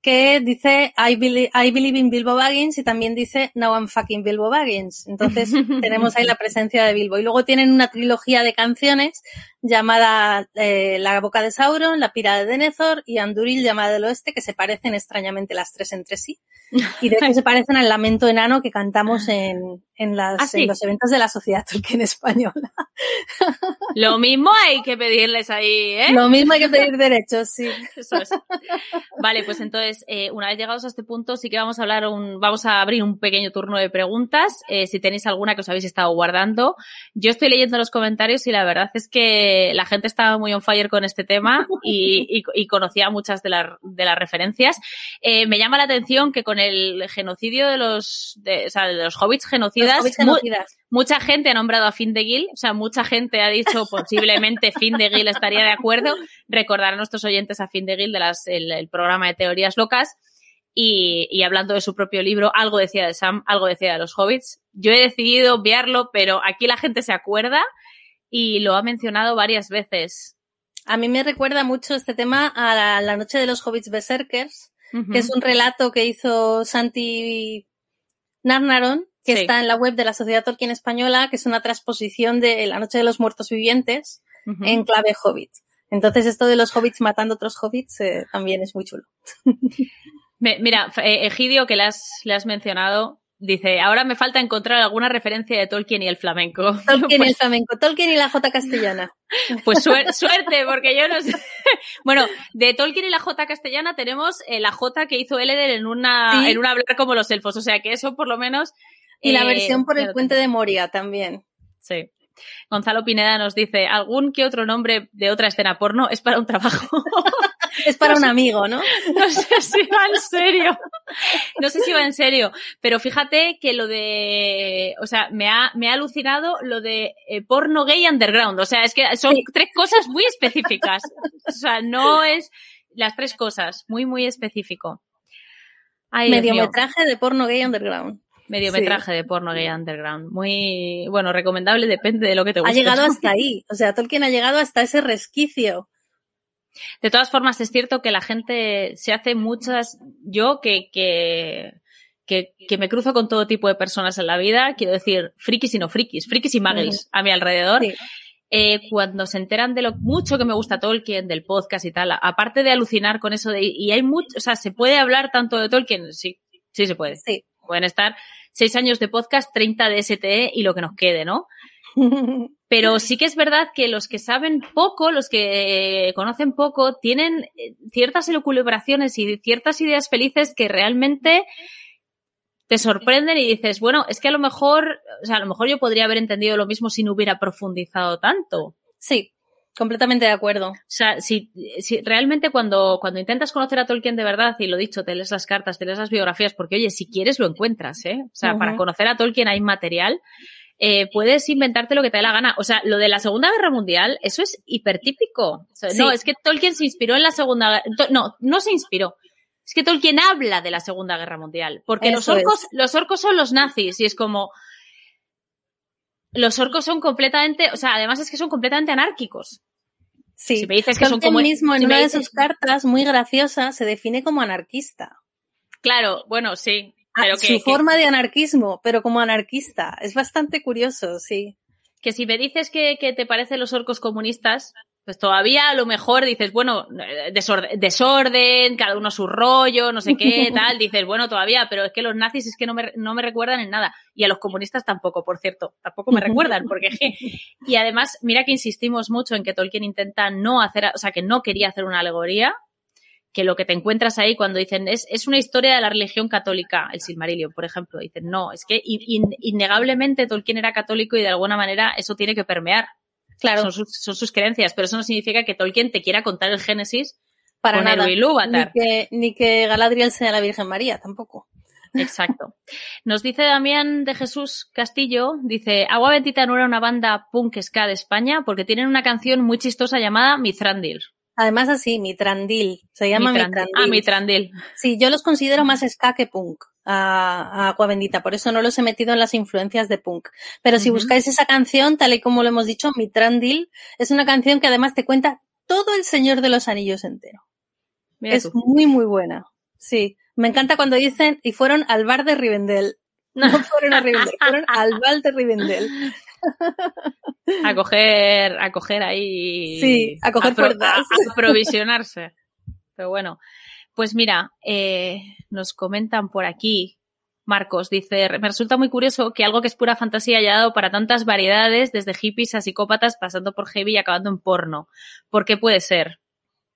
que dice I believe, I believe in Bilbo Baggins y también dice Now I'm fucking Bilbo Baggins. Entonces <laughs> tenemos ahí la presencia de Bilbo. Y luego tienen una trilogía de canciones llamada eh, La boca de Sauron, La pira de Denethor y Anduril llamada del oeste, que se parecen extrañamente las tres entre sí. Y de hecho se parecen al lamento enano que cantamos en, en, las, ¿Ah, en los eventos de la Sociedad Tolkien Española. <laughs> Lo mismo hay que pedirles ahí, ¿eh? Lo mismo hay que pedir derechos, sí. <laughs> Eso es. Vale, pues entonces, eh, una vez llegados a este punto, sí que vamos a hablar un, vamos a abrir un pequeño turno de preguntas. Eh, si tenéis alguna que os habéis estado guardando. Yo estoy leyendo los comentarios y la verdad es que la gente estaba muy on fire con este tema y, y, conocía muchas de, de las referencias. Eh, me llama la atención que con el genocidio de los, de, o sea, de los hobbits genocidas, mucha gente ha nombrado a Findegil, o sea, mucha gente ha dicho posiblemente <laughs> Findegil estaría de acuerdo. Recordar a nuestros oyentes a Findegil de las, el, programa de teorías locas. Y, y, hablando de su propio libro, algo decía de Sam, algo decía de los hobbits. Yo he decidido obviarlo, pero aquí la gente se acuerda y lo ha mencionado varias veces. A mí me recuerda mucho este tema a la, la noche de los hobbits berserkers, que es un relato que hizo Santi Narnaron, que está en la web de la Sociedad Tolkien Española, que es una transposición de La Noche de los Muertos Vivientes en clave hobbit. Entonces esto de los hobbits matando otros hobbits eh, también es muy chulo. <laughs> Mira, eh, Egidio, que le has, le has mencionado, Dice, ahora me falta encontrar alguna referencia de Tolkien y el flamenco. <laughs> Tolkien y el pues flamenco, Tolkien y la J castellana. <laughs> Pues suerte, porque yo no sé. <laughs> Bueno, de Tolkien y la J castellana tenemos eh, la J que hizo Eleder en una, en un hablar como los elfos, o sea que eso por lo menos. Y la eh, versión por el puente de Moria también. Sí. Gonzalo Pineda nos dice, algún que otro nombre de otra escena porno es para un trabajo. Es para un amigo, ¿no? <laughs> No sé si va en serio. No sé si va en serio. Pero fíjate que lo de, o sea, me ha, me ha alucinado lo de eh, porno gay underground. O sea, es que son tres cosas muy específicas. O sea, no es las tres cosas. Muy, muy específico. Mediometraje de porno gay underground mediometraje de porno gay underground. Muy, bueno, recomendable, depende de lo que te guste. Ha llegado <laughs> hasta ahí. O sea, Tolkien ha llegado hasta ese resquicio. De todas formas, es cierto que la gente se hace muchas, yo que, que, que, me cruzo con todo tipo de personas en la vida, quiero decir, frikis y no frikis, frikis y muggles a mi alrededor. Eh, cuando se enteran de lo mucho que me gusta Tolkien, del podcast y tal, aparte de alucinar con eso de, y hay mucho, o sea, se puede hablar tanto de Tolkien, sí, sí se puede. Sí. Pueden estar seis años de podcast, 30 de STE y lo que nos quede, ¿no? <laughs> Pero sí que es verdad que los que saben poco, los que conocen poco, tienen eh, ciertas elucubraciones y ciertas ideas felices que realmente te sorprenden y dices, bueno, es que a lo mejor, o sea, a lo mejor yo podría haber entendido lo mismo si no hubiera profundizado tanto. Sí, Completamente de acuerdo. O sea, si, si realmente cuando, cuando intentas conocer a Tolkien de verdad, y lo dicho, te lees las cartas, te lees las biografías, porque oye, si quieres lo encuentras, ¿eh? O sea, para conocer a Tolkien hay material, eh, puedes inventarte lo que te dé la gana. O sea, lo de la Segunda Guerra Mundial, eso es hipertípico. No, es que Tolkien se inspiró en la Segunda No, no se inspiró. Es que Tolkien habla de la Segunda Guerra Mundial. Porque los orcos, los orcos son los nazis y es como, los orcos son completamente, o sea, además es que son completamente anárquicos. Sí, si me dices que son como mismo en una de sus cartas muy graciosa se define como anarquista. Claro, bueno, sí. Ah, su forma de anarquismo, pero como anarquista. Es bastante curioso, sí. que si me dices que, que te parecen los orcos comunistas, pues todavía a lo mejor dices, bueno, desorden, desorden, cada uno su rollo, no sé qué, <laughs> tal, dices, bueno, todavía, pero es que los nazis es que no me, no me recuerdan en nada. Y a los comunistas tampoco, por cierto, tampoco me <laughs> recuerdan, porque y además, mira que insistimos mucho en que Tolkien intenta no hacer, o sea, que no quería hacer una alegoría, que lo que te encuentras ahí cuando dicen es, es una historia de la religión católica, el Silmarillion, por ejemplo, dicen, no, es que innegablemente Tolkien era católico y de alguna manera eso tiene que permear. Claro. Son sus, son sus creencias, pero eso no significa que Tolkien te quiera contar el Génesis para nada. Ni que, ni que Galadriel sea la Virgen María, tampoco. Exacto. Nos dice Damián de Jesús Castillo, dice, Agua Bendita no era una banda punk ska de España porque tienen una canción muy chistosa llamada Mithrandil. Además así, Mitrandil. Se llama Mitrandil. Ah, Mitrandil. Sí, yo los considero más ska que punk. A, Agua Bendita, por eso no los he metido en las influencias de punk. Pero si buscáis esa canción, tal y como lo hemos dicho, Mitrandil, es una canción que además te cuenta todo el Señor de los Anillos entero. es muy, muy buena. Sí. Me encanta cuando dicen, y fueron al bar de Rivendell. No fueron a Rivendell, fueron al bar de Rivendell <laughs> a coger, a coger ahí. Sí, a coger a, aprovisionarse. Pero bueno, pues mira, eh, nos comentan por aquí. Marcos dice, me resulta muy curioso que algo que es pura fantasía haya dado para tantas variedades, desde hippies a psicópatas, pasando por heavy y acabando en porno. ¿Por qué puede ser?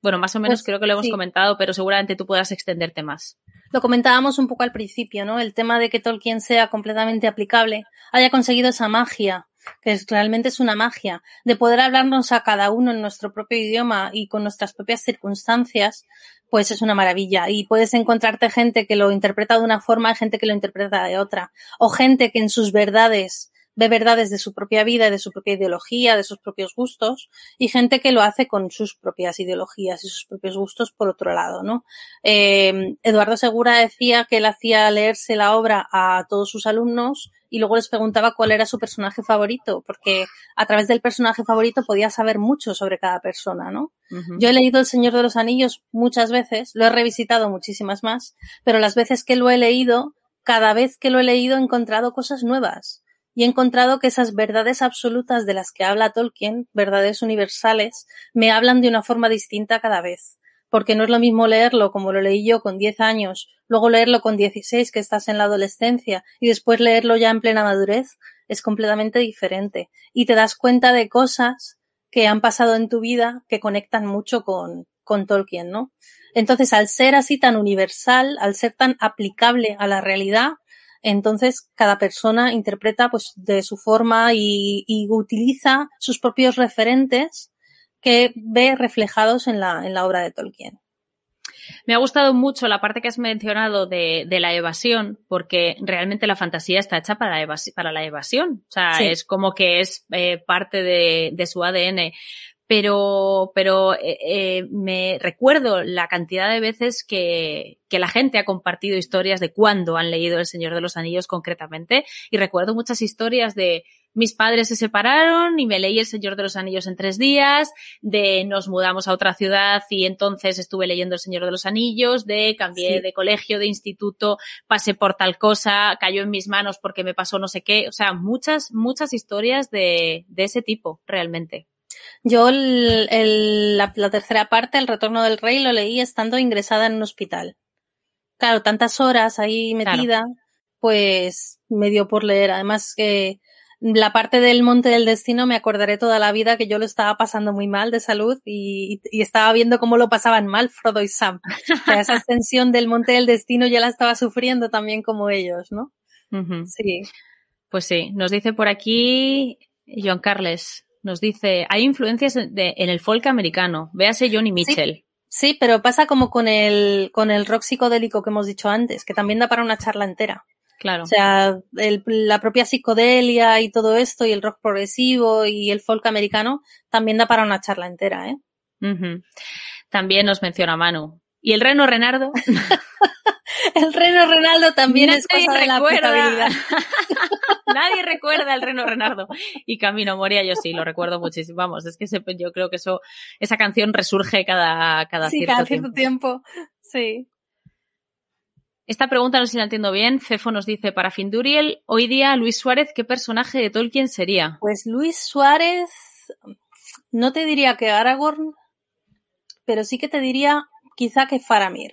Bueno, más o menos pues creo que lo hemos comentado, pero seguramente tú puedas extenderte más. Lo comentábamos un poco al principio, ¿no? El tema de que Tolkien sea completamente aplicable, haya conseguido esa magia que realmente es una magia, de poder hablarnos a cada uno en nuestro propio idioma y con nuestras propias circunstancias, pues es una maravilla. Y puedes encontrarte gente que lo interpreta de una forma y gente que lo interpreta de otra. O gente que en sus verdades ve verdades de su propia vida, de su propia ideología, de sus propios gustos, y gente que lo hace con sus propias ideologías y sus propios gustos por otro lado, ¿no? Eh, Eduardo Segura decía que él hacía leerse la obra a todos sus alumnos y luego les preguntaba cuál era su personaje favorito, porque a través del personaje favorito podía saber mucho sobre cada persona, ¿no? Yo he leído El Señor de los Anillos muchas veces, lo he revisitado muchísimas más, pero las veces que lo he leído, cada vez que lo he leído he encontrado cosas nuevas y he encontrado que esas verdades absolutas de las que habla Tolkien, verdades universales, me hablan de una forma distinta cada vez porque no es lo mismo leerlo como lo leí yo con 10 años, luego leerlo con 16 que estás en la adolescencia y después leerlo ya en plena madurez, es completamente diferente. Y te das cuenta de cosas que han pasado en tu vida que conectan mucho con, con Tolkien, ¿no? Entonces, al ser así tan universal, al ser tan aplicable a la realidad, entonces cada persona interpreta pues de su forma y, y utiliza sus propios referentes que ve reflejados en la, en la obra de Tolkien. Me ha gustado mucho la parte que has mencionado de, de la evasión, porque realmente la fantasía está hecha para, para la evasión. O sea, es como que es eh, parte de, de, su ADN. Pero, pero eh, eh, me recuerdo la cantidad de veces que, que la gente ha compartido historias de cuándo han leído El Señor de los Anillos concretamente. Y recuerdo muchas historias de, mis padres se separaron y me leí El Señor de los Anillos en tres días, de nos mudamos a otra ciudad y entonces estuve leyendo El Señor de los Anillos, de cambié de colegio, de instituto, pasé por tal cosa, cayó en mis manos porque me pasó no sé qué, o sea, muchas, muchas historias de, de ese tipo, realmente. Yo el, la, tercera parte, El Retorno del Rey, lo leí estando ingresada en un hospital. Claro, tantas horas ahí metida, pues me dio por leer. Además que la parte del Monte del Destino me acordaré toda la vida que yo lo estaba pasando muy mal de salud y, estaba viendo cómo lo pasaban mal Frodo y Sam. esa <laughs> ascensión del Monte del Destino ya la estaba sufriendo también como ellos, ¿no? Sí. Pues sí, nos dice por aquí John Carles, nos dice, hay influencias en el folk americano, véase Johnny Mitchell. Sí. pero pasa como con el, con el rock psicodélico que hemos dicho antes, que también da para una charla entera. Claro. O sea, la propia psicodelia y todo esto y el rock progresivo y el folk americano también da para una charla entera, ¿eh? También nos menciona Manu. ¿Y el reno Renardo? <laughs> <laughs> el reno Renaldo también es cosa de la <laughs> Nadie recuerda el reno Renardo. Y Camino Moria yo sí, lo recuerdo muchísimo. Vamos, es que yo creo que eso, esa canción resurge cada, cada sí, cierto cada cierto tiempo. Sí. Esta pregunta no sé si la entiendo bien. Fefo nos dice, para Finduriel, hoy día Luis Suárez, ¿qué personaje de Tolkien sería? Pues Luis Suárez, no te diría que Aragorn, pero sí que te diría quizá que Faramir.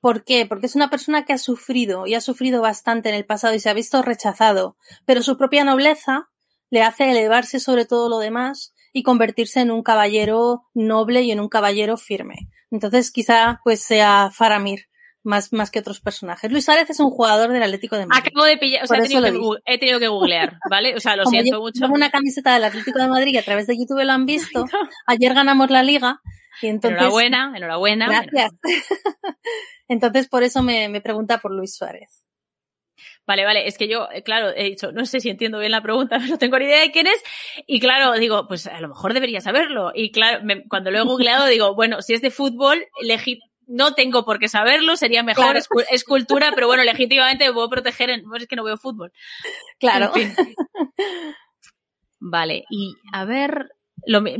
¿Por qué? Porque es una persona que ha sufrido y ha sufrido bastante en el pasado y se ha visto rechazado, pero su propia nobleza le hace elevarse sobre todo lo demás y convertirse en un caballero noble y en un caballero firme. Entonces quizá pues sea Faramir más, más que otros personajes. Luis Suárez es un jugador del Atlético de Madrid. Acabo de pillar, o sea, he tenido, que, he tenido, que, googlear, ¿vale? O sea, lo siento mucho. Tengo una camiseta del Atlético de Madrid que a través de YouTube lo han visto. <laughs> Ayer ganamos la liga. Y entonces, enhorabuena, enhorabuena. Gracias. <laughs> entonces, por eso me, me pregunta por Luis Suárez. Vale, vale, es que yo, eh, claro, he dicho, no sé si entiendo bien la pregunta, <laughs> no tengo ni idea de quién es. Y claro, digo, pues a lo mejor debería saberlo. Y claro, me, cuando lo he googleado, digo, bueno, si es de fútbol, no tengo por qué saberlo, sería mejor, es, cultura, pero bueno, <laughs> legítimamente me puedo proteger, en, pues es que no veo fútbol. Claro. Vale, y a ver,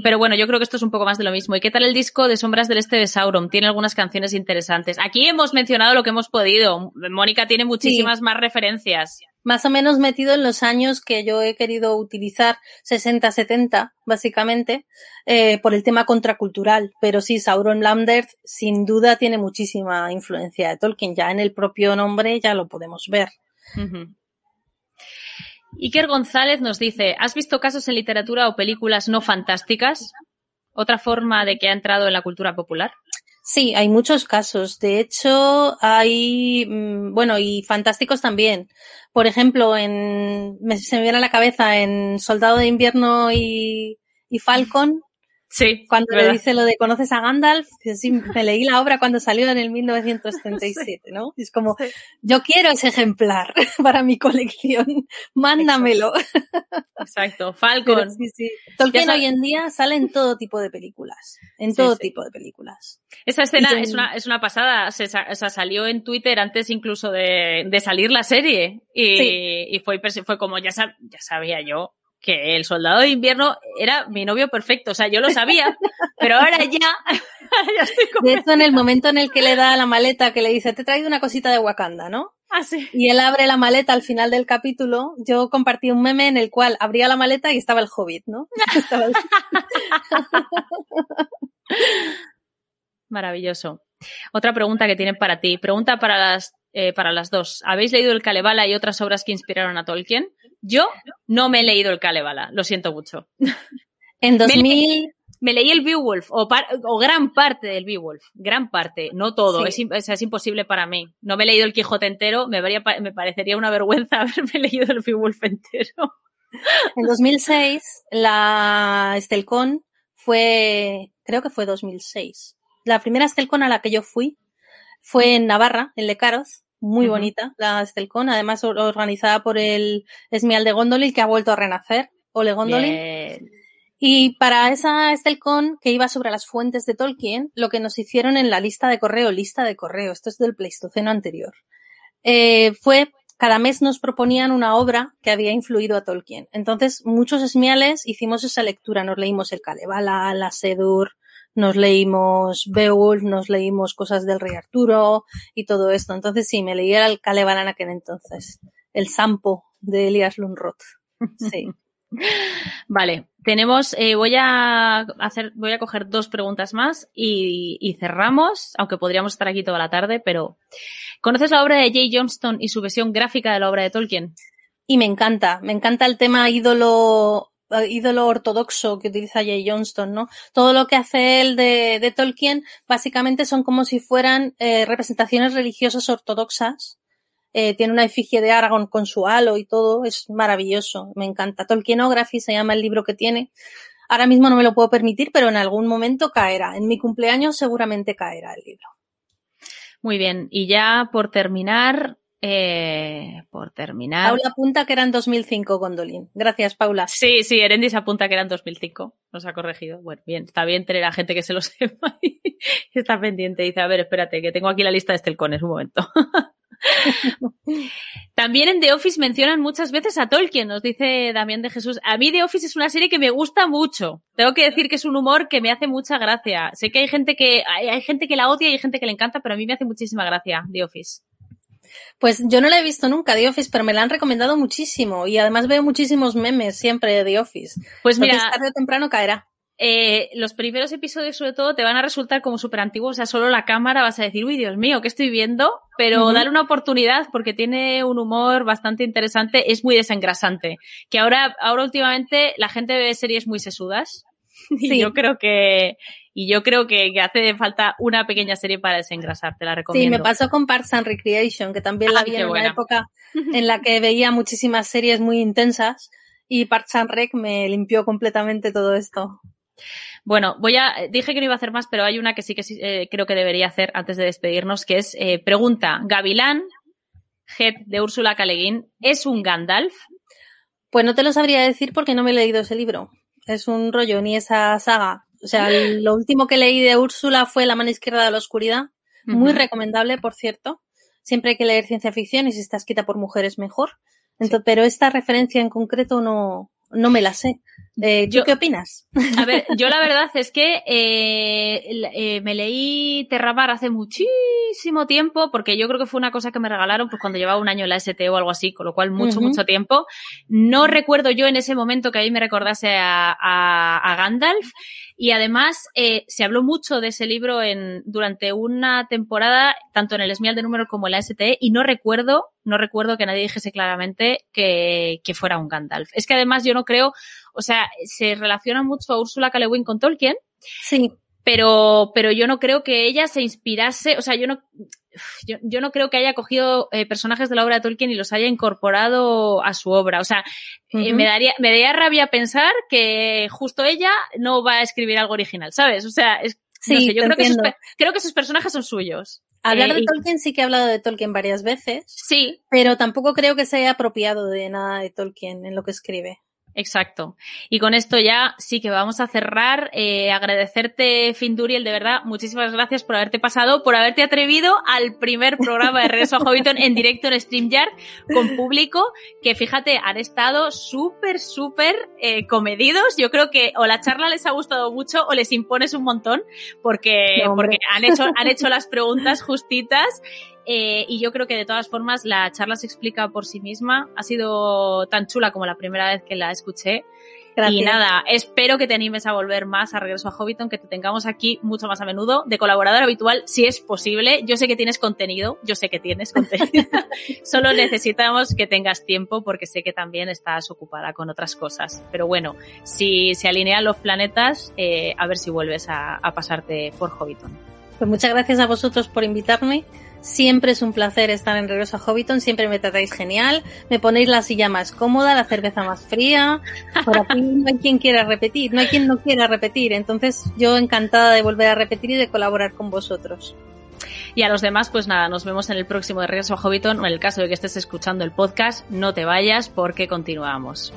pero bueno, yo creo que esto es un poco más de lo mismo. ¿Y qué tal el disco de Sombras del Este de Sauron? Tiene algunas canciones interesantes. Aquí hemos mencionado lo que hemos podido. Mónica tiene muchísimas más referencias. Más o menos metido en los años que yo he querido utilizar, 60-70, básicamente, eh, por el tema contracultural. Pero sí, Sauron Lambert sin duda tiene muchísima influencia de Tolkien. Ya en el propio nombre ya lo podemos ver. Iker González nos dice, ¿has visto casos en literatura o películas no fantásticas? ¿Otra forma de que ha entrado en la cultura popular? Sí, hay muchos casos. De hecho, hay, mm, bueno, y fantásticos también. Por ejemplo, en, se me viene a la cabeza en Soldado de Invierno y, y Falcon, Sí. Cuando le dice lo de conoces a Gandalf, sí, me leí la obra cuando salió en el 1937, <laughs> ¿no? es como, yo quiero ese ejemplar <laughs> para mi colección, mándamelo. <laughs> Exacto, Falcon. sí, sí. Tolkien hoy en día sale en todo tipo de películas, en todo tipo de películas. Esa escena es una, es una pasada, se, o sea, salió en Twitter antes incluso de, de salir la serie y, y fue, fue como ya, ya sabía yo que el soldado de invierno era mi novio perfecto. O sea, yo lo sabía, pero ahora ya, <laughs> ya estoy De hecho, en el momento en el que le da la maleta, que le dice, te he traído una cosita de Wakanda, ¿no? Ah, sí. Y él abre la maleta al final del capítulo. Yo compartí un meme en el cual abría la maleta y estaba el hobbit, ¿no? <laughs> <laughs> Maravilloso. Otra pregunta que tienen para ti. Pregunta para las, eh, para las dos. ¿Habéis leído el Kalevala y otras obras que inspiraron a Tolkien? Yo no me he leído el Kalevala, lo siento mucho. <laughs> En 2000... Me leí el Beowulf, o, o gran parte del Beowulf, gran parte, no todo, es, es, imposible para mí. No me he leído el Quijote entero, me, me parecería una vergüenza <laughs> haberme leído el Beowulf entero. En 2006, la Estelcon fue, creo que fue 2006. La primera Estelcon a la que yo fui fue en Navarra, en Lecaroz, muy bonita, la Estelcon, además organizada por el Esmial de Gondolin, que ha vuelto a renacer, Ole Gondolin. Y para esa Estelcon, que iba sobre las fuentes de Tolkien, lo que nos hicieron en la lista de correo, lista de correo, esto es del Pleistoceno anterior, eh, fue cada mes nos proponían una obra que había influido a Tolkien. Entonces, muchos esmiales hicimos esa lectura, nos leímos el Kalevala, la Sedur, nos leímos Beowulf, nos leímos cosas del rey Arturo y todo esto. Entonces sí, me leía el Kalevala en aquel entonces. El Sampo de Elias Lunroth. Sí. <laughs> Vale, tenemos, eh, voy a hacer, voy a coger dos preguntas más y, y, cerramos, aunque podríamos estar aquí toda la tarde, pero ¿conoces la obra de Jay Johnston y su versión gráfica de la obra de Tolkien? Y me encanta, me encanta el tema ídolo ídolo ortodoxo que utiliza Jay Johnston, ¿no? Todo lo que hace él de, Tolkien básicamente son como si fueran eh, representaciones religiosas ortodoxas. Eh, tiene una efigie de Aragón con su halo y todo, es maravilloso, me encanta. Tolkienography se llama el libro que tiene. Ahora mismo no me lo puedo permitir, pero en algún momento caerá. En mi cumpleaños seguramente caerá el libro. Muy bien, y ya por terminar, eh, por terminar. Paula apunta que eran 2005, Gondolin. Gracias, Paula. Sí, sí, Erendis apunta que eran 2005. Nos ha corregido. Bueno, bien, está bien tener a gente que se lo <laughs> sepa y está pendiente. Dice, a ver, espérate, que tengo aquí la lista de Estelcones, un momento. <laughs> También en The Office mencionan muchas veces a Tolkien, nos dice Damián de Jesús. A mí The Office es una serie que me gusta mucho. Tengo que decir que es un humor que me hace mucha gracia. Sé que hay gente que, hay, hay gente que la odia y hay gente que le encanta, pero a mí me hace muchísima gracia The Office. Pues yo no la he visto nunca, The Office, pero me la han recomendado muchísimo y además veo muchísimos memes siempre de The Office. Pues mira, tarde o temprano caerá. Eh, los primeros episodios sobre todo te van a resultar como súper antiguos, o sea, solo la cámara vas a decir, uy, Dios mío, ¿qué estoy viendo? Pero uh dale una oportunidad porque tiene un humor bastante interesante, es muy desengrasante. Que ahora, ahora últimamente la gente ve series muy sesudas. <laughs> Y yo creo que, y yo creo que, que, hace falta una pequeña serie para desengrasar, te la recomiendo. Sí, me pasó con Parks and Recreation, que también la ah, vi en una época <laughs> en la que veía muchísimas series muy intensas y Parks and Rec me limpió completamente todo esto. Bueno, voy a, dije que no iba a hacer más, pero hay una que sí que eh, creo que debería hacer antes de despedirnos, que es eh, pregunta, Gavilán, Head de Úrsula Caleguín, ¿es un Gandalf? Pues no te lo sabría decir porque no me he leído ese libro. Es un rollo, ni esa saga. O sea, lo último que leí de Úrsula fue La mano izquierda de la oscuridad. Muy recomendable, por cierto. Siempre hay que leer ciencia ficción y si está escrita por mujeres mejor. Entonces, Pero esta referencia en concreto no, no me la sé. Eh, ¿Tú qué opinas? A ver, yo la verdad es que eh, eh, me leí Terramar hace muchísimo tiempo, porque yo creo que fue una cosa que me regalaron pues cuando llevaba un año en la ST o algo así, con lo cual mucho, mucho tiempo. No recuerdo yo en ese momento que ahí me recordase a, a, a Gandalf. Y además eh, se habló mucho de ese libro en, durante una temporada, tanto en el Esmial de Números como en la STE, y no recuerdo, no recuerdo que nadie dijese claramente que, que fuera un Gandalf. Es que además yo no creo, o sea, se relaciona mucho a Úrsula K. con Tolkien. Sí. Pero, pero yo no creo que ella se inspirase, o sea, yo no, yo, yo, no creo que haya cogido eh, personajes de la obra de Tolkien y los haya incorporado a su obra. O sea, uh -huh. eh, me, daría, me daría rabia pensar que justo ella no va a escribir algo original, ¿sabes? O sea, es, sí, no sé, yo creo que, sus, creo que, sus, personajes son suyos. Hablar de Tolkien sí que he hablado de Tolkien varias veces. Sí. Pero tampoco creo que se haya apropiado de nada de Tolkien en lo que escribe. Exacto. Y con esto ya sí que vamos a cerrar. Eh, agradecerte, Finduriel, de verdad, muchísimas gracias por haberte pasado, por haberte atrevido al primer programa de Regreso a Hobbiton en directo en StreamYard con público, que fíjate, han estado súper, súper eh, comedidos. Yo creo que o la charla les ha gustado mucho o les impones un montón, porque, no, porque han hecho, han hecho las preguntas justitas eh, y yo creo que de todas formas la charla se explica por sí misma. Ha sido tan chula como la primera vez que la escuché. Gracias. Y nada, espero que te animes a volver más a Regreso a Hobbiton, que te tengamos aquí mucho más a menudo, de colaborador habitual, si es posible. Yo sé que tienes contenido, yo sé que tienes <laughs> contenido. Solo necesitamos que tengas tiempo porque sé que también estás ocupada con otras cosas. Pero bueno, si se alinean los planetas, eh, a ver si vuelves a, a pasarte por Hobbiton. Pues muchas gracias a vosotros por invitarme. Siempre es un placer estar en Regreso a Hobbiton, siempre me tratáis genial, me ponéis la silla más cómoda, la cerveza más fría, por aquí no hay quien quiera repetir, no hay quien no quiera repetir, entonces yo encantada de volver a repetir y de colaborar con vosotros. Y a los demás, pues nada, nos vemos en el próximo de Regreso a Hobbiton, o en el caso de que estés escuchando el podcast, no te vayas porque continuamos.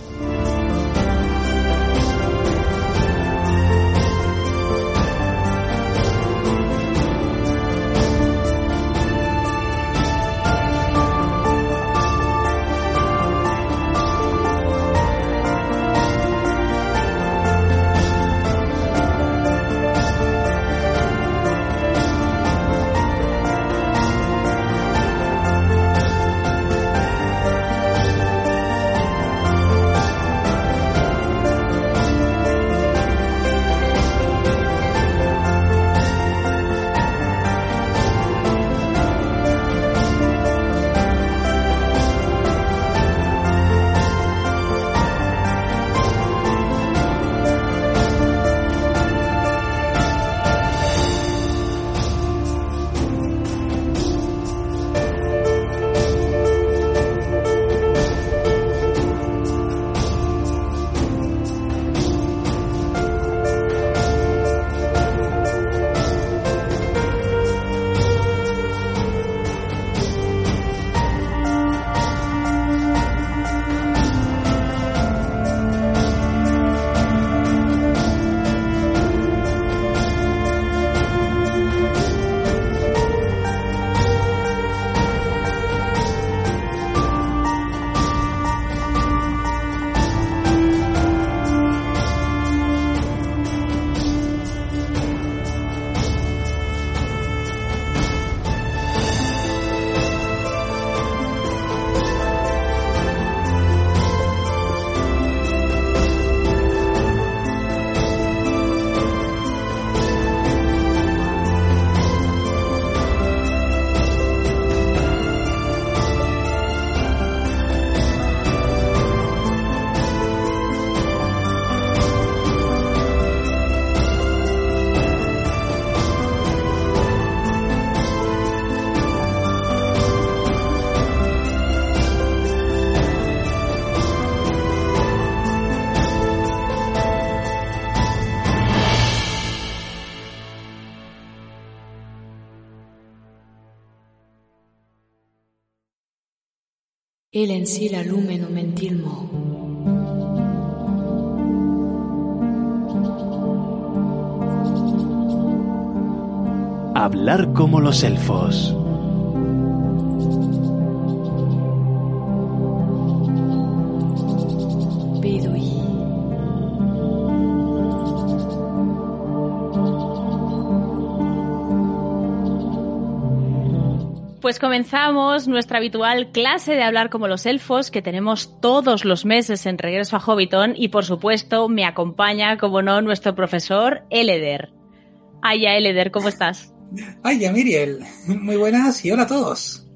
El en sí la lumen mentilmo. Hablar como los elfos. Pues comenzamos nuestra habitual clase de hablar como los elfos que tenemos todos los meses en Regreso a Hobbiton y por supuesto me acompaña, como no, nuestro profesor Eleder. Aya Eleder, ¿cómo estás? Ay, ya Miriel, muy buenas y hola a todos.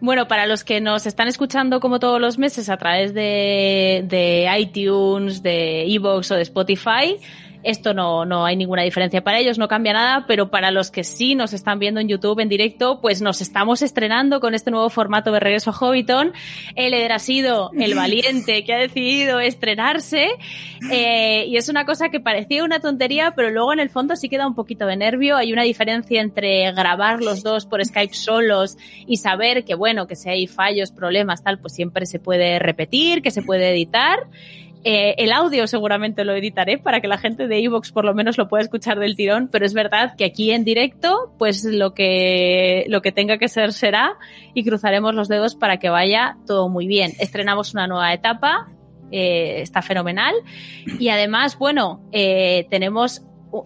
Bueno, para los que nos están escuchando como todos los meses a través de, de iTunes, de Evox o de Spotify, esto no, no hay ninguna diferencia para ellos, no cambia nada, pero para los que sí nos están viendo en YouTube en directo, pues nos estamos estrenando con este nuevo formato de Regreso a Hobbiton. Él ha sido el <laughs> valiente que ha decidido estrenarse eh, y es una cosa que parecía una tontería, pero luego en el fondo sí queda un poquito de nervio. Hay una diferencia entre grabar los dos por Skype solos y saber que, bueno, que si hay fallos, problemas, tal, pues siempre se puede repetir, que se puede editar. Eh, el audio seguramente lo editaré para que la gente de Evox por lo menos lo pueda escuchar del tirón, pero es verdad que aquí en directo, pues lo que, lo que tenga que ser será y cruzaremos los dedos para que vaya todo muy bien. Estrenamos una nueva etapa, eh, está fenomenal y además, bueno, eh, tenemos,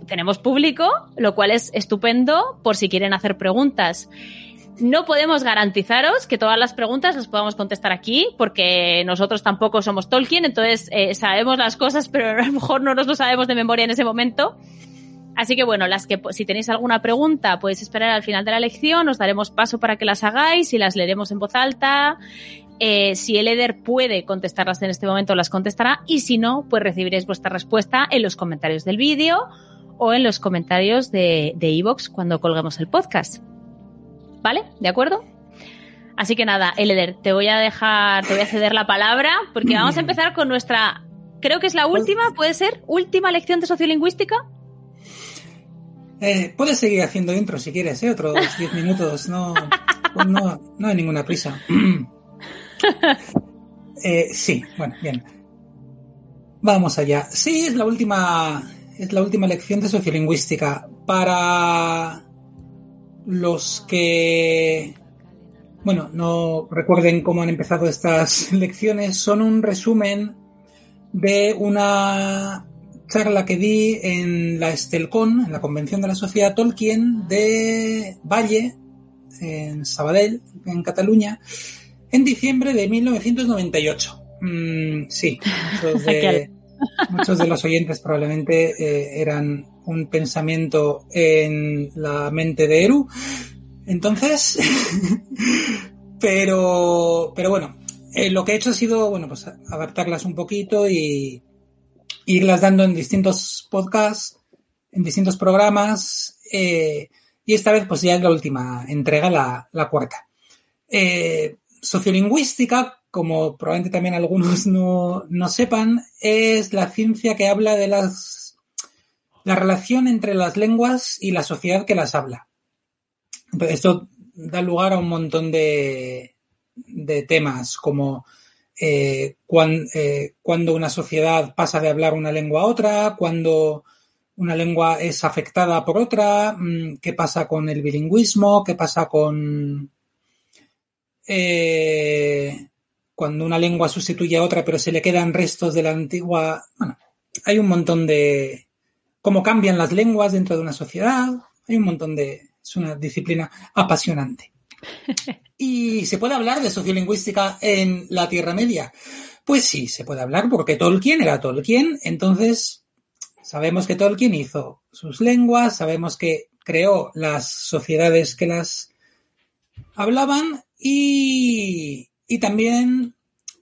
tenemos público, lo cual es estupendo por si quieren hacer preguntas. No podemos garantizaros que todas las preguntas las podamos contestar aquí, porque nosotros tampoco somos Tolkien, entonces eh, sabemos las cosas, <laughs> pero a lo mejor no nos lo sabemos de memoria en ese momento. Así que bueno, las que si tenéis alguna pregunta podéis esperar al final de la lección, os daremos paso para que las hagáis y las leeremos en voz alta. Eh, si el Eder puede contestarlas en este momento, las contestará y si no, pues recibiréis vuestra respuesta en los comentarios del vídeo o en los comentarios de Evox cuando colgamos el podcast. ¿Vale? ¿De acuerdo? Así que nada, Eleder, te voy a dejar, te voy a ceder la palabra porque vamos a empezar con nuestra, creo que es la última, ¿puede ser? ¿Última lección de sociolingüística? Eh, puedes seguir haciendo intro si quieres, ¿eh? Otros <laughs> 10 minutos, no, no, no hay ninguna prisa. <laughs> eh, sí, bueno, bien. Vamos allá. Sí, es la última, es la última lección de sociolingüística. Para los que, bueno, no recuerden cómo han empezado estas <laughs> lecciones, son un resumen de una charla que di en la Estelcon, en la Convención de la Sociedad Tolkien de Valle, en Sabadell, en Cataluña, en diciembre de 1998. Mm, sí, muchos <laughs> de, muchos de, los oyentes probablemente eh, eran un pensamiento en la mente de Eru. Entonces, <laughs> pero, pero bueno, eh, lo que he hecho ha sido, bueno, pues adaptarlas un poquito y irlas dando en distintos podcasts, en distintos programas, eh, y esta vez pues ya es la última entrega, la, la cuarta. Eh, sociolingüística, como probablemente también algunos no, no sepan, es la ciencia que habla de las la relación entre las lenguas y la sociedad que las habla. Esto da lugar a un montón de, temas como eh, eh, cuando una sociedad pasa de hablar una lengua a otra, cuando una lengua es afectada por otra, mm, qué pasa con el bilingüismo, qué pasa con eh, cuando una lengua sustituye a otra pero se le quedan restos de la antigua. Bueno, hay un montón de, cómo cambian las lenguas dentro de una sociedad. Hay un montón de... Es una disciplina apasionante. <laughs> ¿Y se puede hablar de sociolingüística en la Tierra Media? Pues sí, se puede hablar porque Tolkien era Tolkien, entonces sabemos que Tolkien hizo sus lenguas, sabemos que creó las sociedades que las hablaban y, y también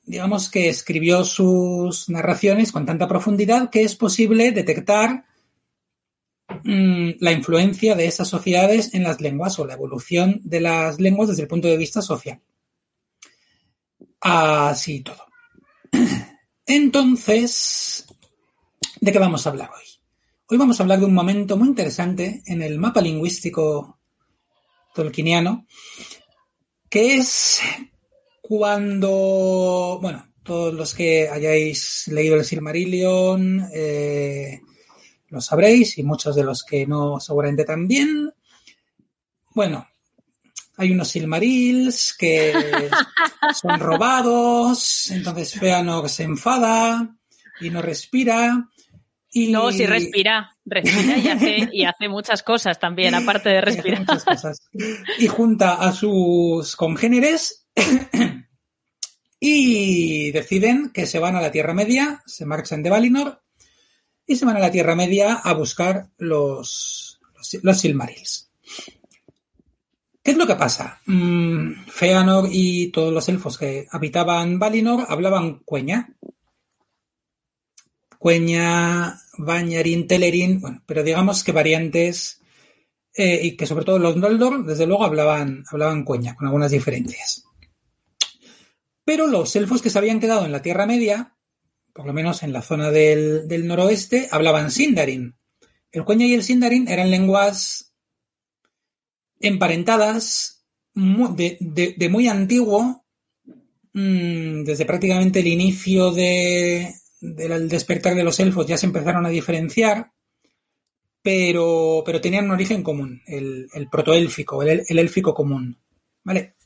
digamos que escribió sus narraciones con tanta profundidad que es posible detectar Mm, la influencia de esas sociedades en las lenguas o la evolución de las lenguas desde el punto de vista social. Así todo. <clears throat> Entonces, ¿de qué vamos a hablar hoy? Hoy vamos a hablar de un momento muy interesante en el mapa lingüístico tolkieniano, que es Cuando, bueno, todos los que hayáis leído el Silmarillion eh, lo sabréis y muchos de los que no seguramente también. Bueno, hay unos Silmarils que <laughs> son robados, entonces Feanor se enfada y no respira. Y... No, si respira, respira y hace, y hace muchas cosas también, aparte de <laughs> respirar. Y, cosas. y junta a sus congéneres <clears throat> y deciden que se van a la Tierra Media, se marchan de Valinor y se van a la Tierra Media a buscar los, los, Silmarils. ¿Qué es lo que pasa? Mm, Feanor y todos los elfos que habitaban Valinor hablaban cueña. Cueña, Bañarín, Telerín, bueno, pero digamos que variantes eh, y que sobre todo los Noldor, desde luego, hablaban, hablaban cueña, con algunas diferencias. Pero los elfos que se habían quedado en la Tierra Media, por lo menos en la zona del, noroeste, hablaban Sindarin. El cueña y el Sindarin eran lenguas emparentadas de, muy antiguo, mmm, desde prácticamente el inicio de, del despertar de los elfos ya se empezaron a diferenciar, pero, pero tenían un origen común, el, el protoélfico, el, el, élfico común. ¿Vale?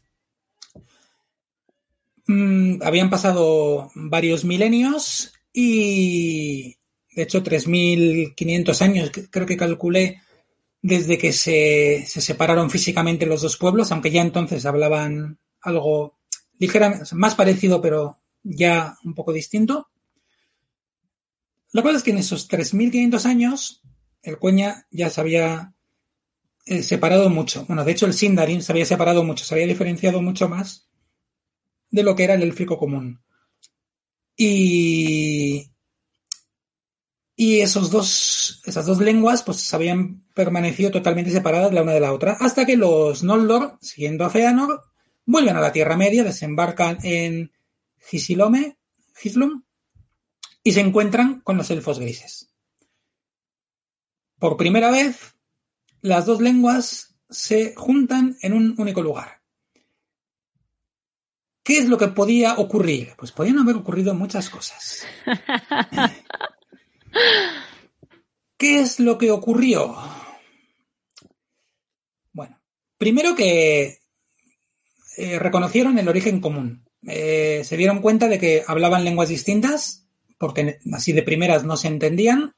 Mm, habían pasado varios milenios y, de hecho, 3.500 años, creo que calculé, desde que se, se, separaron físicamente los dos pueblos, aunque ya entonces hablaban algo ligeramente más parecido, pero ya un poco distinto. Lo cual es que en esos 3.500 años el Cueña ya se había eh, separado mucho. Bueno, de hecho el Sindarin se había separado mucho, se había diferenciado mucho más de lo que era el élfico común. Y, y esos dos, esas dos lenguas pues habían permanecido totalmente separadas la una de la otra, hasta que los Noldor, siguiendo a Feanor, vuelven a la Tierra Media, desembarcan en Gisilome, Gislum, y se encuentran con los elfos grises. Por primera vez, las dos lenguas se juntan en un único lugar. ¿Qué es lo que podía ocurrir? Pues podían haber ocurrido muchas cosas. <laughs> ¿Qué es lo que ocurrió? Bueno, primero que eh, reconocieron el origen común. Eh, se dieron cuenta de que hablaban lenguas distintas, porque así de primeras no se entendían,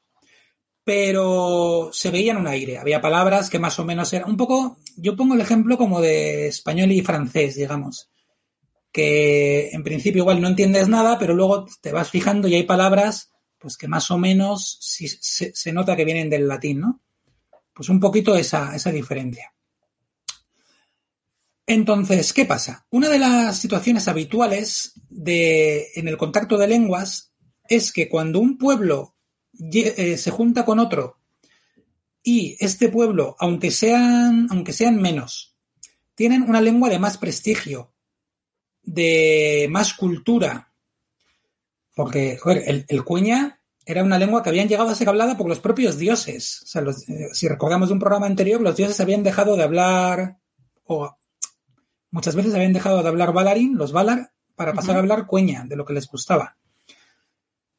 pero se veían un aire. Había palabras que más o menos eran un poco, yo pongo el ejemplo como de español y francés, digamos, que en principio igual no entiendes nada, pero luego te vas fijando y hay palabras pues que más o menos se, se, nota que vienen del latín, ¿no? Pues un poquito esa, esa diferencia. Entonces, ¿qué pasa? Una de las situaciones habituales de, en el contacto de lenguas es que cuando un pueblo eh, se junta con otro y este pueblo, aunque sean, aunque sean menos, tienen una lengua de más prestigio, de más cultura, porque, joder, el, el, cuña era una lengua que habían llegado a ser hablada por los propios dioses. O sea, los, eh, si recordamos de un programa anterior, los dioses habían dejado de hablar, o muchas veces habían dejado de hablar Valarin, los Valar, para pasar uh -huh. a hablar cueña, de lo que les gustaba.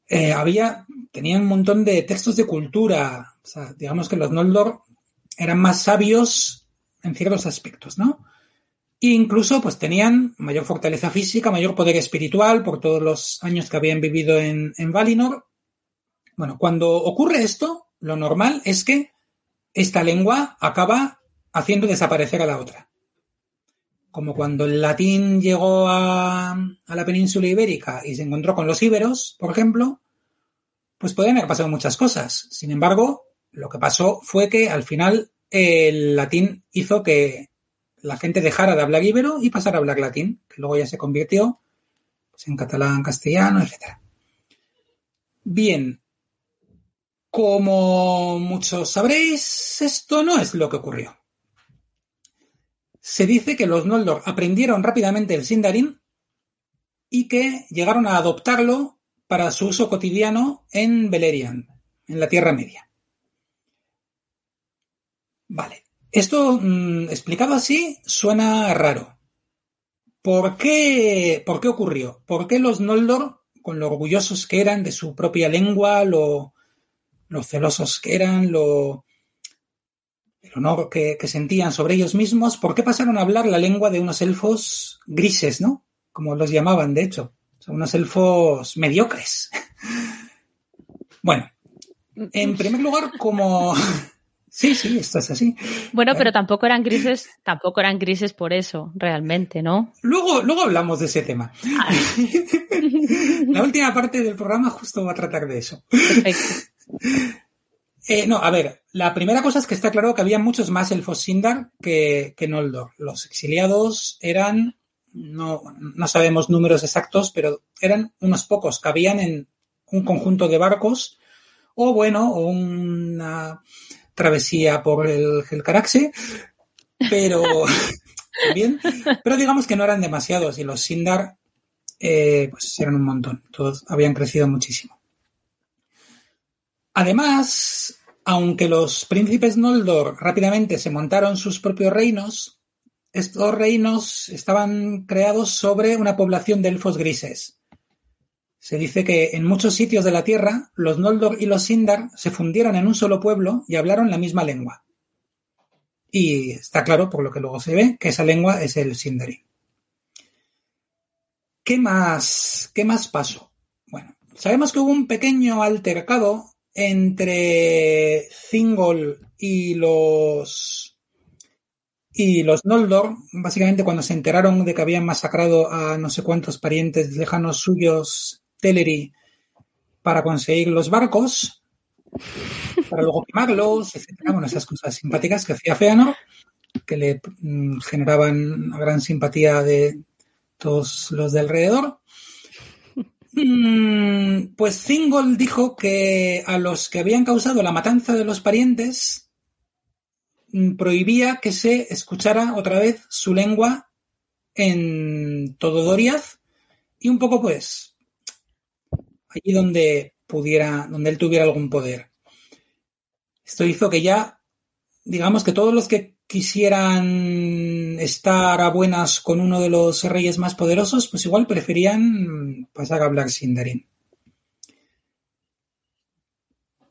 Eh, había, tenían un montón de textos de cultura. O sea, digamos que los Noldor eran más sabios en ciertos aspectos, ¿no? Incluso pues tenían mayor fortaleza física, mayor poder espiritual por todos los años que habían vivido en, Valinor. Bueno, cuando ocurre esto, lo normal es que esta lengua acaba haciendo desaparecer a la otra. Como cuando el latín llegó a, a la península ibérica y se encontró con los íberos, por ejemplo, pues podían haber pasado muchas cosas. Sin embargo, lo que pasó fue que al final el latín hizo que la gente dejara de hablar íbero y pasara a hablar latín, que luego ya se convirtió pues, en catalán, castellano, etc. Bien, como muchos sabréis, esto no es lo que ocurrió. Se dice que los Noldor aprendieron rápidamente el Sindarin y que llegaron a adoptarlo para su uso cotidiano en Beleriand, en la Tierra Media. Vale. Esto, mmm, explicado así, suena raro. ¿por qué, ¿por qué ocurrió? ¿Por qué los Noldor, con lo orgullosos que eran de su propia lengua, lo, lo celosos que eran, lo, el honor que, sentían sobre ellos mismos, ¿por qué pasaron a hablar la lengua de unos elfos grises, ¿no? Como los llamaban, de hecho. Unos elfos mediocres. <laughs> bueno, en primer lugar, como... Sí, sí, esto es así. Bueno, pero tampoco eran grises, tampoco eran grises por eso, realmente, ¿no? Luego, luego hablamos de ese tema. Ah. <laughs> La última parte del programa justo va a tratar de eso. Perfecto. Eh, no, a ver, la primera cosa es que está claro que había muchos más elfos Sindar que, que Noldor. Los exiliados eran, no, no sabemos números exactos, pero eran unos pocos, cabían en un conjunto de barcos o bueno, o una travesía por el, el Caraxe, pero <laughs> bien, pero digamos que no eran demasiados y los Sindar eh, pues eran un montón, todos habían crecido muchísimo. Además, aunque los príncipes Noldor rápidamente se montaron sus propios reinos, estos reinos estaban creados sobre una población de elfos grises. Se dice que en muchos sitios de la Tierra, los Noldor y los Sindar se fundieron en un solo pueblo y hablaron la misma lengua. Y está claro, por lo que luego se ve, que esa lengua es el Sindarin. ¿Qué más, qué más pasó? Bueno, sabemos que hubo un pequeño altercado entre Thingol y los y los Noldor, básicamente cuando se enteraron de que habían masacrado a no sé cuántos parientes lejanos suyos Teleri para conseguir los barcos, para luego quemarlos, etcétera. Bueno, esas cosas simpáticas que hacía Feanor, que le mm, generaban una gran simpatía de todos los de alrededor. Mm, pues Thingol dijo que a los que habían causado la matanza de los parientes mm, prohibía que se escuchara otra vez su lengua en todo Doriath y un poco pues allí donde pudiera, donde él tuviera algún poder. Esto hizo que ya, digamos que todos los que quisieran estar a buenas con uno de los reyes más poderosos, pues igual preferían pasar a hablar Sindarin.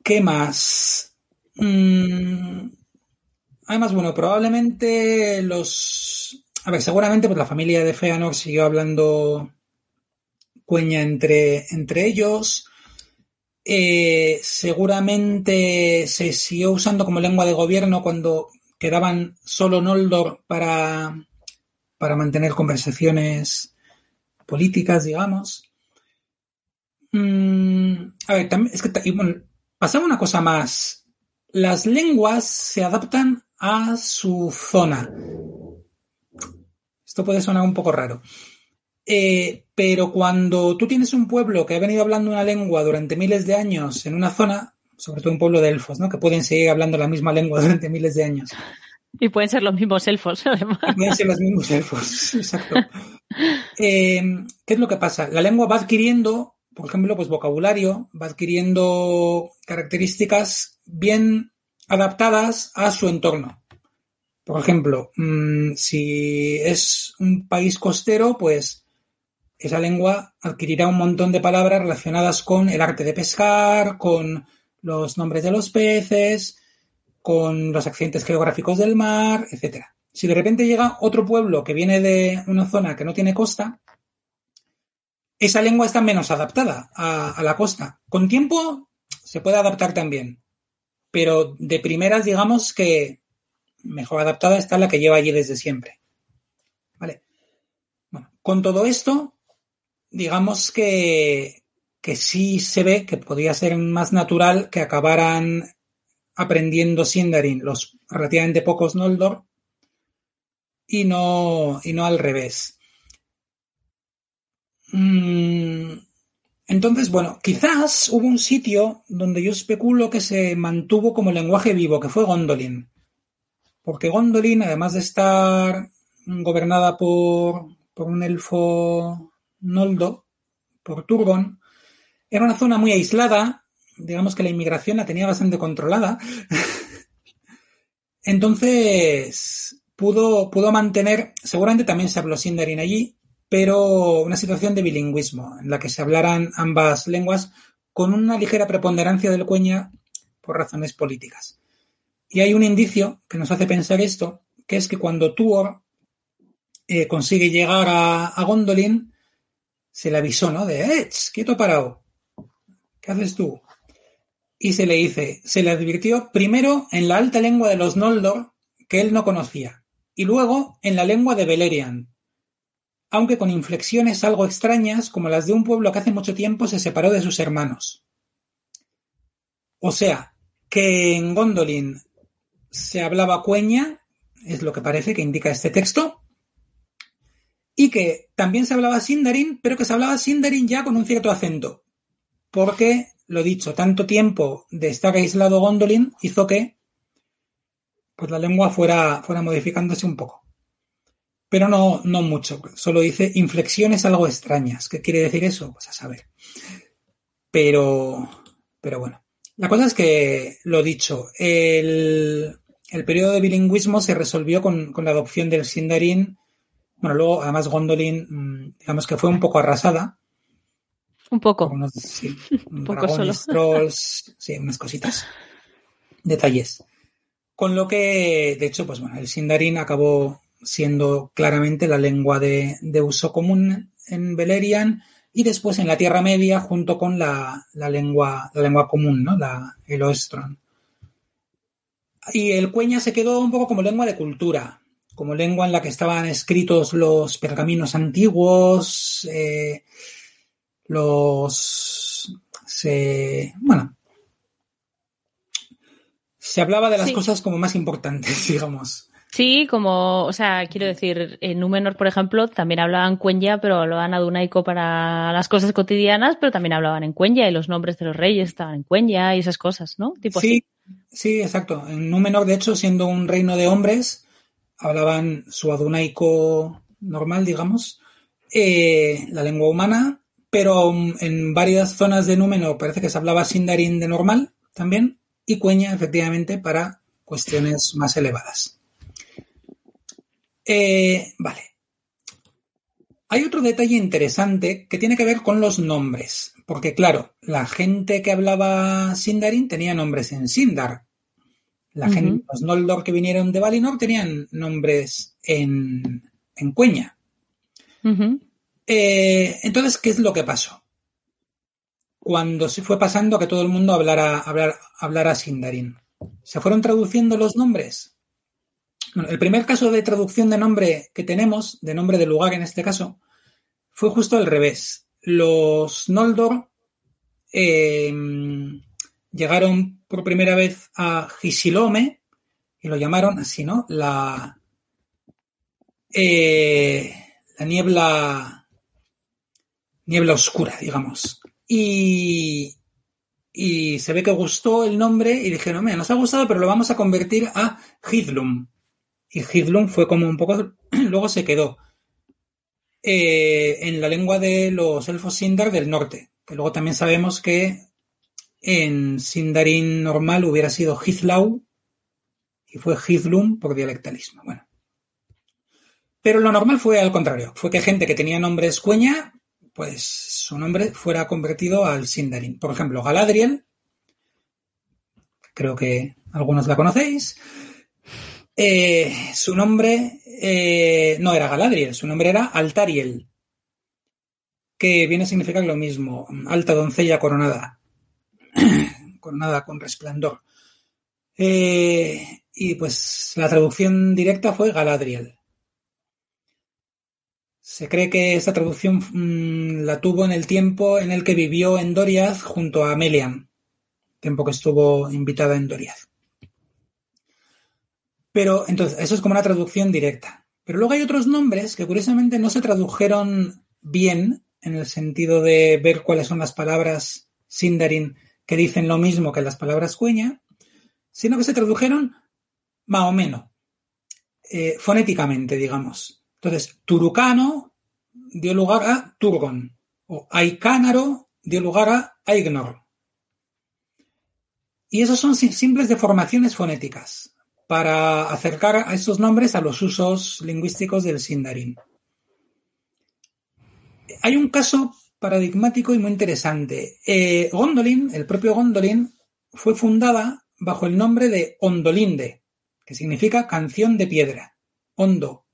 ¿Qué más? Mm, además, bueno, probablemente los... A ver, seguramente pues la familia de Feanor siguió hablando cueña entre, entre ellos. Eh, seguramente se siguió usando como lengua de gobierno cuando quedaban solo Noldor para, para mantener conversaciones políticas, digamos. Mm, a ver, también, es que bueno, pasaba una cosa más. Las lenguas se adaptan a su zona. Esto puede sonar un poco raro. Eh, pero cuando tú tienes un pueblo que ha venido hablando una lengua durante miles de años en una zona, sobre todo un pueblo de elfos, ¿no? Que pueden seguir hablando la misma lengua durante miles de años. Y pueden ser los mismos elfos, <laughs> además. pueden ser los mismos elfos, <laughs> exacto. Eh, ¿Qué es lo que pasa? La lengua va adquiriendo, por ejemplo, pues vocabulario, va adquiriendo características bien adaptadas a su entorno. Por ejemplo, mm, si es un país costero, pues esa lengua adquirirá un montón de palabras relacionadas con el arte de pescar, con los nombres de los peces, con los accidentes geográficos del mar, etc. Si de repente llega otro pueblo que viene de una zona que no tiene costa, esa lengua está menos adaptada a, a la costa. Con tiempo se puede adaptar también, pero de primeras digamos que mejor adaptada está la que lleva allí desde siempre. ¿Vale? Bueno, con todo esto, digamos que, que sí se ve que podría ser más natural que acabaran aprendiendo Sindarin los relativamente pocos Noldor y no, y no al revés. Mm, entonces, bueno, quizás hubo un sitio donde yo especulo que se mantuvo como lenguaje vivo, que fue Gondolin. Porque Gondolin, además de estar gobernada por, por un elfo Noldo, por Turgon, era una zona muy aislada, digamos que la inmigración la tenía bastante controlada. <laughs> Entonces pudo, pudo mantener, seguramente también se habló Sindarin allí, pero una situación de bilingüismo, en la que se hablaran ambas lenguas con una ligera preponderancia del cueña por razones políticas. Y hay un indicio que nos hace pensar esto, que es que cuando Tuor eh, consigue llegar a, Gondolin, se le avisó, ¿no? De, ¡eh, quieto parado! ¿Qué haces tú? Y se le dice, se le advirtió primero en la alta lengua de los Noldor, que él no conocía, y luego en la lengua de Beleriand, aunque con inflexiones algo extrañas como las de un pueblo que hace mucho tiempo se separó de sus hermanos. O sea, que en Gondolin se hablaba cueña, es lo que parece que indica este texto, y que también se hablaba Sindarin, pero que se hablaba Sindarin ya con un cierto acento, porque, lo dicho, tanto tiempo de estar aislado Gondolin hizo que pues la lengua fuera, fuera modificándose un poco pero no, no mucho. Solo dice inflexiones algo extrañas. ¿Qué quiere decir eso? Pues a saber. Pero, pero bueno. La cosa es que, lo dicho, el, el periodo de bilingüismo se resolvió con, con, la adopción del Sindarin. Bueno, luego, además, Gondolin, mm, digamos que fue un poco arrasada. Un poco. Unos, sí, <laughs> un poco solo. Trolls, sí, unas cositas. Detalles. Con lo que, de hecho, pues bueno, el Sindarin acabó siendo claramente la lengua de, de uso común en Beleriand y después en la Tierra Media junto con la, la lengua, la lengua común, ¿no? La, el Oestron. Y el cueña se quedó un poco como lengua de cultura, como lengua en la que estaban escritos los pergaminos antiguos, eh, los... Se, bueno, se hablaba de las Sí. cosas como más importantes, <laughs> digamos. Sí, como, o sea, quiero decir, en Númenor, por ejemplo, también hablaban cuenya, pero hablaban adunaico para las cosas cotidianas, pero también hablaban en cuenya y los nombres de los reyes estaban en cuenya y esas cosas, ¿no? Tipo Sí, sí, exacto. En Númenor, de hecho, siendo un reino de hombres, hablaban su adunaico normal, digamos, eh, la lengua humana, pero en varias zonas de Númenor parece que se hablaba Sindarin de normal también, y cueña, efectivamente, para cuestiones más elevadas. Eh, vale. Hay otro detalle interesante que tiene que ver con los nombres, porque claro, la gente que hablaba Sindarin tenía nombres en Sindar. La gente, los Noldor que vinieron de Valinor tenían nombres en, en Cueña. Eh, entonces, ¿qué es lo que pasó? Cuando se fue pasando a que todo el mundo hablara, hablar, hablara Sindarin. ¿Se fueron traduciendo los nombres? Bueno, el primer caso de traducción de nombre que tenemos, de nombre de lugar en este caso, fue justo al revés. Los Noldor eh, llegaron por primera vez a Gisilome y lo llamaron así, ¿no? La, eh, la niebla, niebla oscura, digamos. Y, y se ve que gustó el nombre y dijeron, mira, nos ha gustado, pero lo vamos a convertir a Hidlum. Y Hidlum fue como un poco, <clears throat> luego se quedó eh, en la lengua de los elfos Sindar del norte, que luego también sabemos que en Sindarin normal hubiera sido Hithlau y fue Hidlum por dialectalismo. Bueno. Pero lo normal fue al contrario, fue que gente que tenía nombres cueña, pues su nombre fuera convertido al Sindarin. Por ejemplo, Galadriel, creo que algunos la conocéis, eh, su nombre eh, no era Galadriel, su nombre era Altariel, que viene a significar lo mismo, alta doncella coronada, <clears throat> coronada con resplandor. Eh, y pues la traducción directa fue Galadriel. Se cree que esta traducción mmm, la tuvo en el tiempo en el que vivió en Doriath junto a Melian, tiempo que estuvo invitada en Doriath. Pero entonces, eso es como una traducción directa. Pero luego hay otros nombres que curiosamente no se tradujeron bien en el sentido de ver cuáles son las palabras Sindarin que dicen lo mismo que las palabras cueña, sino que se tradujeron más o menos, eh, fonéticamente, digamos. Entonces, Turucano dio lugar a Turgon, o Aikánaro dio lugar a Aignor. Y esos son simples deformaciones fonéticas para acercar a estos nombres a los usos lingüísticos del Sindarin. hay un caso paradigmático y muy interesante. Eh, Gondolin, el propio Gondolin, fue fundada bajo el nombre de Ondolinde, que significa canción de piedra. Hondo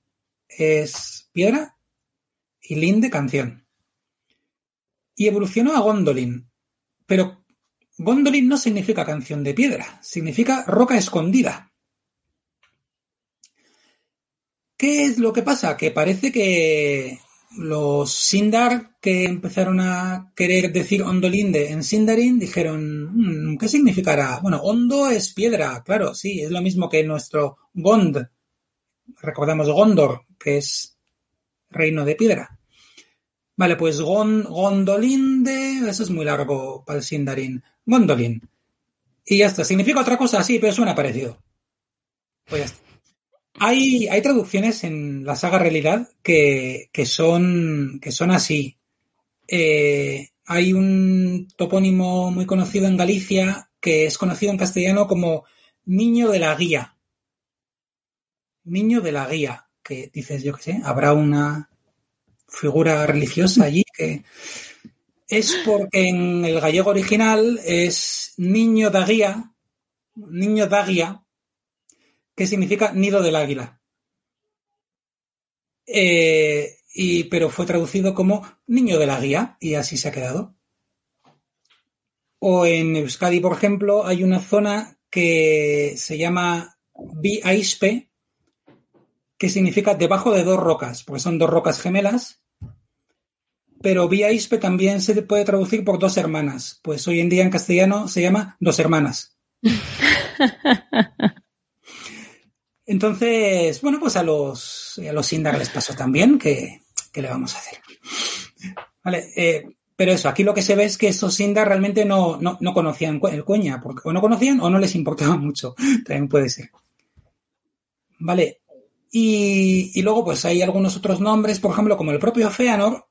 es piedra y linde canción. Y evolucionó a Gondolin. Pero Gondolin no significa canción de piedra, significa roca escondida. ¿Qué es lo que pasa? Que parece que los Sindar que empezaron a querer decir Ondolinde en Sindarin dijeron, mm, ¿qué significará? Bueno, Hondo es piedra, claro, sí, es lo mismo que nuestro Gond. Recordamos Gondor, que es reino de piedra. Vale, pues Gondolinde, eso es muy largo para el Sindarin. Gondolin. Y ya está. ¿Significa otra cosa? Sí, pero suena parecido. Pues ya está. Hay, hay traducciones en la saga Realidad que, que, son, que son así. Eh, hay un topónimo muy conocido en Galicia que es conocido en castellano como Niño de la Guía. Niño de la Guía, que dices, yo qué sé, habrá una figura religiosa allí que es porque en el gallego original es niño da guía, niño da guía, que significa nido del águila. Eh, y, pero fue traducido como niño de la guía y así se ha quedado. O en Euskadi, por ejemplo, hay una zona que se llama Bi-Aispe, que significa debajo de dos rocas, porque son dos rocas gemelas. Pero Bi-Aispe también se puede traducir por dos hermanas, pues hoy en día en castellano se llama dos hermanas. <laughs> Entonces, bueno, pues a los, a los Sindar les pasó también, que, le vamos a hacer? Vale, eh, pero eso, aquí lo que se ve es que esos Sindar realmente no, no, no conocían el cueña, porque o no conocían o no les importaba <laughs> mucho, también puede ser. Vale, y, y, luego pues hay algunos otros nombres, por ejemplo, como el propio Feanor,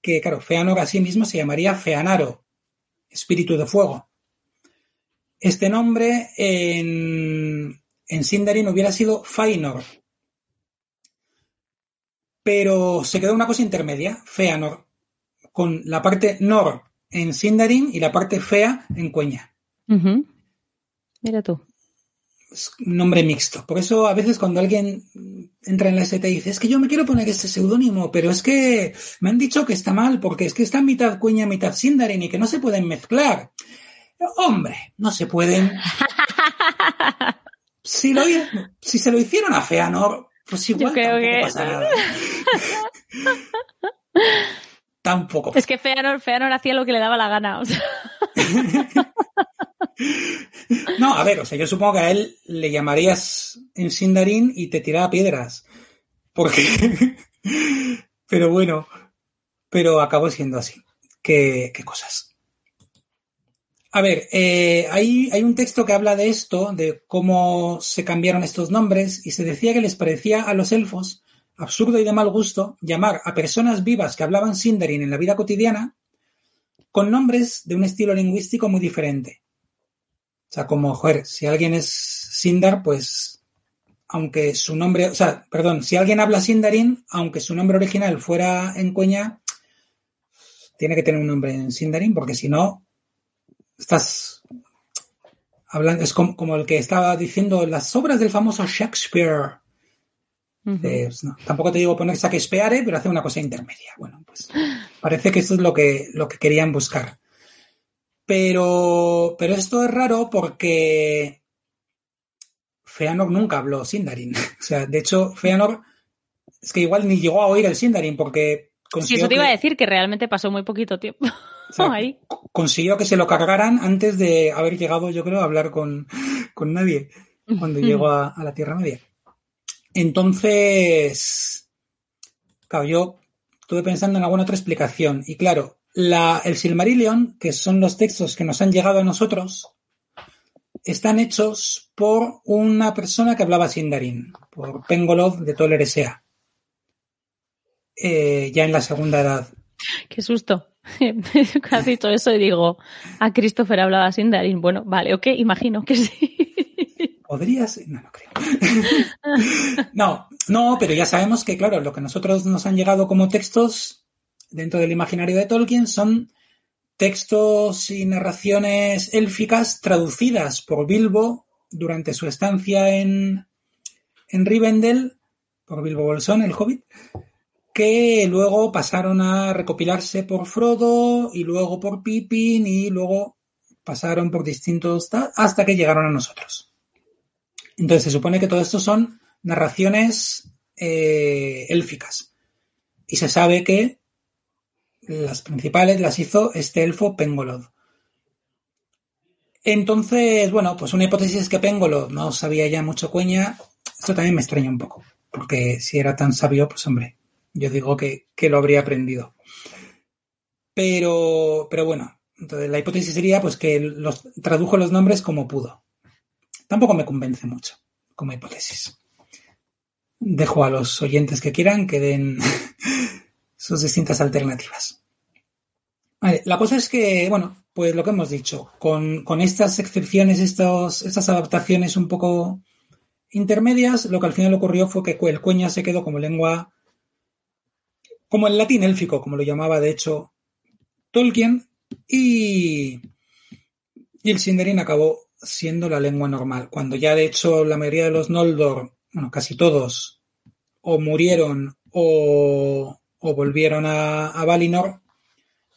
que claro, Feanor a sí mismo se llamaría Feanaro, espíritu de fuego. Este nombre en, en Sindarin hubiera sido Fainor. Pero se quedó una cosa intermedia, Feanor, con la parte Nor en Sindarin y la parte Fea en Cueña. Mira tú. Es un nombre mixto. Por eso a veces cuando alguien entra en la ST y dice, es que yo me quiero poner este seudónimo, pero es que me han dicho que está mal, porque es que está mitad Cueña, mitad Sindarin y que no se pueden mezclar. Hombre, no se pueden. <laughs> Si, lo, si se lo hicieron a Feanor, pues igual Yo creo que... pasa nada. tampoco. Es que Feanor, Feanor hacía lo que le daba la gana. <laughs> no, a ver, o sea, yo supongo que a él le llamarías en Sindarin y te tiraba piedras. Porque. <laughs> pero bueno, pero acabó siendo así. qué cosas. A ver, eh, hay, hay, un texto que habla de esto, de cómo se cambiaron estos nombres, y se decía que les parecía a los elfos absurdo y de mal gusto llamar a personas vivas que hablaban Sindarin en la vida cotidiana con nombres de un estilo lingüístico muy diferente. O sea, como, joder, si alguien es Sindar, pues, aunque su nombre, o sea, perdón, si alguien habla Sindarin, aunque su nombre original fuera en Cueña, tiene que tener un nombre en Sindarin, porque si no, estás hablando, es como, el que estaba diciendo las obras del famoso Shakespeare. Eh, pues tampoco te digo poner Shakespeare, pero hace una cosa intermedia. Bueno, pues parece que eso es lo que, lo que querían buscar. Pero, pero esto es raro porque Feanor nunca habló Sindarin. <laughs> O sea, de hecho, Feanor es que igual ni llegó a oír el Sindarin porque Sí, eso te iba a decir, que realmente pasó muy poquito tiempo. Ahí. Consiguió que se lo cargaran antes de haber llegado, yo creo, a hablar con, nadie cuando llegó a, la Tierra Media. Entonces, claro, yo estuve pensando en alguna otra explicación. Y claro, la, el Silmarillion, que son los textos que nos han llegado a nosotros, están hechos por una persona que hablaba Sindarin, por Pengolov de Toler S.A. Eh, ya en la segunda edad. Qué susto. <laughs> Has dicho eso y digo, a Christopher hablaba sin Darín. Bueno, vale, ok, imagino que sí. ¿Podrías? No, no creo. <laughs> no, no, pero ya sabemos que, claro, lo que nosotros nos han llegado como textos dentro del imaginario de Tolkien son textos y narraciones élficas traducidas por Bilbo durante su estancia en, en Rivendell, por Bilbo Bolsón, el hobbit, que luego pasaron a recopilarse por Frodo y luego por Pippin y luego pasaron por distintos hasta que llegaron a nosotros. Entonces se supone que todo esto son narraciones eh, élficas. Y se sabe que las principales las hizo este elfo Pengolod. Entonces, bueno, pues una hipótesis es que Pengolod no sabía ya mucho cueña. Esto también me extraña un poco, porque si era tan sabio, pues hombre, yo digo que, lo habría aprendido. Pero, pero bueno, entonces la hipótesis sería pues que los, tradujo los nombres como pudo. Tampoco me convence mucho como hipótesis. Dejo a los oyentes que quieran que den <laughs> sus distintas alternativas. la cosa es que, bueno, pues lo que hemos dicho, con, estas excepciones, estos, estas adaptaciones un poco intermedias, lo que al final ocurrió fue que el cueña se quedó como lengua, como el latín élfico, como lo llamaba de hecho Tolkien, y, el Sindarin acabó siendo la lengua normal, cuando ya de hecho la mayoría de los Noldor, bueno, casi todos, o murieron o, o volvieron a, a, Valinor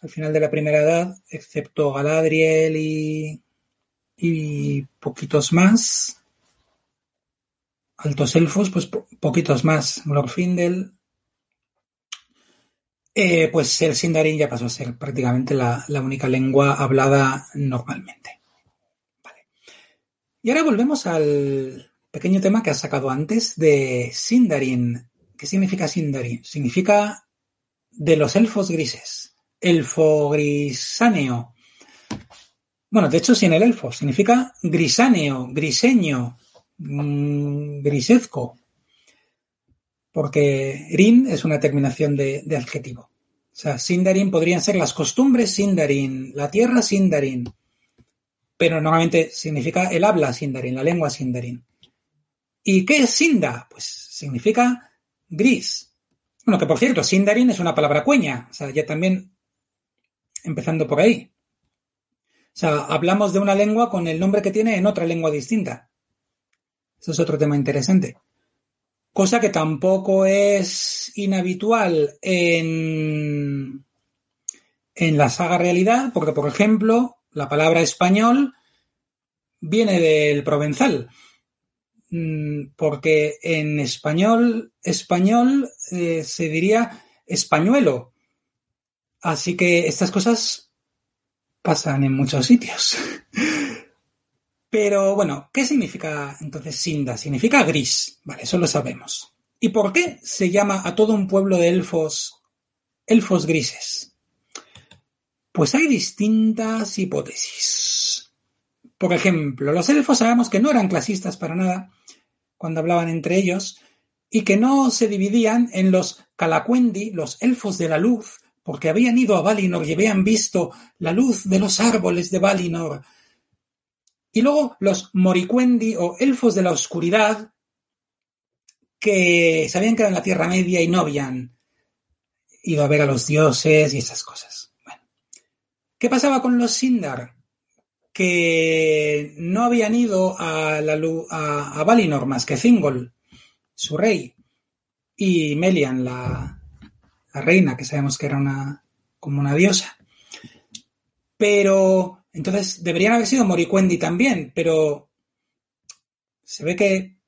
al final de la primera edad, excepto Galadriel y, y poquitos más. Altos elfos, pues poquitos más. Glorfindel. Eh, pues el Sindarin ya pasó a ser prácticamente la, única lengua hablada normalmente. Y ahora volvemos al pequeño tema que has sacado antes de Sindarin. ¿Qué significa Sindarin? Significa de los elfos grises. Elfo grisáneo. Bueno, de hecho, sin el elfo, significa grisáneo, griseño, mmm, grisezco. Porque rin es una terminación de, adjetivo. O sea, Sindarin podrían ser las costumbres Sindarin, la tierra Sindarin. Pero normalmente significa el habla Sindarin, la lengua Sindarin. ¿Y qué es Sinda? Pues significa gris, bueno, que por cierto, Sindarin es una palabra cueña, o sea, ya también empezando por ahí. O sea, hablamos de una lengua con el nombre que tiene en otra lengua distinta. Eso es otro tema interesante. Cosa que tampoco es inhabitual en, en la saga realidad, porque, por ejemplo, la palabra español viene del provenzal. Mm, porque en español, español eh, se diría españuelo. Así que estas cosas pasan en muchos sitios. <laughs> Pero bueno, ¿qué significa entonces Sinda? Significa gris, vale, eso lo sabemos. ¿Y por qué se llama a todo un pueblo de elfos elfos grises? Pues hay distintas hipótesis. Por ejemplo, los elfos sabemos que no eran clasistas para nada, cuando hablaban entre ellos, y que no se dividían en los Calacuendi, los elfos de la luz, porque habían ido a Valinor y habían visto la luz de los árboles de Valinor. Y luego los Moricuendi o elfos de la oscuridad, que sabían que eran la Tierra Media y no habían ido a ver a los dioses y esas cosas. Bueno. ¿Qué pasaba con los Sindar? que no habían ido a, la, a, a Valinor más que Thingol, su rey, y Melian, la, la, reina, que sabemos que era una como una diosa. Pero entonces deberían haber sido Moricuendi también, pero se ve que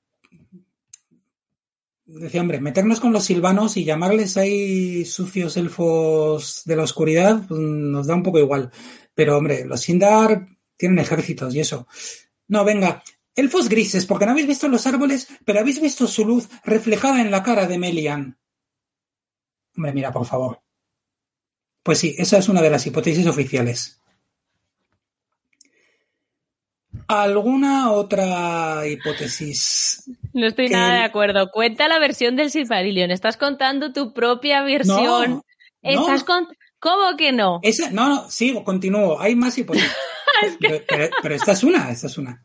decía, hombre, meternos con los silvanos y llamarles ahí sucios elfos de la oscuridad, pues, nos da un poco igual. Pero, hombre, los Sindar tienen ejércitos y eso. No, venga, elfos grises, porque no habéis visto los árboles, pero habéis visto su luz reflejada en la cara de Melian. Hombre, mira, por favor. Pues sí, esa es una de las hipótesis oficiales. ¿Alguna otra hipótesis? No estoy que... nada de acuerdo. Cuenta la versión del Silmarillion. Estás contando tu propia versión. No, Estás no. con... ¿Cómo que no? Esa, no, no, sigo, continúo. Hay más hipótesis. <laughs> es que... pero, pero, pero, esta es una, esta es una.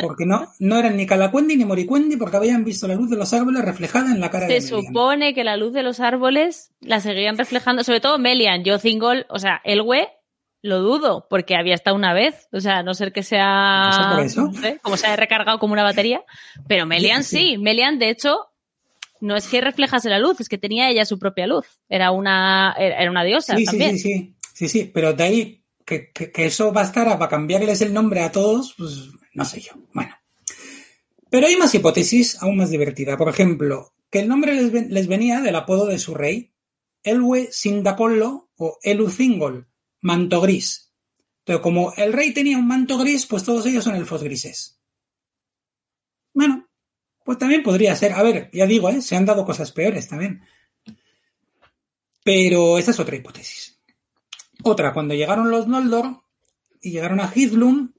Porque no, no eran ni Calacuendi ni Moricuendi porque habían visto la luz de los árboles reflejada en la cara de Se supone que la luz de los árboles la seguían reflejando, sobre todo Melian. Yo Thingol, o sea, Elwe lo dudo, porque había estado una vez. O sea, a no ser que sea. ¿No sé como se haya recargado como una batería. Pero Melian Sí. sí. Melian, de hecho, no es que reflejase la luz, es que tenía ella su propia luz. Era una, era una diosa Sí, sí, también. sí, sí, sí, sí, pero de ahí que, que- que eso bastara para cambiarles el nombre a todos, pues no sé yo. Bueno. Pero hay más hipótesis aún más divertida. Por ejemplo, que el nombre les, ven- les venía del apodo de su rey, Elwe Sindacollo o Elucingol, manto gris. Entonces, como el rey tenía un manto gris, pues todos ellos son elfos grises. Bueno, pues también podría ser. A ver, ya digo, ¿eh? se han dado cosas peores también. Pero esa es otra hipótesis. Otra, cuando llegaron los Noldor y llegaron a Hithlum,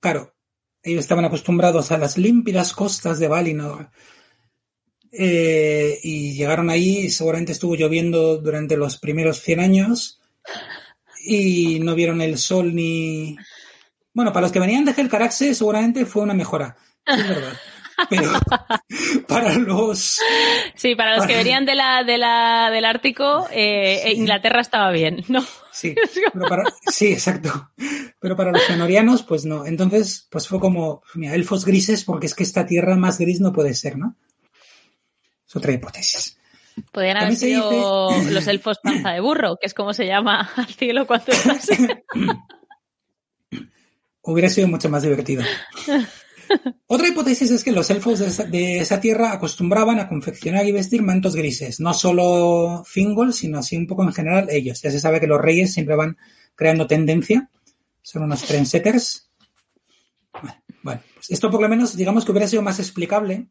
claro, ellos estaban acostumbrados a las límpidas costas de Valinor. Eh, y llegaron ahí, seguramente estuvo lloviendo durante los primeros 100 años y no vieron el sol ni... Bueno, para los que venían de Helcaraxe seguramente fue una mejora, es verdad. Pero <laughs> para los Sí, para los que venían de la, de la, del Ártico, eh, Sí. Inglaterra estaba bien, ¿no? Sí, <laughs> pero para, sí, exacto. Pero para los fenorianos, pues no. Entonces, pues fue como, mira, elfos grises, porque es que esta tierra más gris no puede ser, ¿no? Es otra hipótesis. Podrían haber sido dice- los elfos panza de burro, que es como se llama <laughs> al cielo cuando estás. <laughs> Hubiera sido mucho más divertido. Otra hipótesis es que los elfos de esa, de esa tierra acostumbraban a confeccionar y vestir mantos grises. No solo Fingol, sino así un poco en general ellos. Ya se sabe que los reyes siempre van creando tendencia. Son unos trendsetters. Bueno, pues esto por lo menos digamos que hubiera sido más explicable.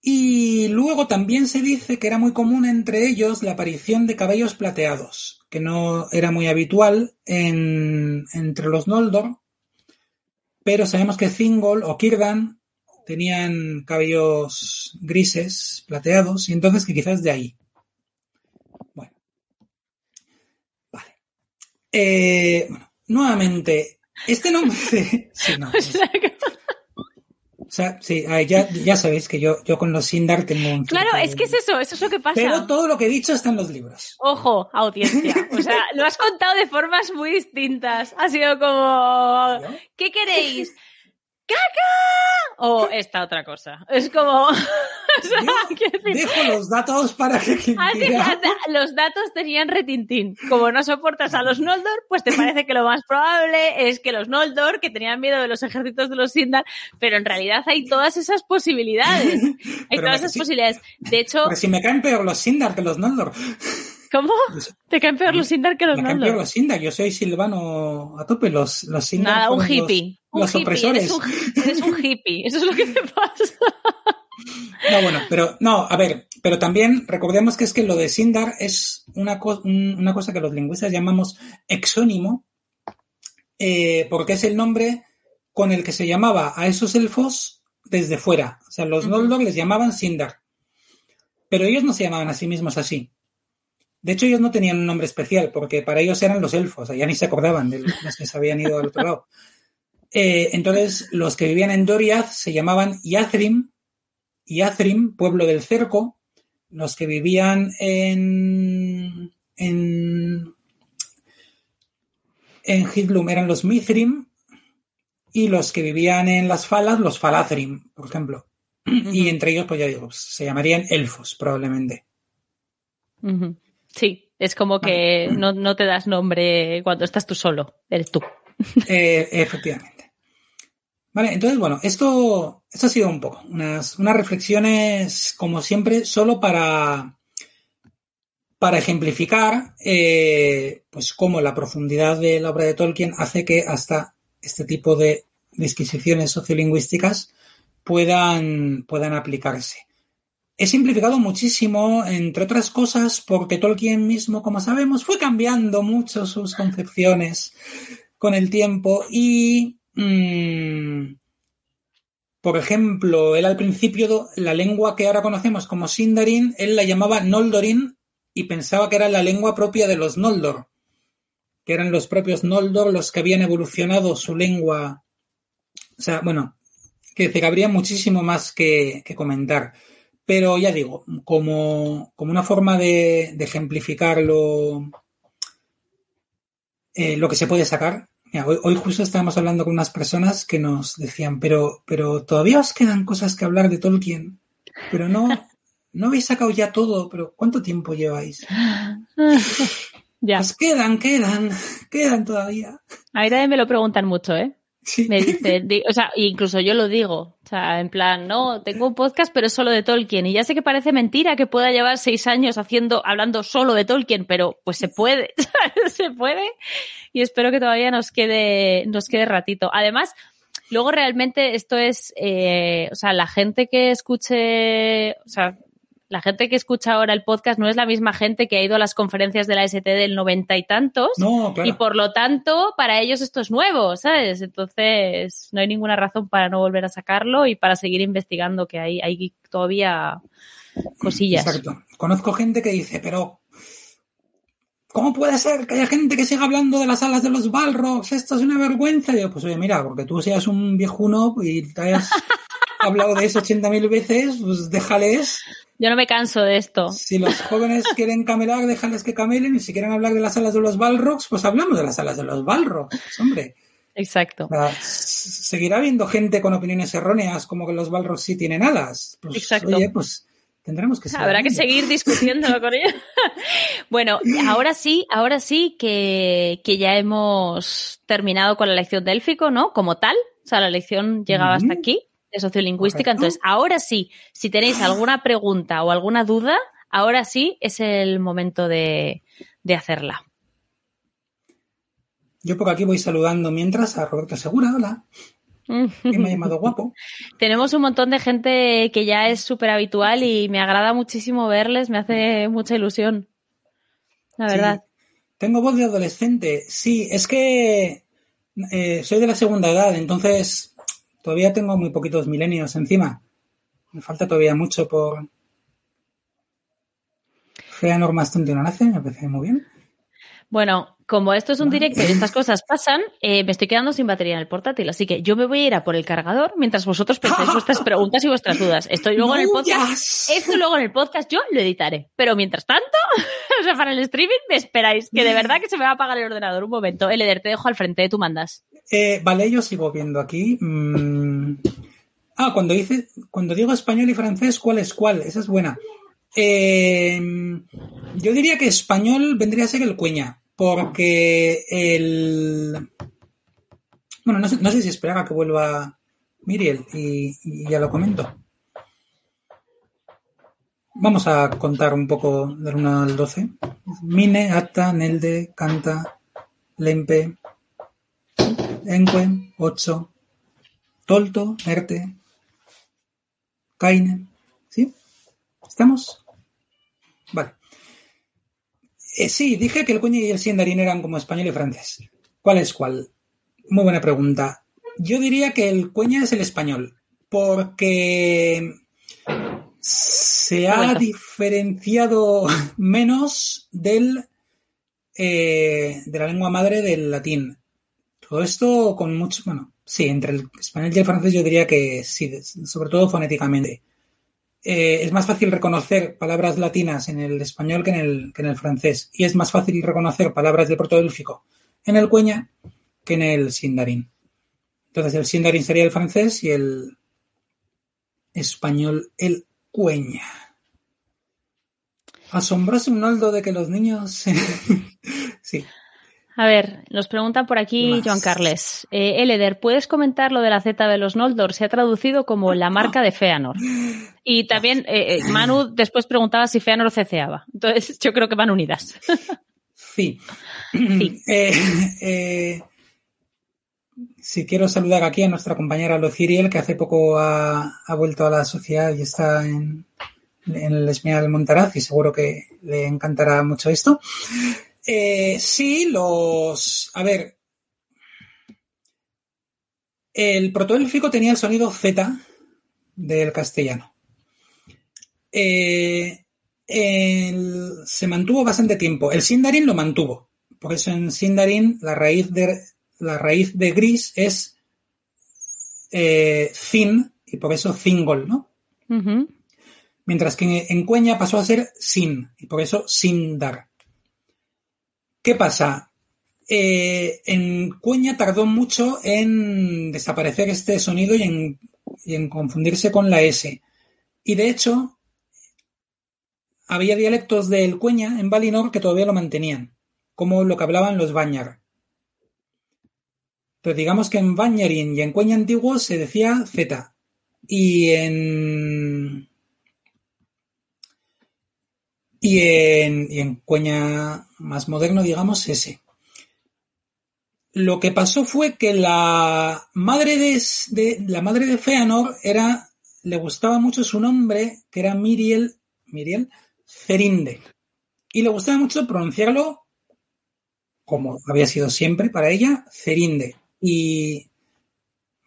Y luego también se dice que era muy común entre ellos la aparición de cabellos plateados, que no era muy habitual en- entre los Noldor, pero sabemos que Thingol o Círdan tenían cabellos grises, plateados, y entonces que quizás de ahí. Bueno. Vale. Eh, bueno, nuevamente, este nombre <laughs> sí, no, <laughs> O sea sea, sí, ya, ya sabéis que yo, yo con los Sindar tengo un... claro, es que es eso, eso es lo que pasa. Pero todo lo que he dicho está en los libros. Ojo, audiencia. O sea, lo has contado de formas muy distintas. Ha sido como. ¿qué queréis? ¡Caca! O esta otra cosa. Es como, <laughs> o sea, Yo <laughs> quiero decir, dejo los datos para que quien Así quiera- hasta <laughs> los datos tenían retintín. Como no soportas a los Noldor, pues te parece que lo más probable es que los Noldor, que tenían miedo de los ejércitos de los Sindar, pero en realidad hay todas esas posibilidades. Hay Pero todas esas posibilidades. De hecho, Porque si me caen peor los Sindar que los Noldor. ¿cómo? Te caen peor los Sindar que los Me caen peor Noldor. los Sindar. Yo soy silvano a tope. Los, los Sindar Nada, un los- hippie. Un los hippie. opresores. Eres un, eres un hippie. Eso es lo que te pasa. <laughs> No, bueno, pero no, a ver, pero también recordemos que es que lo de Sindar es una, co- una cosa que los lingüistas llamamos exónimo, eh, porque es el nombre con el que se llamaba a esos elfos desde fuera. O sea, los. Noldor les llamaban Sindar, pero ellos no se llamaban a sí mismos así. De hecho, ellos no tenían un nombre especial, porque para ellos eran los elfos, ya ni se acordaban de los que se habían ido al otro lado. Eh, entonces, los que vivían en Doriath se llamaban Yathrim, Yathrim, pueblo del cerco. Los que vivían en, en, en Hithlum eran los Mithrim. Y los que vivían en las Falas, los Falathrim, por ejemplo. Y entre ellos, pues ya digo, se llamarían elfos, probablemente. Sí, es como que no, no te das nombre cuando estás tú solo. Eres tú. Eh, efectivamente. Vale, entonces, bueno, esto, esto ha sido un poco, unas, unas reflexiones, como siempre, solo para, para ejemplificar, eh, pues, cómo la profundidad de la obra de Tolkien hace que hasta este tipo de disquisiciones sociolingüísticas puedan, puedan aplicarse. He simplificado muchísimo, entre otras cosas, porque Tolkien mismo, como sabemos, fue cambiando mucho sus concepciones con el tiempo y, mm, por ejemplo, él al principio, la lengua que ahora conocemos como Sindarin, él la llamaba Noldorin y pensaba que era la lengua propia de los Noldor, que eran los propios Noldor los que habían evolucionado su lengua. O sea, bueno, que habría muchísimo más que, que comentar. Pero ya digo, como, como una forma de, de ejemplificar lo, eh, lo que se puede sacar. Mira, hoy, hoy, justo estábamos hablando con unas personas que nos decían, pero, pero todavía os quedan cosas que hablar de Tolkien, pero no, no habéis sacado ya todo, pero ¿cuánto tiempo lleváis? <laughs> ya. Pues quedan, quedan, quedan todavía. A mí también me lo preguntan mucho, ¿eh? Me dicen, di- o sea, incluso yo lo digo, o sea, en plan, no, tengo un podcast pero es solo de Tolkien y ya sé que parece mentira que pueda llevar seis años haciendo, hablando solo de Tolkien, pero pues se puede, <laughs> se puede y espero que todavía nos quede, nos quede ratito. Además, luego realmente esto es, eh, o sea, la gente que escuche, o sea, la gente que escucha ahora el podcast no es la misma gente que ha ido a las conferencias de la ST del noventa y tantos. No, claro. Y por lo tanto, para ellos esto es nuevo, ¿sabes? Entonces, no hay ninguna razón para no volver a sacarlo y para seguir investigando que hay, hay todavía cosillas. Exacto. Conozco gente que dice, pero ¿cómo puede ser que haya gente que siga hablando de las alas de los Balrogs? Esto es una vergüenza. Y yo, pues oye, mira, porque tú seas un viejuno y te hayas <laughs> hablado de eso 80.000 veces, pues déjales. Yo no me canso de esto. Si los jóvenes <laughs> quieren camelar, déjales que camelen. Y si quieren hablar de las alas de los Balrogs, pues hablamos de las alas de los Balrogs, hombre. Exacto. Seguirá habiendo gente con opiniones erróneas como que los Balrogs sí tienen alas. Pues, Exacto. Oye, pues tendremos que seguir Habrá que seguir discutiéndolo con ellos. <laughs> bueno, ahora sí, ahora sí que, que ya hemos terminado con la lección de élfico, ¿no? Como tal. O sea, la lección llegaba hasta aquí, de sociolingüística. Correcto. Entonces, ahora sí, si tenéis alguna pregunta o alguna duda, ahora sí es el momento de, de hacerla. Yo por aquí voy saludando mientras a Roberto Segura, hola, que me ha llamado <laughs> guapo. Tenemos un montón de gente que ya es súper habitual y me agrada muchísimo verles, me hace mucha ilusión. La Sí. verdad. Tengo voz de adolescente. Sí, es que eh, soy de la segunda edad, entonces todavía tengo muy poquitos milenios encima. Me falta todavía mucho por... Fea normas tonto y no nace, me parece muy bien. Bueno, como esto es un directo y estas cosas pasan, eh, me estoy quedando sin batería en el portátil, así que yo me voy a ir a por el cargador mientras vosotros pensáis <laughs> vuestras preguntas y vuestras dudas. Estoy luego en el podcast. Esto luego en el podcast yo lo editaré. Pero mientras tanto, <laughs> o sea, para el streaming me esperáis, que de verdad que se me va a apagar el ordenador. Un momento, Eleder, te dejo al frente, tú mandas. Eh, vale, yo sigo viendo aquí. Mm. Ah, cuando dice, cuando digo español y francés, ¿cuál es cuál? Esa es buena. Eh, yo diría que español vendría a ser el cuña, porque el... Bueno, no sé, no sé si esperaba que vuelva Miriel y, y ya lo comento. Vamos a contar un poco del 1 al 12. Mine, Ata, Nelde, Canta, Lempe, Enque, 8, Tolto, Erte, Kaine. ¿Sí? ¿Estamos? Vale. Eh, sí, dije que el cuña y el sindarin eran como español y francés. ¿Cuál es cuál? Muy buena pregunta. Yo diría que el cuña es el español, porque se ha diferenciado <laughs> menos del eh, de la lengua madre del latín. Todo esto con mucho, bueno, sí, entre el español y el francés yo diría que sí, sobre todo fonéticamente. Eh, es más fácil reconocer palabras latinas en el español que en el, que en el francés. Y es más fácil reconocer palabras del protoélfico en el cueña que en el sindarin. Entonces el sindarin sería el francés y el español el cueña. Asombroso un noldo de que los niños... <laughs> sí. A ver, nos preguntan por aquí Más. Joan Carles. Eh, Eleder, ¿puedes comentar lo de la Z de los Noldor? Se ha traducido como la <laughs> marca de Feanor. Y también eh, eh, Manu después preguntaba si Feanor ceceaba. Entonces yo creo que van unidas. <laughs> Sí. Sí. <clears throat> Eh, eh, sí, quiero saludar aquí a nuestra compañera Lociriel, que hace poco ha, ha vuelto a la sociedad y está en, en el Esmial Montaraz y seguro que le encantará mucho esto. Eh, sí, los... A ver. El protoélfico tenía el sonido Z del castellano. Eh, el- se mantuvo bastante tiempo. El Sindarin lo mantuvo, por eso en Sindarin la raíz de, la raíz de gris es eh, Zin, y por eso Zingol, ¿no? Ujú. Mientras que en, en Cueña pasó a ser Sin, y por eso Sindar. ¿Qué pasa? Eh, en Cueña tardó mucho en desaparecer este sonido y en, confundirse con la S. Y de hecho, había dialectos del Cueña en Valinor que todavía lo mantenían, como lo que hablaban los Bañar. Pero digamos que en Bañarín y en Cueña antiguo se decía Z. Y en. Y en, y en más moderno, digamos, S. Lo que pasó fue que la madre de, de- la madre de Feanor era, le gustaba mucho su nombre, que era Miriel, Miriel Cerinde. Y le gustaba mucho pronunciarlo como había sido siempre para ella, Cerinde. Y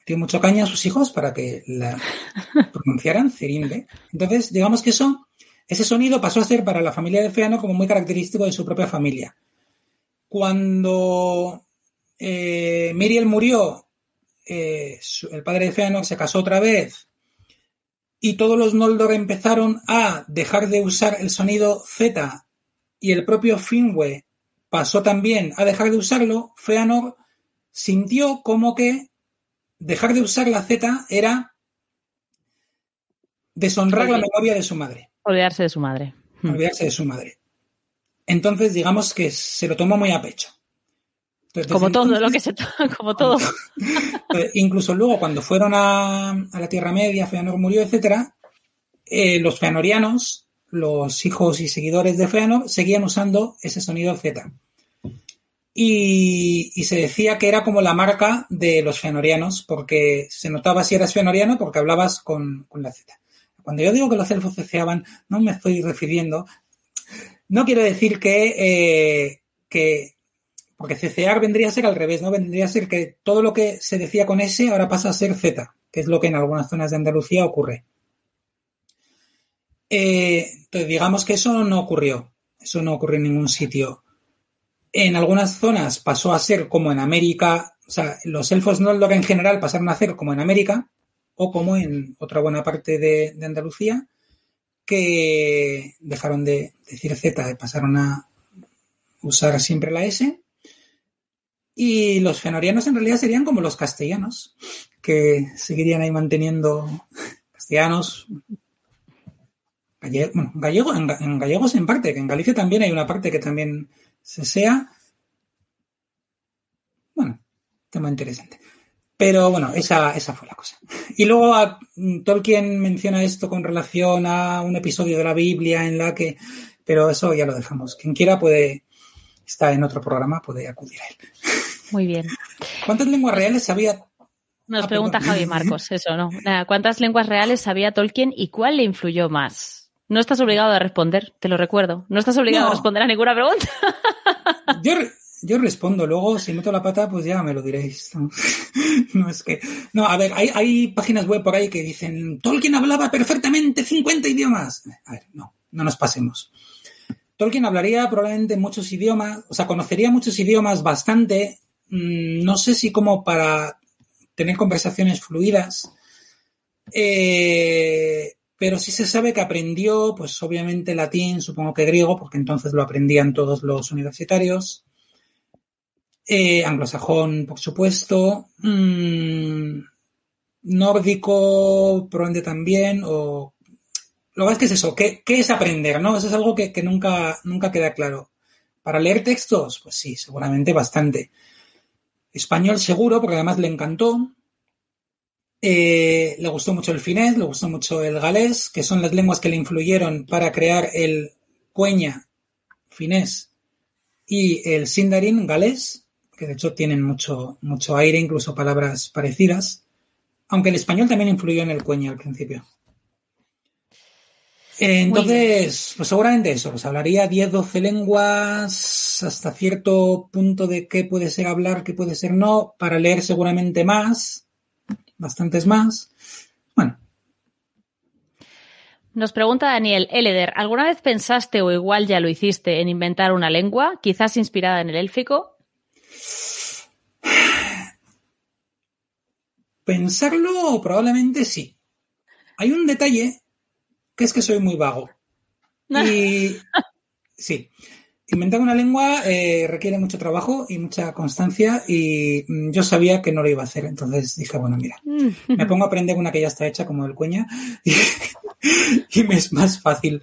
dio mucho caña a sus hijos para que la <laughs> pronunciaran Cerinde. Entonces, digamos que eso, ese sonido pasó a ser para la familia de Feanor como muy característico de su propia familia. Cuando eh, Miriel murió, eh, el padre de Feanor se casó otra vez y todos los Noldor empezaron a dejar de usar el sonido Z y el propio Finwë pasó también a dejar de usarlo, Feanor sintió como que dejar de usar la Z era deshonrar la memoria de su madre, Olvidarse de su madre. Hmm. olvidarse de su madre. Entonces, digamos que se lo tomó muy a pecho. Entonces, Como todo, lo que se to- <laughs> como todo. Incluso luego, cuando fueron a, a la Tierra Media, Feanor murió, etcétera, eh, los feanorianos, los hijos y seguidores de Feanor, seguían usando ese sonido Z. Y, y se decía que era como la marca de los feanorianos, porque se notaba si eras feanoriano porque hablabas con, con la Z. Cuando yo digo que los elfos ceceaban, no me estoy refiriendo. No quiero decir que, eh, que porque cecear vendría a ser al revés, ¿no? Vendría a ser que todo lo que se decía con S ahora pasa a ser Z, que es lo que en algunas zonas de Andalucía ocurre. Eh, entonces, digamos que eso no ocurrió. Eso no ocurrió en ningún sitio. En algunas zonas pasó a ser como en América, o sea, los elfos Noldor en general pasaron a ser como en América, o como en otra buena parte de, Andalucía, que dejaron de decir Z y pasaron a usar siempre la S. Y los fenorianos en realidad serían como los castellanos, que seguirían ahí manteniendo <laughs> castellanos, galle- bueno, gallego, en, en gallegos en parte, que en Galicia también hay una parte que también se sea. Bueno, tema interesante. Pero bueno, esa, esa fue la cosa. Y luego a- Tolkien menciona esto con relación a un episodio de la Biblia en la que, pero eso ya lo dejamos. Quien quiera puede, está en otro programa, puede acudir a él. Muy bien. ¿Cuántas lenguas reales sabía? Nos Ah, pregunta perdón. Javi Marcos, eso, ¿no? ¿Cuántas lenguas reales sabía Tolkien y cuál le influyó más? No estás obligado a responder, te lo recuerdo. No estás obligado No. a responder a ninguna pregunta. Yo, yo respondo, luego si meto la pata, pues ya me lo diréis. <laughs> No, es que. No, a ver, hay, hay páginas web por ahí que dicen Tolkien hablaba perfectamente 50 idiomas. A ver, no, no nos pasemos. Tolkien hablaría probablemente muchos idiomas, o sea, conocería muchos idiomas bastante. mm, No sé si como para tener conversaciones fluidas. Eh, pero sí se sabe que aprendió, pues obviamente latín, supongo que griego, porque entonces lo aprendían todos los universitarios. Eh, anglosajón, por supuesto. Mm, nórdico, probablemente también. O... Lo que es que es eso, ¿qué, es aprender? ¿no? Eso es algo que, que nunca, nunca queda claro. Para leer textos, pues sí, seguramente bastante. Español seguro, porque además le encantó. Eh, le gustó mucho el finés, le gustó mucho el galés, que son las lenguas que le influyeron para crear el cueña finés y el sindarin galés, que de hecho tienen mucho, mucho aire, incluso palabras parecidas, aunque el español también influyó en el cueña al principio. Eh, entonces, pues seguramente eso, pues hablaría 10, 12 lenguas hasta cierto punto de qué puede ser hablar, qué puede ser no, para leer seguramente más, bastantes más. Bueno, Nos pregunta Daniel Eleder, ¿alguna vez pensaste o igual ya lo hiciste en inventar una lengua, quizás inspirada en el élfico? Pensarlo probablemente sí. Hay un detalle que es que soy muy vago. Y <laughs> sí, inventar una lengua eh, requiere mucho trabajo y mucha constancia y mm, yo sabía que no lo iba a hacer. Entonces dije, bueno, mira, me pongo a aprender una que ya está hecha como el cueña <laughs> y, y me es más fácil.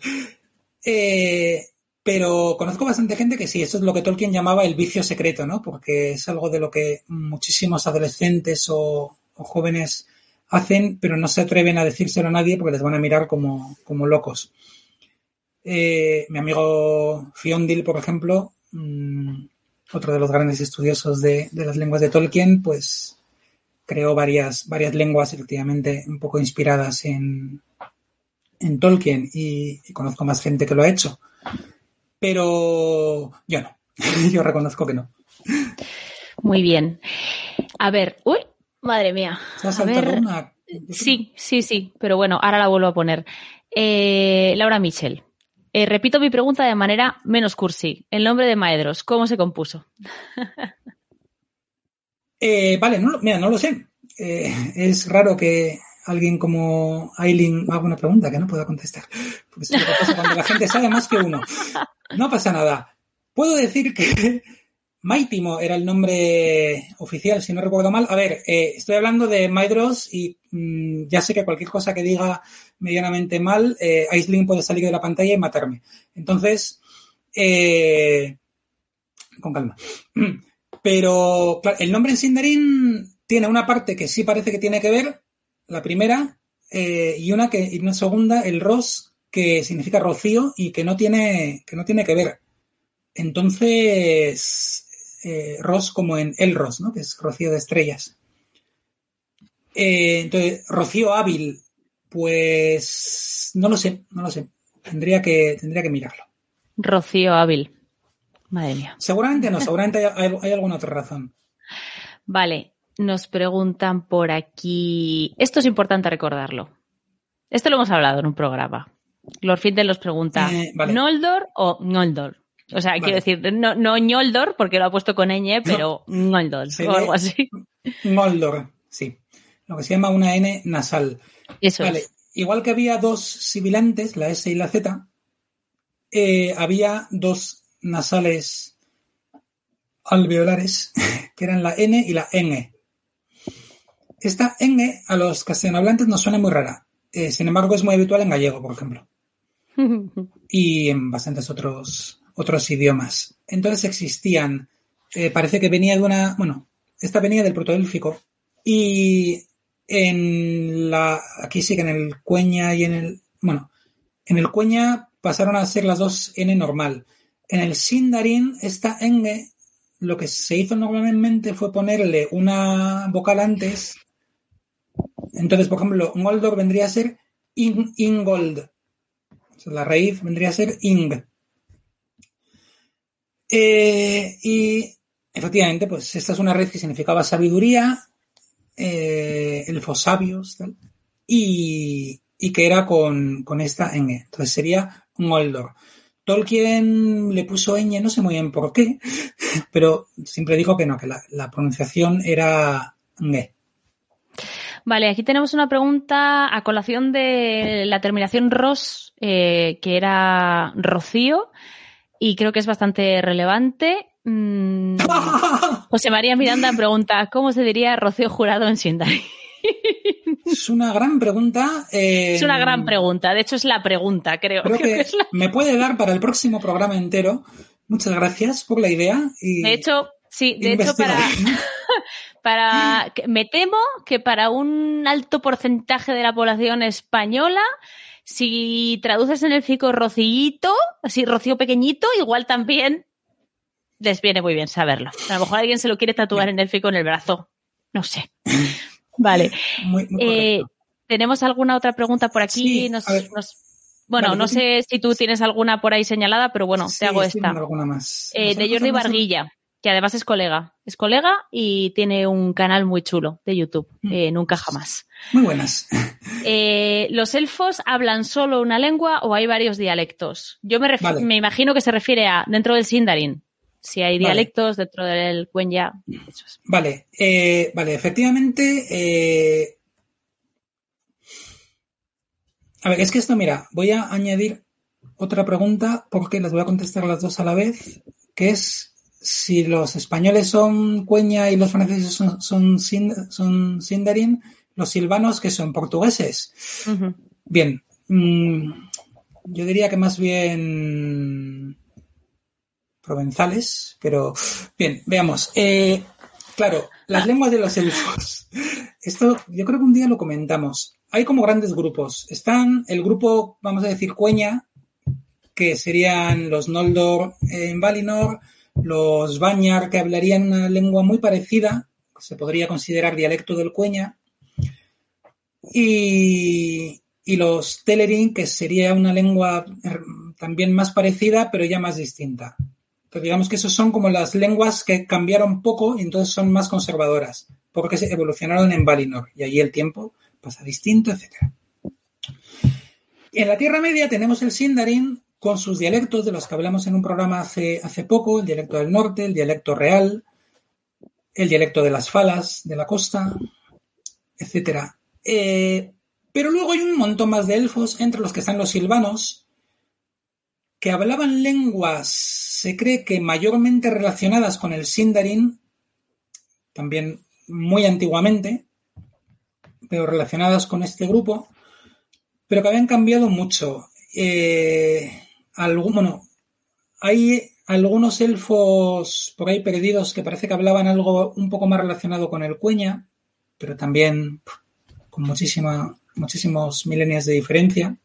Eh, pero conozco bastante gente que sí, eso es lo que Tolkien llamaba el vicio secreto, ¿no? Porque es algo de lo que muchísimos adolescentes o, jóvenes hacen, pero no se atreven a decírselo a nadie porque les van a mirar como, como locos. Eh, mi amigo Fiondil, por ejemplo, mmm, otro de los grandes estudiosos de, las lenguas de Tolkien, pues creó varias, varias lenguas efectivamente un poco inspiradas en, en Tolkien y, conozco más gente que lo ha hecho. Pero yo no, <laughs> yo reconozco que no. Muy bien. A ver, uy, madre mía. ¿Se ha saltado una? Sí, sí, sí, pero bueno, ahora la vuelvo a poner. Eh, Laura Michel. Eh, repito mi pregunta de manera menos cursi. El nombre de Maedros, ¿cómo se compuso? <laughs> eh, vale, no, mira, no lo sé. Eh, es raro que alguien como Aileen una pregunta que no pueda contestar. Porque es lo que pasa cuando la gente sabe más que uno. No pasa nada. Puedo decir que <laughs> Maitimo era el nombre oficial, si no recuerdo mal. A ver, eh, estoy hablando de Maedros y mmm, ya sé que cualquier cosa que diga medianamente mal, eh, puede salir de la pantalla y matarme. Entonces, eh, con calma. <clears throat> Pero claro, el nombre en Sindarin tiene una parte que sí parece que tiene que ver, la primera, eh, y una que, y una segunda, el Ros, que significa rocío y que no tiene, que no tiene que ver. Entonces, eh, Ros como en El Ros, ¿no? Que es rocío de estrellas. Eh, entonces, rocío hábil, pues no lo sé, no lo sé. Tendría que, tendría que mirarlo. Rocío hábil. Madre mía. Seguramente no, seguramente hay, hay, hay alguna otra razón. Vale, nos preguntan por aquí. Esto es importante recordarlo. Esto lo hemos hablado en un programa. Lord Findel los pregunta: Eh, vale. ¿Noldor o Noldor? O sea, Vale. quiero decir, no, no Ñoldor, porque lo ha puesto con ñ, pero Noldor Se o algo así. Noldor, sí. Lo que se llama una N nasal. Eso Vale, es. igual que había dos sibilantes, la S y la Z, eh, había dos nasales alveolares, <laughs> que eran la N y la N. Esta N a los castellanohablantes nos suena muy rara. Eh, sin embargo, es muy habitual en gallego, por ejemplo, <laughs> y en bastantes otros, otros idiomas. Entonces existían, eh, parece que venía de una, bueno, esta venía del protoélfico, y en la, aquí sí que en el cueña y en el, bueno, en el cueña pasaron a ser las dos N normal. En el sindarin, esta enge, lo que se hizo normalmente fue ponerle una vocal antes. Entonces, por ejemplo, Ngoldor vendría a ser in, Ingold. La raíz vendría a ser Ing. Eh, y efectivamente, pues esta es una red que significaba sabiduría, eh, elfos sabios, y, que era con, con esta ñ. Entonces sería Moldor. Tolkien le puso ñ, no sé muy bien por qué, <laughs> pero siempre dijo que no, que la, la pronunciación era ñ. Vale, aquí tenemos una pregunta a colación de la terminación ros, eh, que era rocío, y creo que es bastante relevante. Mm, José María Miranda pregunta, ¿cómo se diría Rocío Jurado en Sindarin? Es una gran pregunta. Eh, es una gran pregunta, de hecho es la pregunta, creo. Creo, <laughs> creo que, es la... me puede dar para el próximo programa entero. Muchas gracias por la idea. Y de hecho, sí, de hecho para, <laughs> para, me temo que para un alto porcentaje de la población española, si traduces en el fico rocillito, así rocío pequeñito, igual también les viene muy bien saberlo. A lo mejor alguien se lo quiere tatuar en el fico en el brazo. No sé. <laughs> Vale. Muy, muy eh, ¿Tenemos alguna otra pregunta por aquí? Sí, nos, ver, nos... Bueno, vale, no sé si tú tienes alguna por ahí señalada, pero bueno, sí, te hago esta. Alguna más. Eh, de Jordi Barguilla. Que además es colega. Es colega y tiene un canal muy chulo de YouTube, Mm. eh, Nunca Jamás. Muy buenas. <laughs> Eh, ¿Los elfos hablan solo una lengua o hay varios dialectos? Yo me, Vale. me imagino que se refiere a dentro del Sindarin. Si hay Vale. dialectos dentro del eso es. Vale, eh, vale, efectivamente. A ver, es que esto, mira, voy a añadir otra pregunta porque las voy a contestar las dos a la vez, que es si los españoles son cueña y los franceses son, son, sin- son sindarin, los silvanos que son portugueses. Bien, mm, yo diría que más bien provenzales, pero bien, veamos. Eh, claro, las lenguas de los elfos. Esto yo creo que un día lo comentamos. Hay como grandes grupos. Están el grupo, vamos a decir, cueña, que serían los Noldor en Valinor, los Vanyar, que hablarían una lengua muy parecida, que se podría considerar dialecto del cueña, y, y los Telerin, que sería una lengua eh, también más parecida, pero ya más distinta. Entonces, digamos que esos son como las lenguas que cambiaron poco y entonces son más conservadoras, porque se evolucionaron en Valinor y allí el tiempo pasa distinto, etc. En la Tierra Media tenemos el Sindarin con sus dialectos, de los que hablamos en un programa hace, poco, el dialecto del norte, el dialecto real, el dialecto de las falas de la costa, etcétera. Eh, pero luego hay un montón más de elfos, entre los que están los silvanos, que hablaban lenguas, se cree que mayormente relacionadas con el Sindarin, también muy antiguamente, pero relacionadas con este grupo, pero que habían cambiado mucho. Eh, bueno, hay algunos elfos por ahí perdidos que parece que hablaban algo un poco más relacionado con el cueña, pero también con muchísima, muchísimos milenios de diferencia.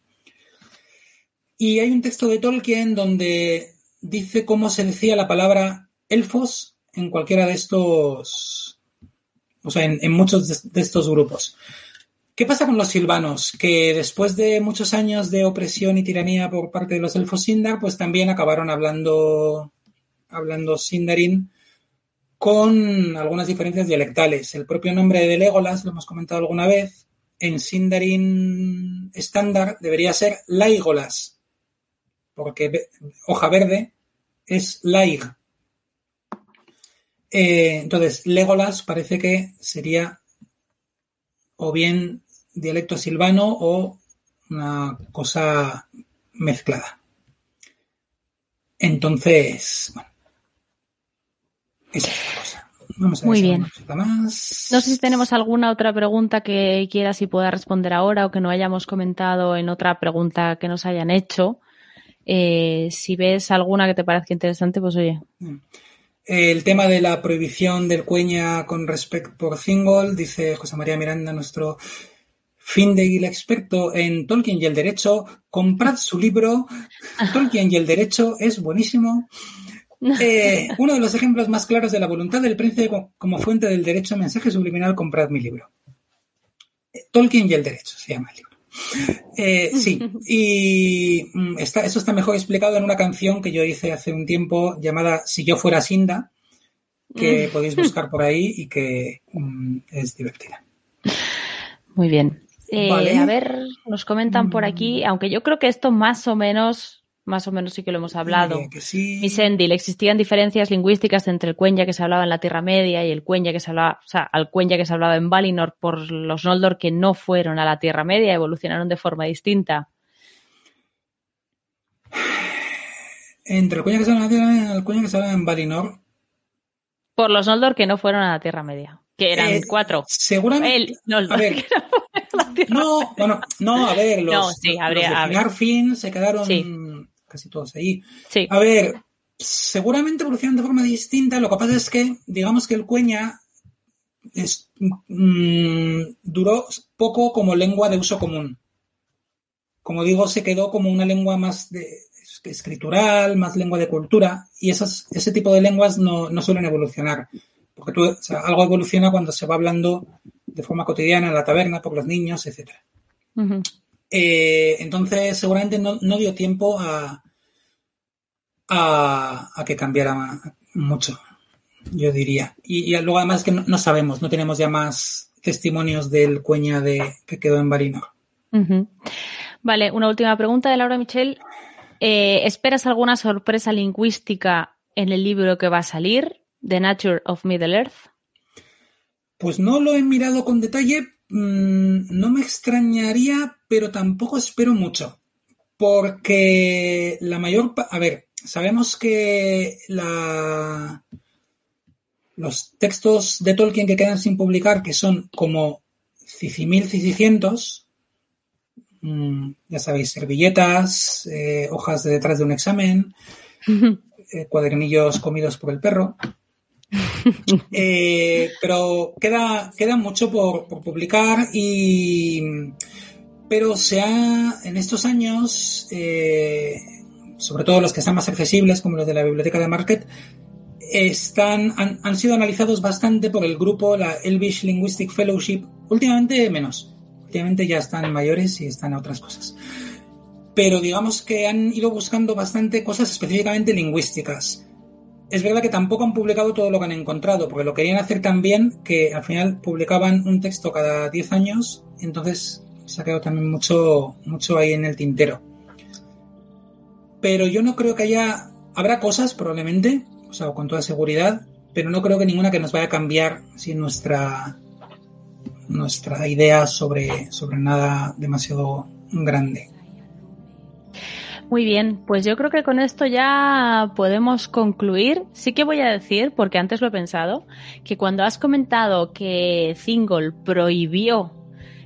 Y hay un texto de Tolkien donde dice cómo se decía la palabra elfos en cualquiera de estos, o sea, en, muchos de estos grupos. ¿Qué pasa con los silvanos? Que después de muchos años de opresión y tiranía por parte de los elfos Sindar, pues también acabaron hablando, hablando Sindarin con algunas diferencias dialectales. El propio nombre de Legolas, lo hemos comentado alguna vez, en Sindarin estándar debería ser Laigolas, porque hoja verde es Laig. Eh, entonces, Legolas parece que sería o bien dialecto silvano o una cosa mezclada. Entonces, bueno, esa es la cosa. Vamos a Muy bien. más. No sé si tenemos alguna otra pregunta que quieras y pueda responder ahora o que no hayamos comentado en otra pregunta que nos hayan hecho. Eh, si ves alguna que te parezca interesante, pues oye. El tema de la prohibición del cueña con respecto por Thingol, dice José María Miranda, nuestro Findegil experto en Tolkien y el derecho, comprad su libro, Tolkien y el derecho es buenísimo. <laughs> Eh, uno de los ejemplos más claros de la voluntad del príncipe co- como fuente del derecho, mensaje subliminal, comprad mi libro. Tolkien y el derecho se llama el libro. Eh, sí, y mm, está, eso está mejor explicado en una canción que yo hice hace un tiempo llamada Si yo fuera Sinda, que podéis buscar por ahí y que <laughs> mm, es divertida. Muy bien. Eh, Vale. A ver, nos comentan por Mm. aquí, aunque yo creo que esto más o menos, más o menos sí que lo hemos hablado. Diría que sí. Misendil, existían diferencias lingüísticas entre el cuenya que se hablaba en la Tierra Media y el cuenya que se hablaba, o sea, al cuenya que se hablaba en Valinor por los Noldor que no fueron a la Tierra Media, evolucionaron de forma distinta. Entre el cuña que se habla en la Tierra y el cuña que se habla en Valinor. Por los Noldor que no fueron a la Tierra Media, que eran eh, cuatro. Seguramente. El Noldor a ver. que no la Tierra No, bueno, no, a ver, <laughs> los, No, sí, habría- los de habría. Finarfin se quedaron Sí. casi todos ahí. Sí, A ver, seguramente evolucionan de forma distinta. Lo que pasa es que, digamos que el cueña es- mm, duró poco como lengua de uso común. Como digo, se quedó como una lengua más de, escritural, más lengua de cultura, y esas, ese tipo de lenguas no, no suelen evolucionar. Porque tú, o sea, algo evoluciona cuando se va hablando de forma cotidiana en la taberna por los niños. Ujú. Eh, entonces, seguramente no, no dio tiempo a, a, a que cambiara mucho. yo diría. Y, y luego además que no, no, sabemos, no tenemos ya más testimonios del cueña de que quedó en Valinor. Uh -huh. Vale, una última pregunta de Laura Michel. Eh, ¿Esperas alguna sorpresa lingüística en el libro que va a salir, The Nature of Middle Earth? Pues no lo he mirado con detalle, mm, no me extrañaría, pero tampoco espero mucho. Porque la mayor... A ver, sabemos que la, los textos de Tolkien que quedan sin publicar, que son como Cicimil, Cicicientos, mmm, ya sabéis, servilletas, eh, hojas de detrás de un examen, eh, cuadernillos comidos por el perro. <laughs> Eh, pero queda, queda mucho por, por, publicar y pero se ha en estos años eh, sobre todo los que están más accesibles como los de la biblioteca de Market están han, han, sido analizados bastante por el grupo la Elvish Linguistic Fellowship. Últimamente menos. Últimamente ya están mayores y están a otras cosas. Pero digamos que han ido buscando bastante cosas específicamente lingüísticas es verdad que tampoco han publicado todo lo que han encontrado, porque lo querían hacer también que al final publicaban un texto cada 10 años, entonces se ha quedado también mucho, mucho ahí en el tintero. Pero yo no creo que haya, habrá cosas probablemente, o sea, con toda seguridad, pero no creo que ninguna que nos vaya a cambiar si nuestra, idea sobre, sobre nada demasiado grande. Muy bien, pues yo creo que con esto ya podemos concluir. Sí que voy a decir, porque antes lo he pensado, que cuando has comentado que Thingol prohibió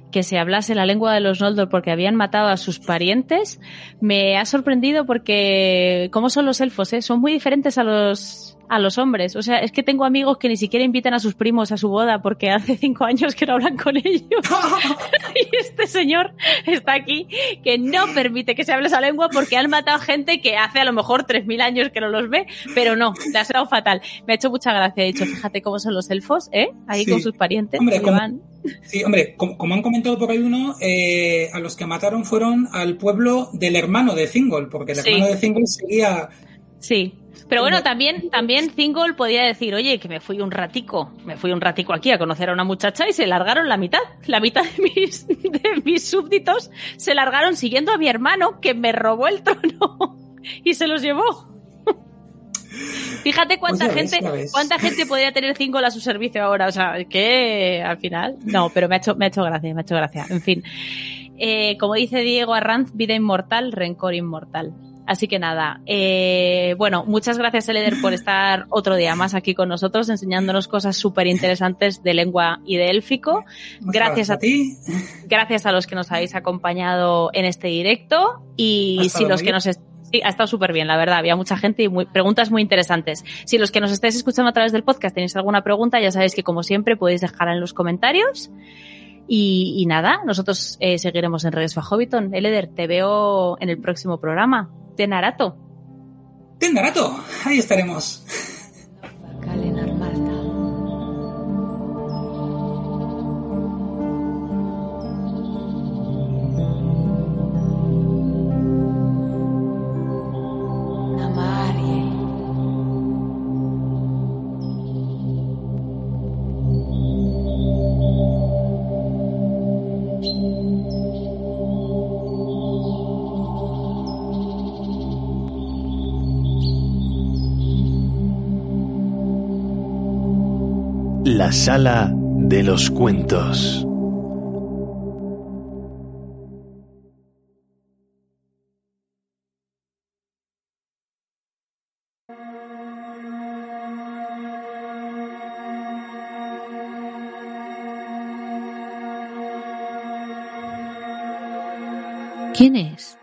que se hablase la lengua de los Noldor porque habían matado a sus parientes, me ha sorprendido porque, ¿cómo son los elfos? Eh? Son muy diferentes a los a los hombres. O sea, es que tengo amigos que ni siquiera invitan a sus primos a su boda porque hace cinco años que no hablan con ellos. <laughs> <laughs> y este señor está aquí que no permite que se hable esa lengua porque han matado gente que hace a lo mejor tres mil años que no los ve, pero no, le ha sido fatal. Me ha hecho mucha gracia. He dicho, fíjate cómo son los elfos, ¿eh? Ahí sí. con sus parientes. Hombre, como, sí, hombre, como, como, han comentado por ahí uno, eh, a los que mataron fueron al pueblo del hermano de Thingol, porque el hermano sí. de Thingol seguía... Sí, pero bueno, también, también Thingol podía decir, oye, que me fui un ratico, me fui un ratico aquí a conocer a una muchacha y se largaron la mitad. La mitad de mis, de mis súbditos se largaron siguiendo a mi hermano que me robó el trono <laughs> y se los llevó. Fíjate cuánta pues gente, ves, cuánta gente podría tener Thingol a su servicio ahora. O sea, que al final. No, pero me ha hecho, me ha hecho gracia, me ha hecho gracia. En fin. Eh, como dice Diego Arranz, vida inmortal, rencor inmortal. Así que nada, eh, bueno, muchas gracias Eleder por estar otro día más aquí con nosotros enseñándonos cosas súper interesantes de lengua y de élfico. Gracias a ti. Gracias a los que nos habéis acompañado en este directo y si los que nos Sí, ha estado súper bien, la verdad. Había mucha gente y muy, preguntas muy interesantes. Si los que nos estáis escuchando a través del podcast tenéis alguna pregunta, ya sabéis que como siempre podéis dejarla en los comentarios. Y, y nada, nosotros eh, seguiremos en Regreso a Hobbiton. Eleder, te veo en el próximo programa de Narato. De Narato, ahí estaremos. La sala de los cuentos. ¿Quién es?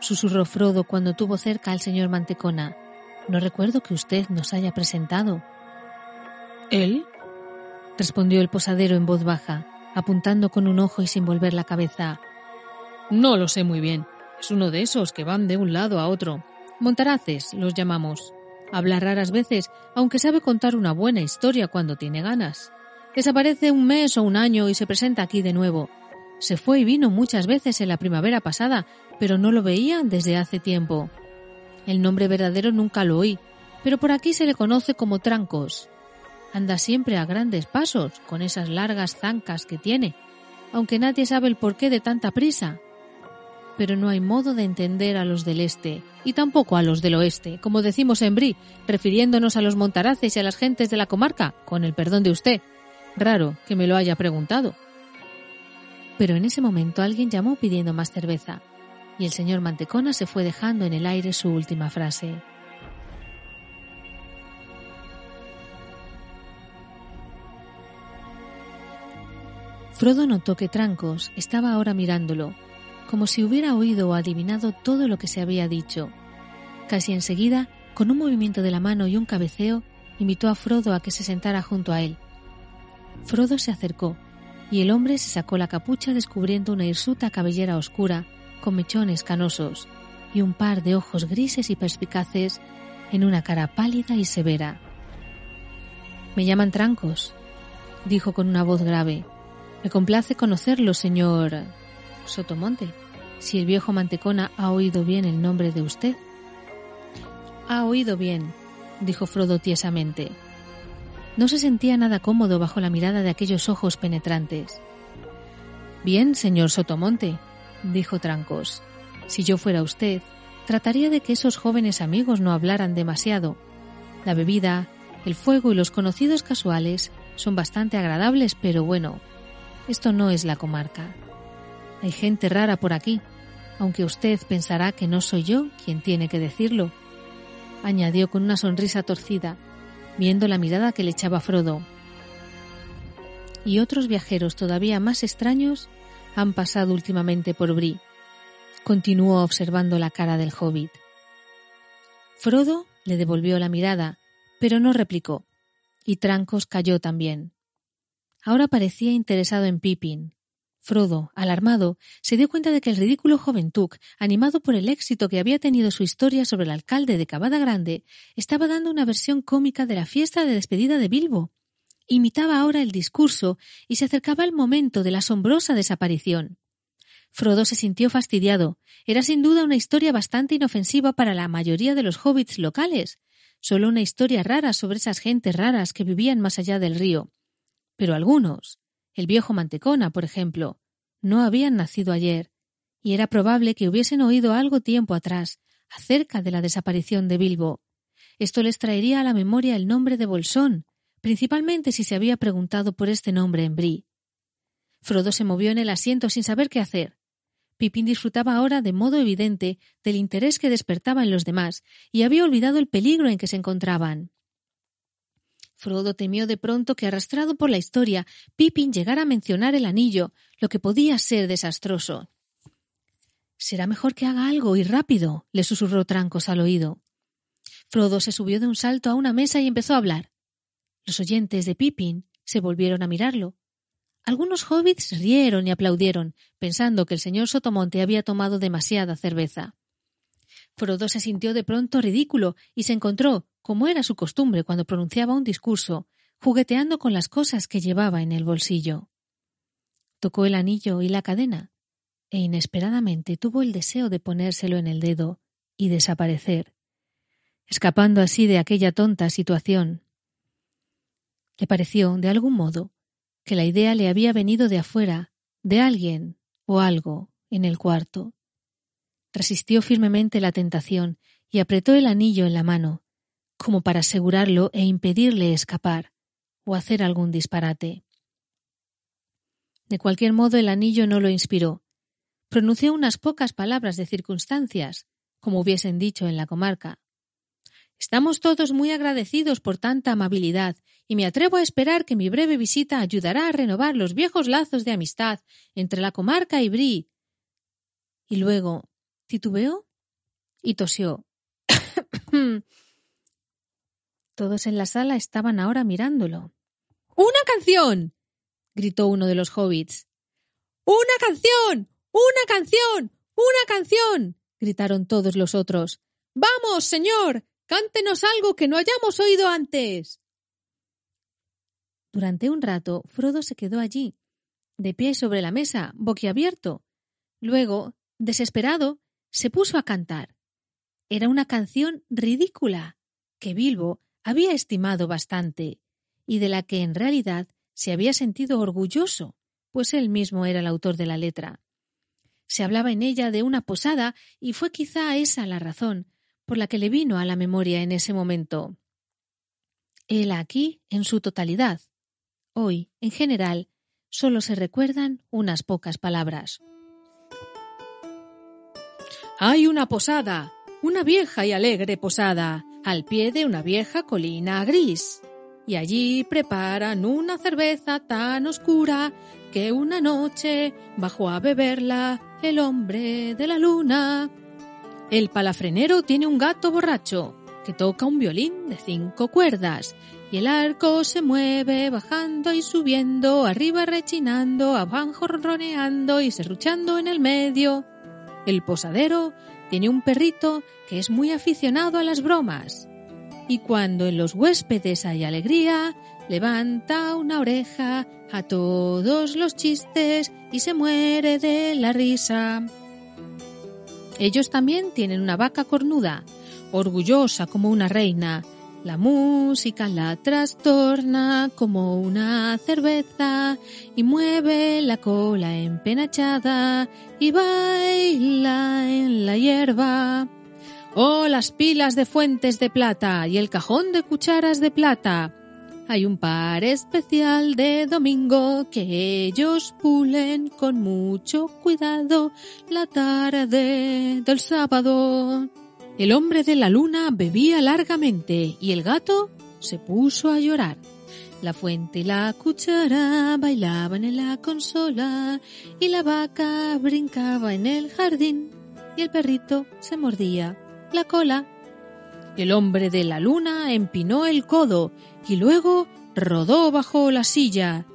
susurró Frodo cuando tuvo cerca al señor Mantecona. No recuerdo que usted nos haya presentado. ¿Él? Respondió el posadero en voz baja, apuntando con un ojo y sin volver la cabeza. No lo sé muy bien. Es uno de esos que van de un lado a otro. Montaraces los llamamos. Habla raras veces, aunque sabe contar una buena historia cuando tiene ganas. Desaparece un mes o un año y se presenta aquí de nuevo. Se fue y vino muchas veces en la primavera pasada, pero no lo veía desde hace tiempo. El nombre verdadero nunca lo oí, pero por aquí se le conoce como Trancos. Anda siempre a grandes pasos, con esas largas zancas que tiene, aunque nadie sabe el porqué de tanta prisa. Pero no hay modo de entender a los del este, y tampoco a los del oeste, como decimos en Brie, refiriéndonos a los montaraces y a las gentes de la comarca, con el perdón de usted. Raro que me lo haya preguntado. Pero en ese momento alguien llamó pidiendo más cerveza, y el señor Mantecona se fue dejando en el aire su última frase. Frodo notó que Trancos estaba ahora mirándolo, como si hubiera oído o adivinado todo lo que se había dicho. Casi enseguida, con un movimiento de la mano y un cabeceo, invitó a Frodo a que se sentara junto a él. Frodo se acercó, y el hombre se sacó la capucha descubriendo una hirsuta cabellera oscura, con mechones canosos, y un par de ojos grises y perspicaces en una cara pálida y severa. Me llaman Trancos, dijo con una voz grave. Me complace conocerlo, señor Sotomonte. Si el viejo Mantecona ha oído bien el nombre de usted. Ha oído bien, dijo Frodo tiesamente. No se sentía nada cómodo bajo la mirada de aquellos ojos penetrantes. Bien, señor Sotomonte, dijo Trancos. Si yo fuera usted, trataría de que esos jóvenes amigos no hablaran demasiado. La bebida, el fuego y los conocidos casuales son bastante agradables, pero bueno, esto no es la comarca. Hay gente rara por aquí, aunque usted pensará que no soy yo quien tiene que decirlo, añadió con una sonrisa torcida, viendo la mirada que le echaba Frodo. Y otros viajeros todavía más extraños han pasado últimamente por Bri. Continuó observando la cara del hobbit. Frodo le devolvió la mirada, pero no replicó, y Trancos cayó también. Ahora parecía interesado en Pippin. Frodo, alarmado, se dio cuenta de que el ridículo joven Tuk, animado por el éxito que había tenido su historia sobre el alcalde de Cabada Grande, estaba dando una versión cómica de la fiesta de despedida de Bilbo. Imitaba ahora el discurso y se acercaba el momento de la asombrosa desaparición. Frodo se sintió fastidiado. Era sin duda una historia bastante inofensiva para la mayoría de los hobbits locales, solo una historia rara sobre esas gentes raras que vivían más allá del río. Pero algunos, el viejo Mantecona, por ejemplo, no habían nacido ayer, y era probable que hubiesen oído algo tiempo atrás acerca de la desaparición de Bilbo. Esto les traería a la memoria el nombre de Bolsón, principalmente si se había preguntado por este nombre en Brie. Frodo se movió en el asiento sin saber qué hacer. Pipín disfrutaba ahora de modo evidente del interés que despertaba en los demás y había olvidado el peligro en que se encontraban. Frodo temió de pronto que, arrastrado por la historia, Pippin llegara a mencionar el anillo, lo que podía ser desastroso. Será mejor que haga algo y rápido, le susurró Trancos al oído. Frodo se subió de un salto a una mesa y empezó a hablar. Los oyentes de Pippin se volvieron a mirarlo. Algunos hobbits rieron y aplaudieron, pensando que el señor Sotomonte había tomado demasiada cerveza. Frodo se sintió de pronto ridículo y se encontró, como era su costumbre cuando pronunciaba un discurso, jugueteando con las cosas que llevaba en el bolsillo. Tocó el anillo y la cadena, e inesperadamente tuvo el deseo de ponérselo en el dedo y desaparecer, escapando así de aquella tonta situación. Le pareció, de algún modo, que la idea le había venido de afuera, de alguien o algo en el cuarto. Resistió firmemente la tentación y apretó el anillo en la mano, como para asegurarlo e impedirle escapar o hacer algún disparate. De cualquier modo el anillo no lo inspiró. Pronunció unas pocas palabras de circunstancias, como hubiesen dicho en la comarca. Estamos todos muy agradecidos por tanta amabilidad, y me atrevo a esperar que mi breve visita ayudará a renovar los viejos lazos de amistad entre la comarca y Brie. Y luego titubeó y tosió. <coughs> <coughs> Todos en la sala estaban ahora mirándolo. ¡Una canción! gritó uno de los hobbits. ¡Una canción! ¡Una canción! ¡Una canción! gritaron todos los otros. Vamos, señor. Cántenos algo que no hayamos oído antes. Durante un rato Frodo se quedó allí, de pie sobre la mesa, boquiabierto. Luego, desesperado, se puso a cantar. Era una canción ridícula, que Bilbo había estimado bastante, y de la que en realidad se había sentido orgulloso, pues él mismo era el autor de la letra. Se hablaba en ella de una posada y fue quizá esa la razón por la que le vino a la memoria en ese momento. Él aquí en su totalidad. Hoy, en general, solo se recuerdan unas pocas palabras. Hay una posada, una vieja y alegre posada, al pie de una vieja colina gris. Y allí preparan una cerveza tan oscura que una noche bajó a beberla el hombre de la luna. El palafrenero tiene un gato borracho que toca un violín de cinco cuerdas y el arco se mueve bajando y subiendo, arriba rechinando, abajo ronroneando y serruchando en el medio. El posadero tiene un perrito que es muy aficionado a las bromas. Y cuando en los huéspedes hay alegría, levanta una oreja a todos los chistes y se muere de la risa. Ellos también tienen una vaca cornuda, orgullosa como una reina. La música la trastorna como una cerveza y mueve la cola empenachada y baila en la hierba. Oh, las pilas de fuentes de plata y el cajón de cucharas de plata. Hay un par especial de domingo que ellos pulen con mucho cuidado la tarde del sábado. El hombre de la luna bebía largamente y el gato se puso a llorar. La fuente y la cuchara bailaban en la consola y la vaca brincaba en el jardín y el perrito se mordía la cola. El hombre de la luna empinó el codo y luego rodó bajo la silla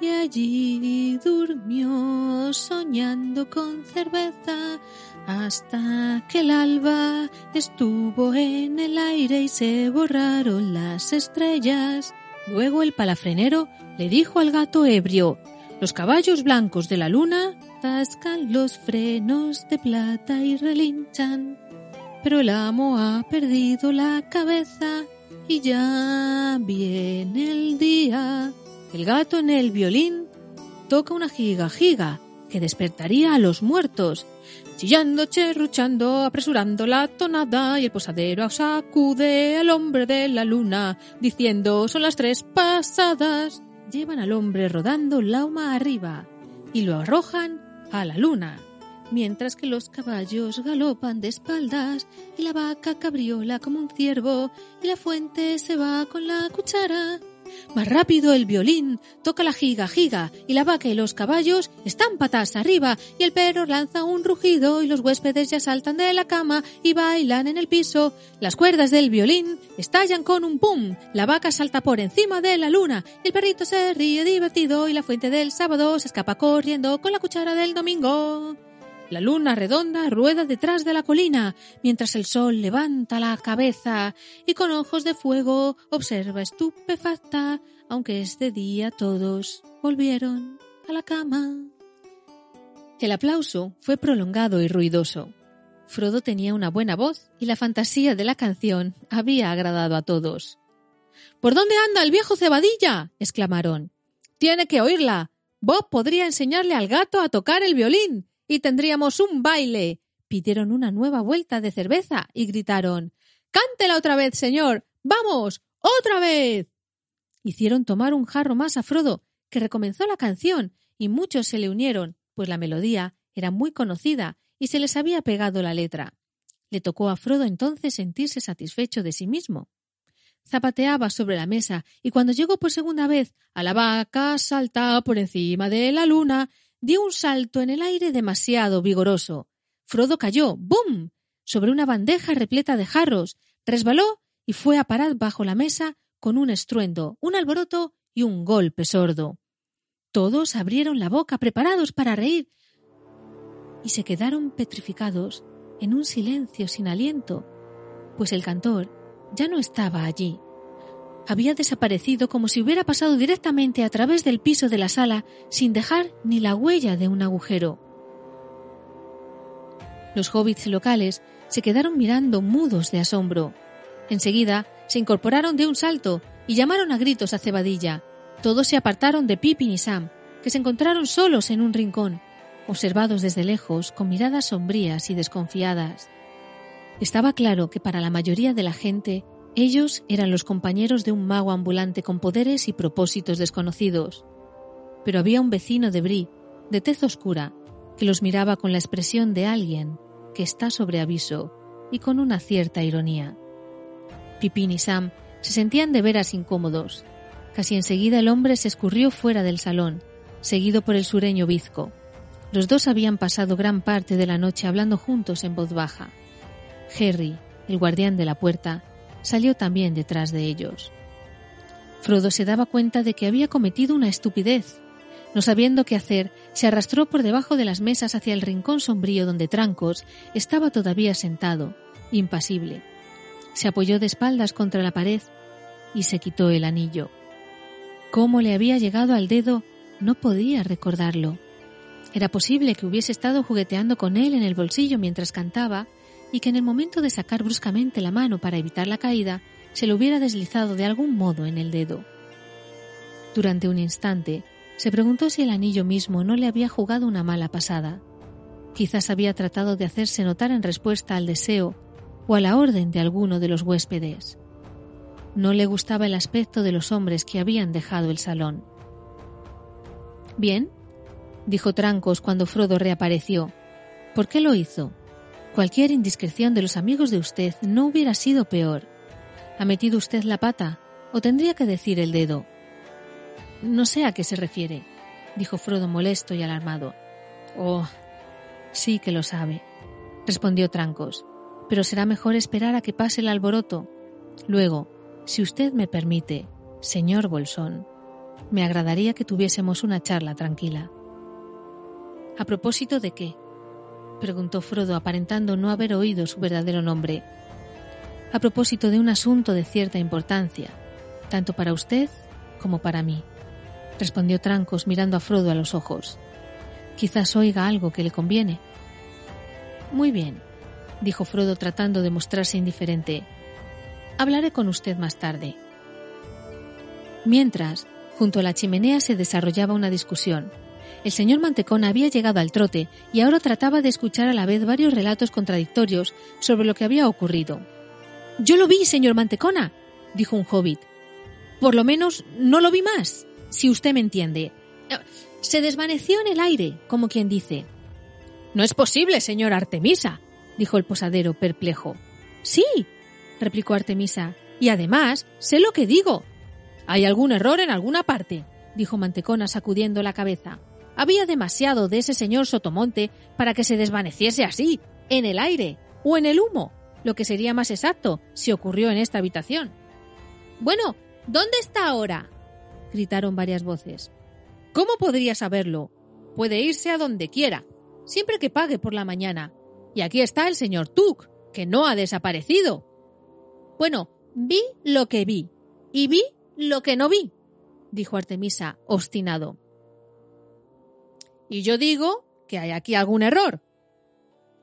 y allí durmió soñando con cerveza hasta que el alba estuvo en el aire y se borraron las estrellas. Luego el palafrenero le dijo al gato ebrio, los caballos blancos de la luna tascan los frenos de plata y relinchan. Pero el amo ha perdido la cabeza y ya viene el día. El gato en el violín toca una giga giga que despertaría a los muertos chillando, cherruchando, apresurando la tonada, y el posadero sacude al hombre de la luna, diciendo son las tres pasadas. Llevan al hombre rodando lauma arriba y lo arrojan a la luna, mientras que los caballos galopan de espaldas y la vaca cabriola como un ciervo y la fuente se va con la cuchara más rápido el violín, toca la giga giga y la vaca y los caballos están patas arriba y el perro lanza un rugido y los huéspedes ya saltan de la cama y bailan en el piso. Las cuerdas del violín estallan con un pum, la vaca salta por encima de la luna, el perrito se ríe divertido y la fuente del sábado se escapa corriendo con la cuchara del domingo. La luna redonda rueda detrás de la colina, mientras el sol levanta la cabeza y con ojos de fuego observa estupefacta, aunque es de día todos volvieron a la cama. El aplauso fue prolongado y ruidoso. Frodo tenía una buena voz y la fantasía de la canción había agradado a todos. ¿Por dónde anda el viejo cebadilla? exclamaron. Tiene que oírla. Bob podría enseñarle al gato a tocar el violín y tendríamos un baile. Pidieron una nueva vuelta de cerveza y gritaron Cántela otra vez, señor. Vamos. otra vez. Hicieron tomar un jarro más a Frodo, que recomenzó la canción, y muchos se le unieron, pues la melodía era muy conocida y se les había pegado la letra. Le tocó a Frodo entonces sentirse satisfecho de sí mismo. Zapateaba sobre la mesa y cuando llegó por segunda vez a la vaca saltaba por encima de la luna dio un salto en el aire demasiado vigoroso. Frodo cayó, ¡bum!, sobre una bandeja repleta de jarros, resbaló y fue a parar bajo la mesa con un estruendo, un alboroto y un golpe sordo. Todos abrieron la boca preparados para reír y se quedaron petrificados en un silencio sin aliento, pues el cantor ya no estaba allí había desaparecido como si hubiera pasado directamente a través del piso de la sala sin dejar ni la huella de un agujero. Los hobbits locales se quedaron mirando mudos de asombro. Enseguida se incorporaron de un salto y llamaron a gritos a Cebadilla. Todos se apartaron de Pippin y Sam, que se encontraron solos en un rincón, observados desde lejos con miradas sombrías y desconfiadas. Estaba claro que para la mayoría de la gente ellos eran los compañeros de un mago ambulante con poderes y propósitos desconocidos. Pero había un vecino de Brie, de tez oscura, que los miraba con la expresión de alguien que está sobre aviso y con una cierta ironía. Pipín y Sam se sentían de veras incómodos. Casi enseguida el hombre se escurrió fuera del salón, seguido por el sureño bizco. Los dos habían pasado gran parte de la noche hablando juntos en voz baja. Harry, el guardián de la puerta, salió también detrás de ellos. Frodo se daba cuenta de que había cometido una estupidez. No sabiendo qué hacer, se arrastró por debajo de las mesas hacia el rincón sombrío donde Trancos estaba todavía sentado, impasible. Se apoyó de espaldas contra la pared y se quitó el anillo. Cómo le había llegado al dedo no podía recordarlo. Era posible que hubiese estado jugueteando con él en el bolsillo mientras cantaba y que en el momento de sacar bruscamente la mano para evitar la caída, se lo hubiera deslizado de algún modo en el dedo. Durante un instante, se preguntó si el anillo mismo no le había jugado una mala pasada. Quizás había tratado de hacerse notar en respuesta al deseo o a la orden de alguno de los huéspedes. No le gustaba el aspecto de los hombres que habían dejado el salón. Bien, dijo Trancos cuando Frodo reapareció. ¿Por qué lo hizo? Cualquier indiscreción de los amigos de usted no hubiera sido peor. ¿Ha metido usted la pata? ¿O tendría que decir el dedo? No sé a qué se refiere, dijo Frodo molesto y alarmado. Oh, sí que lo sabe, respondió Trancos, pero será mejor esperar a que pase el alboroto. Luego, si usted me permite, señor Bolsón, me agradaría que tuviésemos una charla tranquila. ¿A propósito de qué? Preguntó Frodo aparentando no haber oído su verdadero nombre. A propósito de un asunto de cierta importancia, tanto para usted como para mí, respondió Trancos mirando a Frodo a los ojos. Quizás oiga algo que le conviene. Muy bien, dijo Frodo tratando de mostrarse indiferente. Hablaré con usted más tarde. Mientras, junto a la chimenea se desarrollaba una discusión. El señor Mantecón había llegado al trote y ahora trataba de escuchar a la vez varios relatos contradictorios sobre lo que había ocurrido. Yo lo vi, señor Mantecona, dijo un hobbit. Por lo menos no lo vi más, si usted me entiende. Se desvaneció en el aire, como quien dice. No es posible, señor Artemisa, dijo el posadero, perplejo. Sí, replicó Artemisa, y además sé lo que digo. Hay algún error en alguna parte, dijo Mantecona sacudiendo la cabeza. Había demasiado de ese señor Sotomonte para que se desvaneciese así, en el aire o en el humo, lo que sería más exacto si ocurrió en esta habitación. Bueno, ¿dónde está ahora? gritaron varias voces. ¿Cómo podría saberlo? Puede irse a donde quiera, siempre que pague por la mañana. Y aquí está el señor Tuck, que no ha desaparecido. Bueno, vi lo que vi, y vi lo que no vi, dijo Artemisa, obstinado. Y yo digo que hay aquí algún error,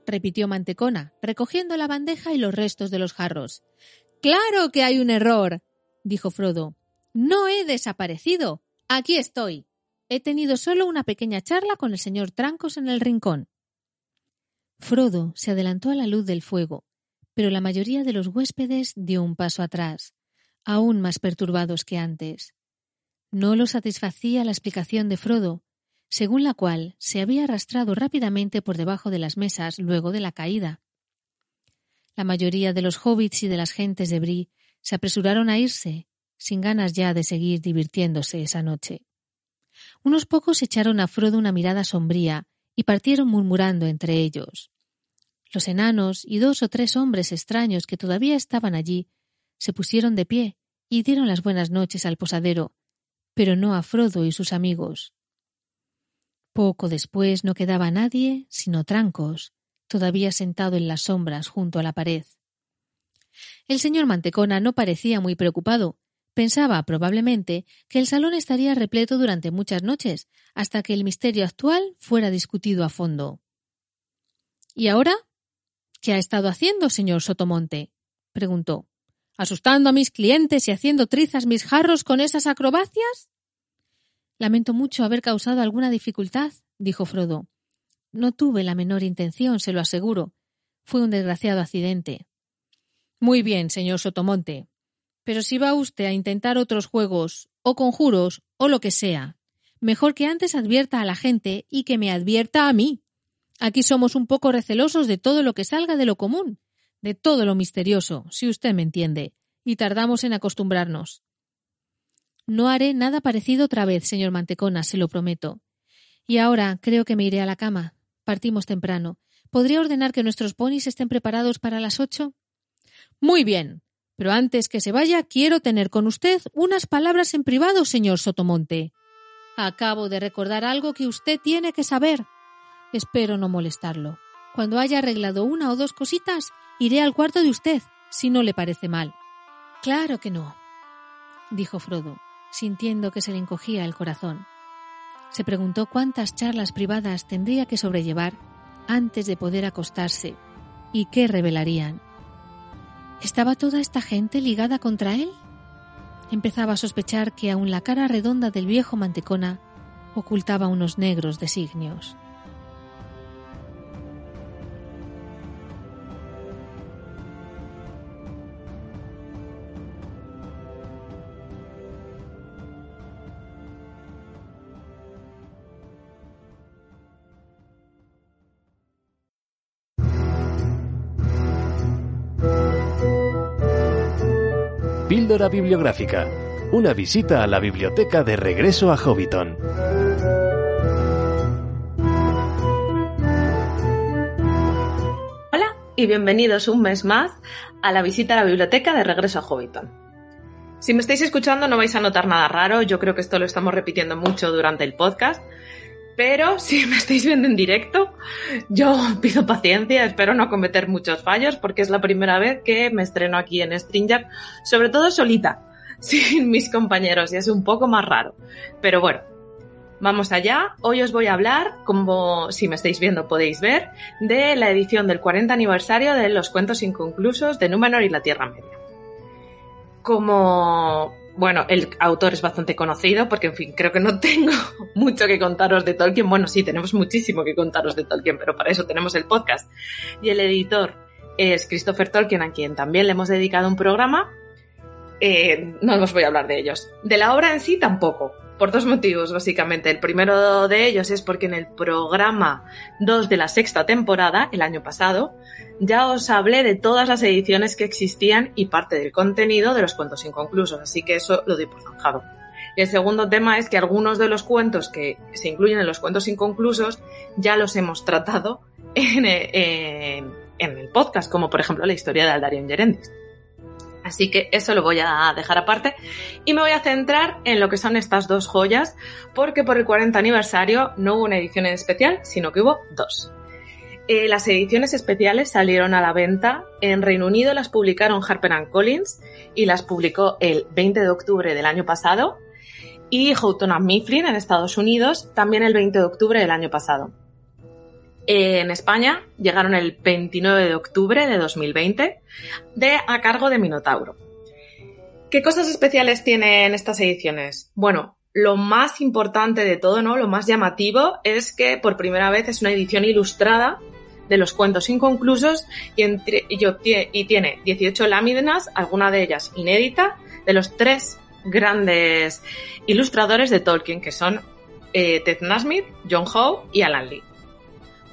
repitió Mantecona, recogiendo la bandeja y los restos de los jarros. Claro que hay un error, dijo Frodo. No he desaparecido. Aquí estoy. He tenido solo una pequeña charla con el señor Trancos en el rincón. Frodo se adelantó a la luz del fuego, pero la mayoría de los huéspedes dio un paso atrás, aún más perturbados que antes. No lo satisfacía la explicación de Frodo, según la cual se había arrastrado rápidamente por debajo de las mesas luego de la caída. La mayoría de los hobbits y de las gentes de Brie se apresuraron a irse, sin ganas ya de seguir divirtiéndose esa noche. Unos pocos echaron a Frodo una mirada sombría y partieron murmurando entre ellos. Los enanos y dos o tres hombres extraños que todavía estaban allí se pusieron de pie y dieron las buenas noches al posadero, pero no a Frodo y sus amigos. Poco después no quedaba nadie sino Trancos, todavía sentado en las sombras junto a la pared. El señor Mantecona no parecía muy preocupado. Pensaba, probablemente, que el salón estaría repleto durante muchas noches, hasta que el misterio actual fuera discutido a fondo. ¿Y ahora? ¿Qué ha estado haciendo, señor Sotomonte? preguntó. ¿Asustando a mis clientes y haciendo trizas mis jarros con esas acrobacias? Lamento mucho haber causado alguna dificultad, dijo Frodo. No tuve la menor intención, se lo aseguro. Fue un desgraciado accidente. Muy bien, señor Sotomonte. Pero si va usted a intentar otros juegos, o conjuros, o lo que sea, mejor que antes advierta a la gente y que me advierta a mí. Aquí somos un poco recelosos de todo lo que salga de lo común, de todo lo misterioso, si usted me entiende, y tardamos en acostumbrarnos. No haré nada parecido otra vez, señor Mantecona, se lo prometo. Y ahora creo que me iré a la cama. Partimos temprano. ¿Podría ordenar que nuestros ponis estén preparados para las ocho? Muy bien. Pero antes que se vaya, quiero tener con usted unas palabras en privado, señor Sotomonte. Acabo de recordar algo que usted tiene que saber. Espero no molestarlo. Cuando haya arreglado una o dos cositas, iré al cuarto de usted, si no le parece mal. Claro que no, dijo Frodo, sintiendo que se le encogía el corazón. Se preguntó cuántas charlas privadas tendría que sobrellevar antes de poder acostarse y qué revelarían. ¿Estaba toda esta gente ligada contra él? Empezaba a sospechar que aun la cara redonda del viejo mantecona ocultaba unos negros designios. Bibliográfica. Una visita a la biblioteca de regreso a Hobbiton. Hola y bienvenidos un mes más a la visita a la biblioteca de regreso a Hobbiton. Si me estáis escuchando no vais a notar nada raro, yo creo que esto lo estamos repitiendo mucho durante el podcast, pero <laughs> si me estáis viendo en directo, yo <laughs> pido paciencia, espero no cometer muchos fallos porque es la primera vez que me estreno aquí en Stringer, sobre todo solita, <laughs> sin mis compañeros y es un poco más raro. Pero bueno, vamos allá. Hoy os voy a hablar, como si me estáis viendo podéis ver, de la edición del 40 aniversario de Los Cuentos Inconclusos de Númenor y la Tierra Media. Como bueno, el autor es bastante conocido porque, en fin, creo que no <laughs> tengo mucho que contaros de Tolkien. Bueno, sí, tenemos muchísimo que contaros de Tolkien, pero para eso tenemos el podcast. Y el editor es Christopher Tolkien, a quien también le hemos dedicado un programa. Eh, no os voy a hablar de ellos. De la obra en sí tampoco, por dos motivos, básicamente. El primero de ellos es porque en el programa 2 de la sexta temporada, el año pasado, ya os hablé de todas las ediciones que existían y parte del contenido de los cuentos inconclusos, así que eso lo doy por zanjado. Y el segundo tema es que algunos de los cuentos que se incluyen en los cuentos inconclusos ya los hemos tratado en, en el podcast, como por ejemplo la historia de Aldarion Gerendis. Así que eso lo voy a dejar aparte y me voy a centrar en lo que son estas dos joyas, porque por el 40 aniversario no hubo una edición en especial, sino que hubo dos. Eh, las ediciones especiales salieron a la venta. En Reino Unido las publicaron Harper Collins y las publicó el 20 de octubre del año pasado. Y Houghton Mifflin en Estados Unidos también el 20 de octubre del año pasado. En España llegaron el 29 de octubre de 2020 de a cargo de Minotauro. ¿Qué cosas especiales tienen estas ediciones? Bueno, lo más importante de todo, ¿no? Lo más llamativo es que por primera vez es una edición ilustrada de los cuentos inconclusos y, tiene 18 láminas, alguna de ellas inédita, de los tres grandes ilustradores de Tolkien, que son eh, Ted Nasmith, John Howe y Alan Lee.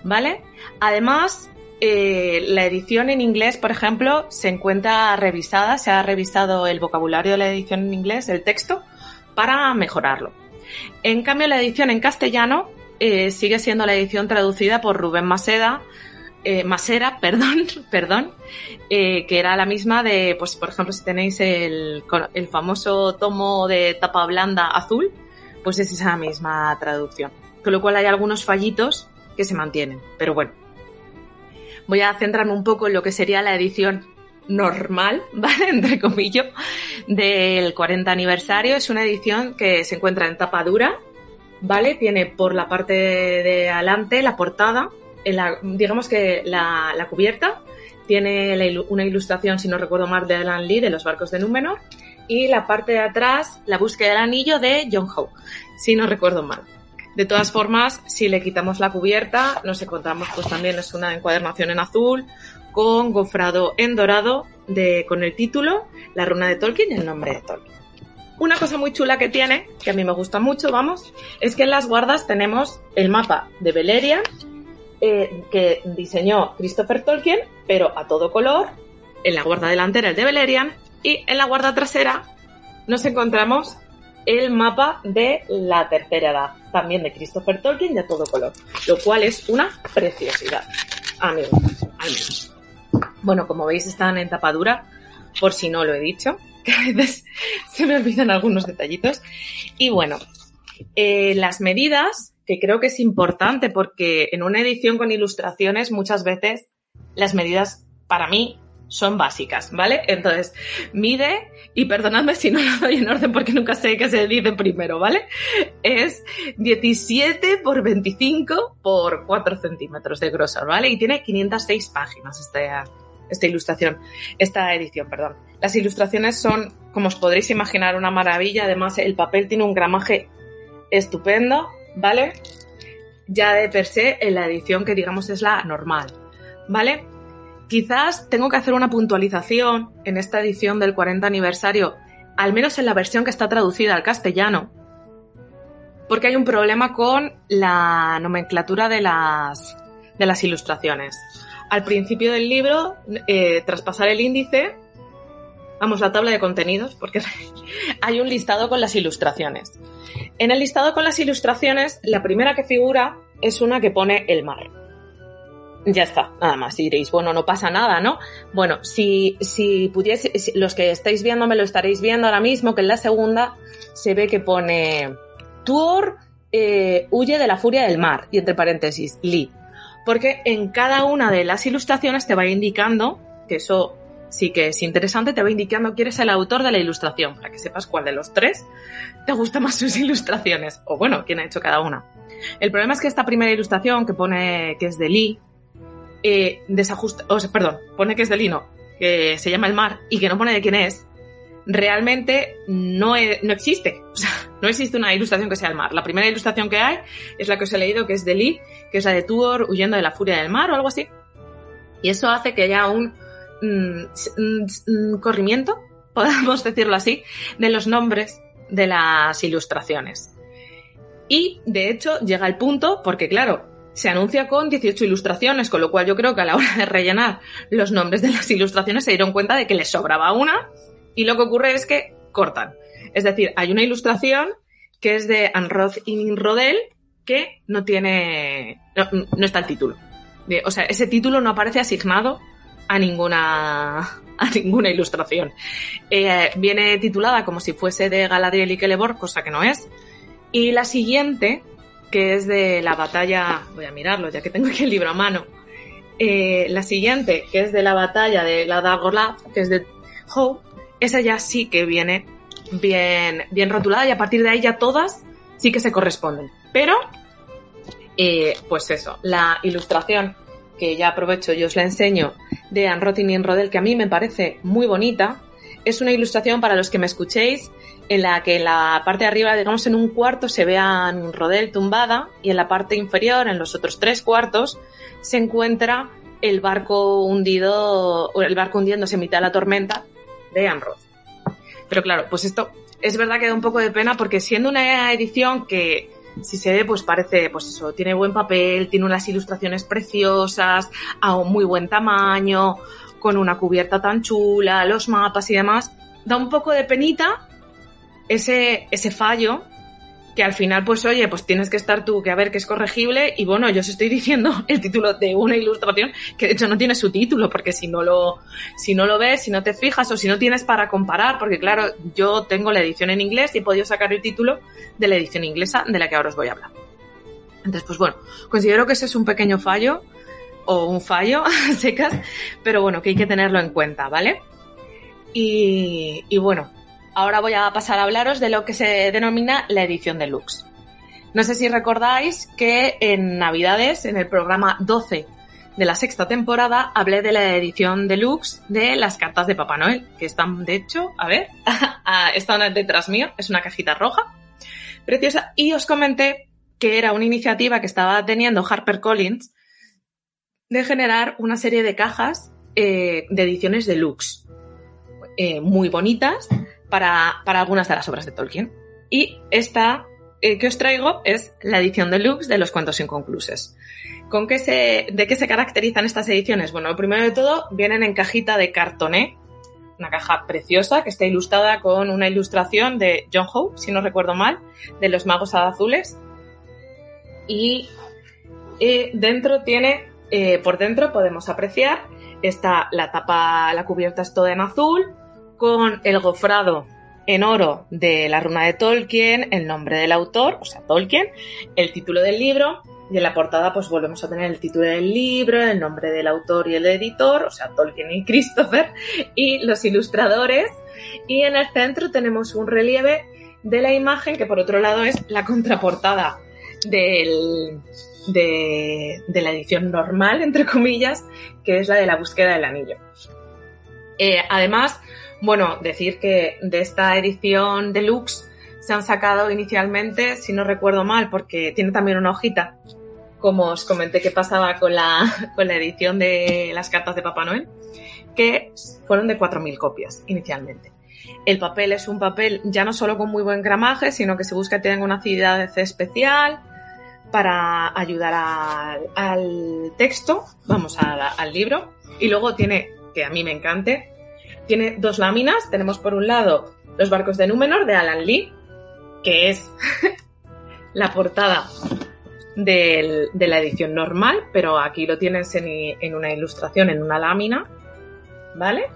¿Vale? Además, eh, la edición en inglés, por ejemplo, se encuentra revisada, se ha revisado el vocabulario de la edición en inglés, el texto, para mejorarlo. En cambio, la edición en castellano eh, sigue siendo la edición traducida por Rubén Maseda, eh, Masera, <laughs> perdón, perdón, eh, que era la misma de, pues por ejemplo, si tenéis el, el famoso tomo de tapa blanda azul, pues es esa misma traducción. Con lo cual hay algunos fallitos que se mantienen, pero bueno. Voy a centrarme un poco en lo que sería la edición normal, <laughs> ¿vale? Entre comillas, del 40 aniversario. Es una edición que se encuentra en tapa dura, ¿vale? Tiene por la parte de adelante la portada, en digamos que la, la, cubierta tiene una ilustración, si no recuerdo mal, de Alan Lee, de los barcos de Númenor, y la parte de atrás, la búsqueda del anillo de John Howe, si no recuerdo mal. De todas formas, si le quitamos la cubierta, nos encontramos, pues también es una encuadernación en azul, con gofrado en dorado, de, con el título, La runa de Tolkien y el nombre de Tolkien. Una cosa muy chula que tiene, que a mí me gusta mucho, vamos, es que en las guardas tenemos el mapa de Beleriand, eh, que diseñó Christopher Tolkien, pero a todo color, en la guarda delantera el de Beleriand, y en la guarda trasera nos encontramos el mapa de la tercera edad, también de Christopher Tolkien, de a todo color, lo cual es una preciosidad, a mi gusto, al menos. Bueno, como veis están en tapadura, por si no lo he dicho, que a veces <laughs> se me olvidan algunos detallitos. Y bueno, eh, las medidas, que creo que es importante porque en una edición con ilustraciones muchas veces las medidas para mí son básicas, ¿vale? Entonces, mide, y perdonadme si no <laughs> lo doy en orden porque nunca sé qué se dice primero, ¿vale? Es 17 por 25 por 4 centímetros de grosor, ¿vale? Y tiene 506 páginas esta, esta ilustración, esta edición, perdón. Las ilustraciones son, como os podréis imaginar, una maravilla. Además, el papel tiene un gramaje estupendo, ¿vale? Ya de per se en la edición que digamos es la normal, ¿vale? Quizás tengo que hacer una puntualización en esta edición del 40 aniversario, al menos en la versión que está traducida al castellano, porque hay un problema con la nomenclatura de las, de las ilustraciones. Al principio del libro, eh, tras pasar el índice, vamos, la tabla de contenidos, porque <laughs> hay un listado con las ilustraciones. En el listado con las ilustraciones, la primera que figura es una que pone el mar. Ya está, nada más. Y diréis, bueno, no pasa nada, ¿no? Bueno, si, si pudiese, los que estáis viendo me lo estaréis viendo ahora mismo, que en la segunda se ve que pone Tuor eh, huye de la furia del mar, y entre paréntesis, Lee. Porque en cada una de las ilustraciones te va indicando, que eso sí que es interesante, te va indicando quién es el autor de la ilustración, para que sepas cuál de los tres te gusta más sus <laughs> ilustraciones, o bueno, quién ha hecho cada una. El problema es que esta primera ilustración que pone que es de Lee, eh, desajusta, o perdón, pone que es de Lee, no, que se llama El Mar y que no pone de quién es, realmente no, no existe. No existe una ilustración que sea el mar. La primera ilustración que hay es la que os he leído, que es de Lee, que es la de Tuor huyendo de la furia del mar o algo así. Y eso hace que haya un mm, mm, mm, corrimiento, <laughs> podemos decirlo así, de los nombres de las ilustraciones. Y, de hecho, llega el punto, porque claro, se anuncia con 18 ilustraciones, con lo cual yo creo que a la hora de rellenar los nombres de las ilustraciones se dieron cuenta de que les sobraba una y lo que ocurre es que cortan. Es decir, hay una ilustración que es de Anroth y Rodel que no tiene. No, está el título. O sea, ese título no aparece asignado a ninguna. <laughs> a ninguna ilustración. Eh, viene titulada como si fuese de Galadriel y Celeborn, cosa que no es. Y la siguiente, que es de la batalla. Voy a mirarlo, ya que tengo aquí el libro a mano. Eh, la siguiente, que es de la batalla de la Dagorlath, que es de Howe, esa ya sí que viene bien, bien rotulada y a partir de ahí ya todas sí que se corresponden. Pero, eh, pues eso, la ilustración que ya aprovecho y os la enseño de Anne y Rodel, que a mí me parece muy bonita, es una ilustración para los que me escuchéis, en la que en la parte de arriba, digamos en un cuarto, se ve a Rodel tumbada y en la parte inferior, en los otros tres cuartos, se encuentra el barco hundido, o el barco hundiéndose en mitad de la tormenta de Anne Roth. Pero claro, pues esto es verdad que da un poco de pena porque siendo una edición que si se ve pues parece pues eso, tiene buen papel, tiene unas ilustraciones preciosas, a un muy buen tamaño, con una cubierta tan chula, los mapas y demás, da un poco de penita ese, ese fallo que al final, pues oye, pues tienes que estar tú que a ver que es corregible y bueno, yo os estoy <laughs> diciendo el título de una ilustración que de hecho no tiene su título porque si no lo, si no lo ves, si no te fijas o si no tienes para comparar, porque claro, yo tengo la edición en inglés y he podido sacar el título de la edición inglesa de la que ahora os voy a hablar. Entonces, pues bueno, considero que ese es un pequeño fallo o un fallo <laughs> secas, pero bueno, que hay que tenerlo en cuenta, ¿vale? Y bueno, ahora voy a pasar a hablaros de lo que se denomina la edición deluxe. No sé si recordáis que en Navidades, en el programa 12 de la sexta temporada hablé de la edición deluxe de las cartas de Papá Noel, que están, de hecho, a ver, <laughs> están detrás mío, es una cajita roja, preciosa, y os comenté que era una iniciativa que estaba teniendo HarperCollins de generar una serie de cajas eh, de ediciones deluxe, eh, muy bonitas para, algunas de las obras de Tolkien. Y esta eh, que os traigo es la edición deluxe de los cuentos inconclusos. ¿Con qué se, ¿De qué se caracterizan estas ediciones? Bueno, primero de todo, vienen en cajita de cartoné, una caja preciosa que está ilustrada con una ilustración de John Hope, si no recuerdo mal, de los magos azules. Y dentro tiene, eh, por dentro podemos apreciar, está la tapa, la cubierta es toda en azul, con el gofrado en oro de la runa de Tolkien, el nombre del autor, o sea, Tolkien, el título del libro, y en la portada pues volvemos a tener el título del libro, el nombre del autor y el editor, o sea, Tolkien y Christopher, <laughs> y los ilustradores, y en el centro tenemos un relieve de la imagen que por otro lado es la contraportada del, de, la edición normal, entre comillas, que es la de la búsqueda del anillo. Eh, además, bueno, decir que de esta edición deluxe se han sacado inicialmente, si no recuerdo mal, porque tiene también una hojita, como os comenté que pasaba con la, <laughs> con la edición de las cartas de Papá Noel, que fueron de 4.000 copias inicialmente. El papel es un papel ya no solo con muy buen gramaje, sino que se busca que tenga una acidez especial para ayudar al, al texto, vamos al libro. Y luego tiene, que a mí me encante, tiene dos láminas. Tenemos por un lado Los barcos de Númenor de Alan Lee, que es <laughs> la portada de la edición normal, pero aquí lo tienes en, una ilustración, en una lámina, ¿vale?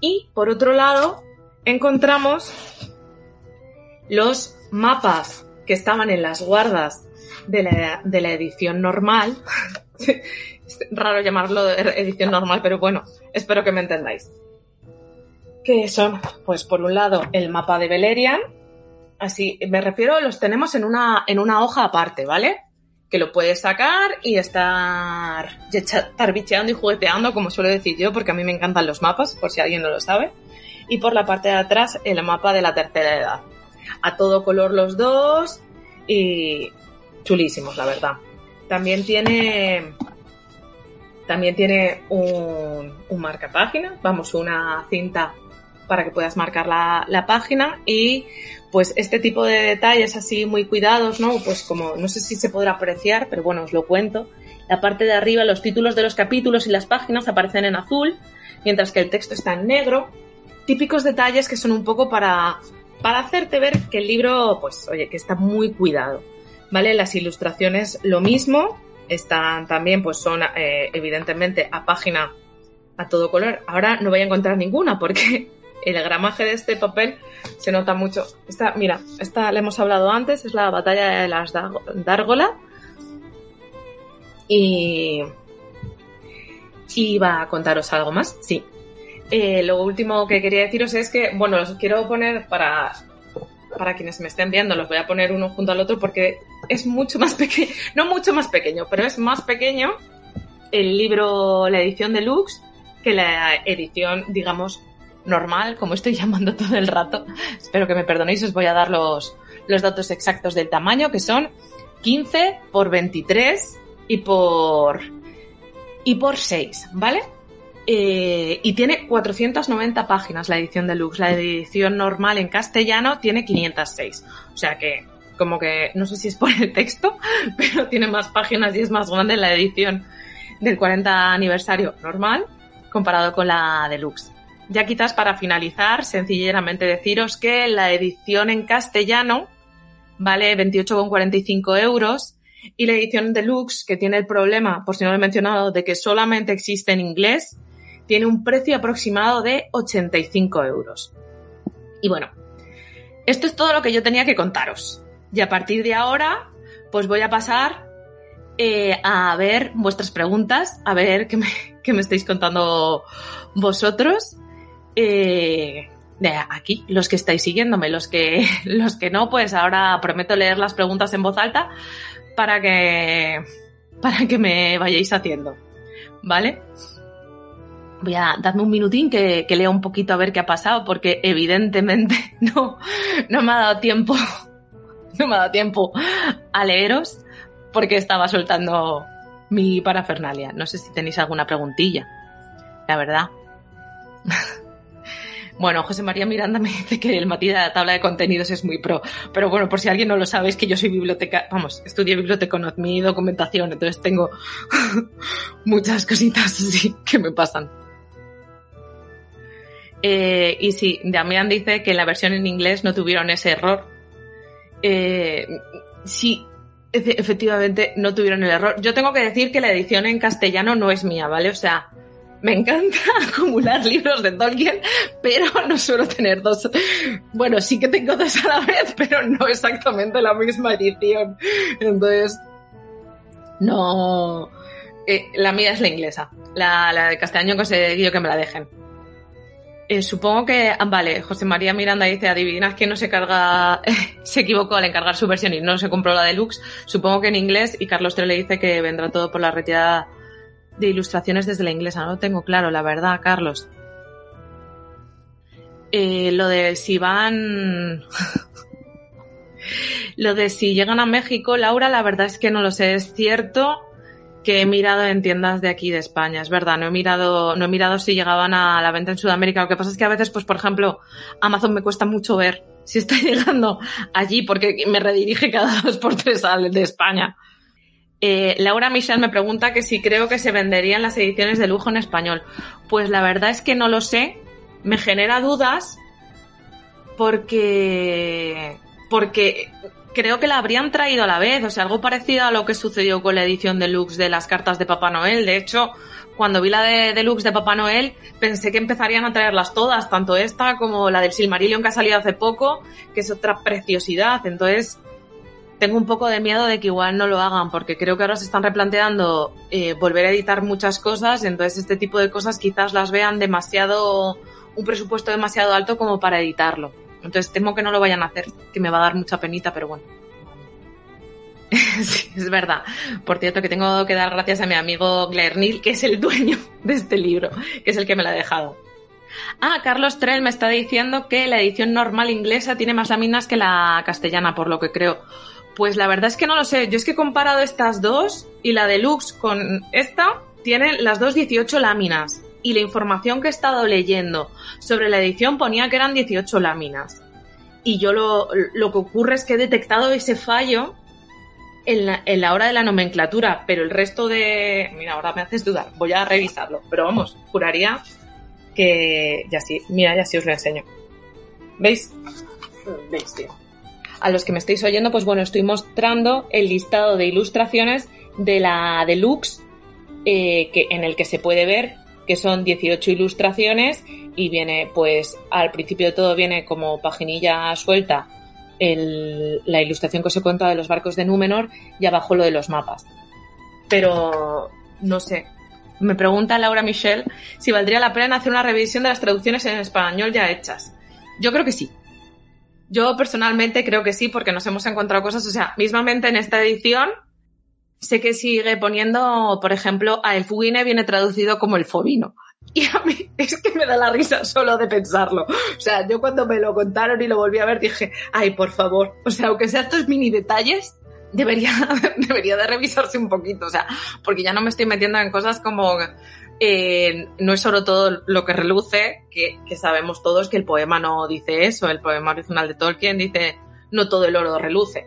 Y por otro lado encontramos los mapas que estaban en las guardas de la, de la edición normal. <laughs> es raro llamarlo edición normal, pero bueno, espero que me entendáis que son, pues por un lado, el mapa de Beleriand. Así, me refiero, los tenemos en una, en una hoja aparte, ¿vale? Que lo puedes sacar y estar, estar bicheando y jugueteando, como suelo decir yo, porque a mí me encantan los mapas, por si alguien no lo sabe. Y por la parte de atrás, el mapa de la tercera edad. A todo color los dos y chulísimos, la verdad. También tiene también tiene un, un marca página, vamos, una cinta para que puedas marcar la, página y pues este tipo de detalles así muy cuidados, ¿no? Pues como no sé si se podrá apreciar, pero bueno, os lo cuento. La parte de arriba, los títulos de los capítulos y las páginas aparecen en azul, mientras que el texto está en negro. Típicos detalles que son un poco para, para hacerte ver que el libro, pues oye, que está muy cuidado. ¿Vale? Las ilustraciones lo mismo, están también, pues son eh, evidentemente a página a todo color. Ahora no voy a encontrar ninguna porque el gramaje de este papel se nota mucho. Esta, mira, esta le hemos hablado antes, es la batalla de las Dárgola. Y. Va a contaros algo más, sí. Eh, lo último que quería deciros es que, bueno, los quiero poner para, para quienes me estén viendo, los voy a poner uno junto al otro porque es mucho más pequeño, no mucho más pequeño, pero es más pequeño el libro, la edición deluxe, que la edición, digamos, normal, como estoy <laughs> llamando todo el rato. Espero que me perdonéis, os voy a dar los, los datos exactos del tamaño, que son 15 por 23 y por, y por 6, ¿vale? Eh, y tiene 490 páginas la edición deluxe. La edición normal en castellano tiene 506. O sea que, como que, no sé si es por el texto, <laughs> pero tiene más páginas y es más grande la edición del 40 aniversario normal comparado con la deluxe. Ya quizás para finalizar, sencillamente deciros que la edición en castellano vale 28,45 euros y la edición deluxe, que tiene el problema, por si no lo he mencionado, de que solamente existe en inglés, tiene un precio aproximado de 85 euros. Y bueno, esto es todo lo que yo tenía que contaros. Y a partir de ahora, pues voy a pasar eh, a ver vuestras preguntas, a ver qué me, qué me estáis contando vosotros eh, aquí, los que estáis siguiéndome, los que, <laughs> los que no, pues ahora prometo leer las preguntas en voz alta para que, para que me vayáis haciendo. ¿vale? Voy a darme un minutín que, que lea un poquito a ver qué ha pasado, porque evidentemente <laughs> no, no me ha dado tiempo, <laughs> no me ha dado tiempo a leeros, porque estaba soltando mi parafernalia. No sé si tenéis alguna preguntilla, la verdad. Bueno, José María Miranda me dice que el matiz de la tabla de contenidos es muy pro. Pero bueno, por si alguien no lo sabe, es que yo soy biblioteca, vamos, estudié biblioteca con mi documentación, entonces tengo <laughs> muchas cositas <laughs> así que me pasan. Eh, y sí, Damián dice que en la versión en inglés no tuvieron ese error. Eh, sí, efectivamente no tuvieron el error. Yo tengo que decir que la edición en castellano no es mía, ¿vale? O sea, me encanta <laughs> acumular libros de Tolkien, pero no suelo tener dos. Bueno, sí que tengo dos a la vez, pero no exactamente la misma edición. Entonces, no. Eh, la mía es la inglesa. La, la de castellano he conseguido que me la dejen. Eh, supongo que, ah, vale, José María Miranda dice, adivinad que no se carga, <laughs> se equivocó al encargar su versión y no se compró la deluxe. Supongo que en inglés y Carlos Tre le dice que vendrá todo por la retirada de ilustraciones desde la inglesa. No lo tengo claro, la verdad, Carlos. Eh, lo de si van... <laughs> lo de si llegan a México, Laura, la verdad es que no lo sé. Es cierto que he mirado en tiendas de aquí de España, es verdad, no he mirado, no he mirado si llegaban a la venta en Sudamérica. Lo que pasa es que a veces, pues por ejemplo, Amazon me cuesta mucho ver si está <laughs> llegando allí porque me redirige cada <laughs> dos por tres al de España. Eh, Laura Michel me pregunta que si creo que se venderían las ediciones de lujo en español. Pues la verdad es que no lo sé. Me genera dudas porque porque creo que la habrían traído a la vez, o sea, algo parecido a lo que sucedió con la edición deluxe de las cartas de Papá Noel. De hecho, cuando vi la de deluxe de Papá Noel, pensé que empezarían a traerlas todas, tanto esta como la del Silmarillion que ha salido hace poco, que es otra preciosidad. Entonces, tengo un poco de miedo de que igual no lo hagan, porque creo que ahora se están replanteando eh, volver a editar muchas cosas, entonces este tipo de cosas quizás las vean demasiado, un presupuesto demasiado alto como para editarlo. Entonces temo que no lo vayan a hacer, que me va a dar mucha penita, pero bueno. <laughs> sí, es verdad. Por cierto, que tengo que dar gracias a mi amigo Neal, que es el dueño de este libro, que es el que me lo ha dejado. Ah, Carlos Trell me está diciendo que la edición normal inglesa tiene más láminas que la castellana, por lo que creo. Pues la verdad es que no lo sé. Yo es que he comparado estas dos y la deluxe con esta tienen las dos 18 láminas. Y la información que he estado leyendo sobre la edición ponía que eran 18 láminas. Y yo lo, lo que ocurre es que he detectado ese fallo en la, en la hora de la nomenclatura, pero el resto de... Mira, ahora me haces dudar, voy a revisarlo, pero vamos, juraría que ya sí, mira, ya sí os lo enseño. ¿Veis? ¿Veis, tío? A los que me estáis oyendo, pues bueno, estoy mostrando el listado de ilustraciones de la deluxe, eh, que, en el que se puede ver que son 18 ilustraciones y viene, pues al principio de todo viene como paginilla suelta la ilustración que os he contado de los barcos de Númenor y abajo lo de los mapas. Pero no sé. Me pregunta Laura Michelle si valdría la pena hacer una revisión de las traducciones en español ya hechas. Yo creo que sí. Yo personalmente creo que sí, porque nos hemos encontrado cosas, o sea, mismamente en esta edición, sé que sigue poniendo, por ejemplo, a el Fugine viene traducido como el Fobino. <laughs> Y a mí es que me da la risa solo de pensarlo. O sea, yo cuando me lo contaron y lo volví a ver dije, ay, por favor. O sea, aunque sea estos mini detalles, debería, <laughs> debería de revisarse un poquito. O sea, porque ya no me estoy metiendo en cosas como eh, no es solo todo lo que reluce, que, sabemos todos que el poema no dice eso, el poema original de Tolkien dice no todo el oro reluce.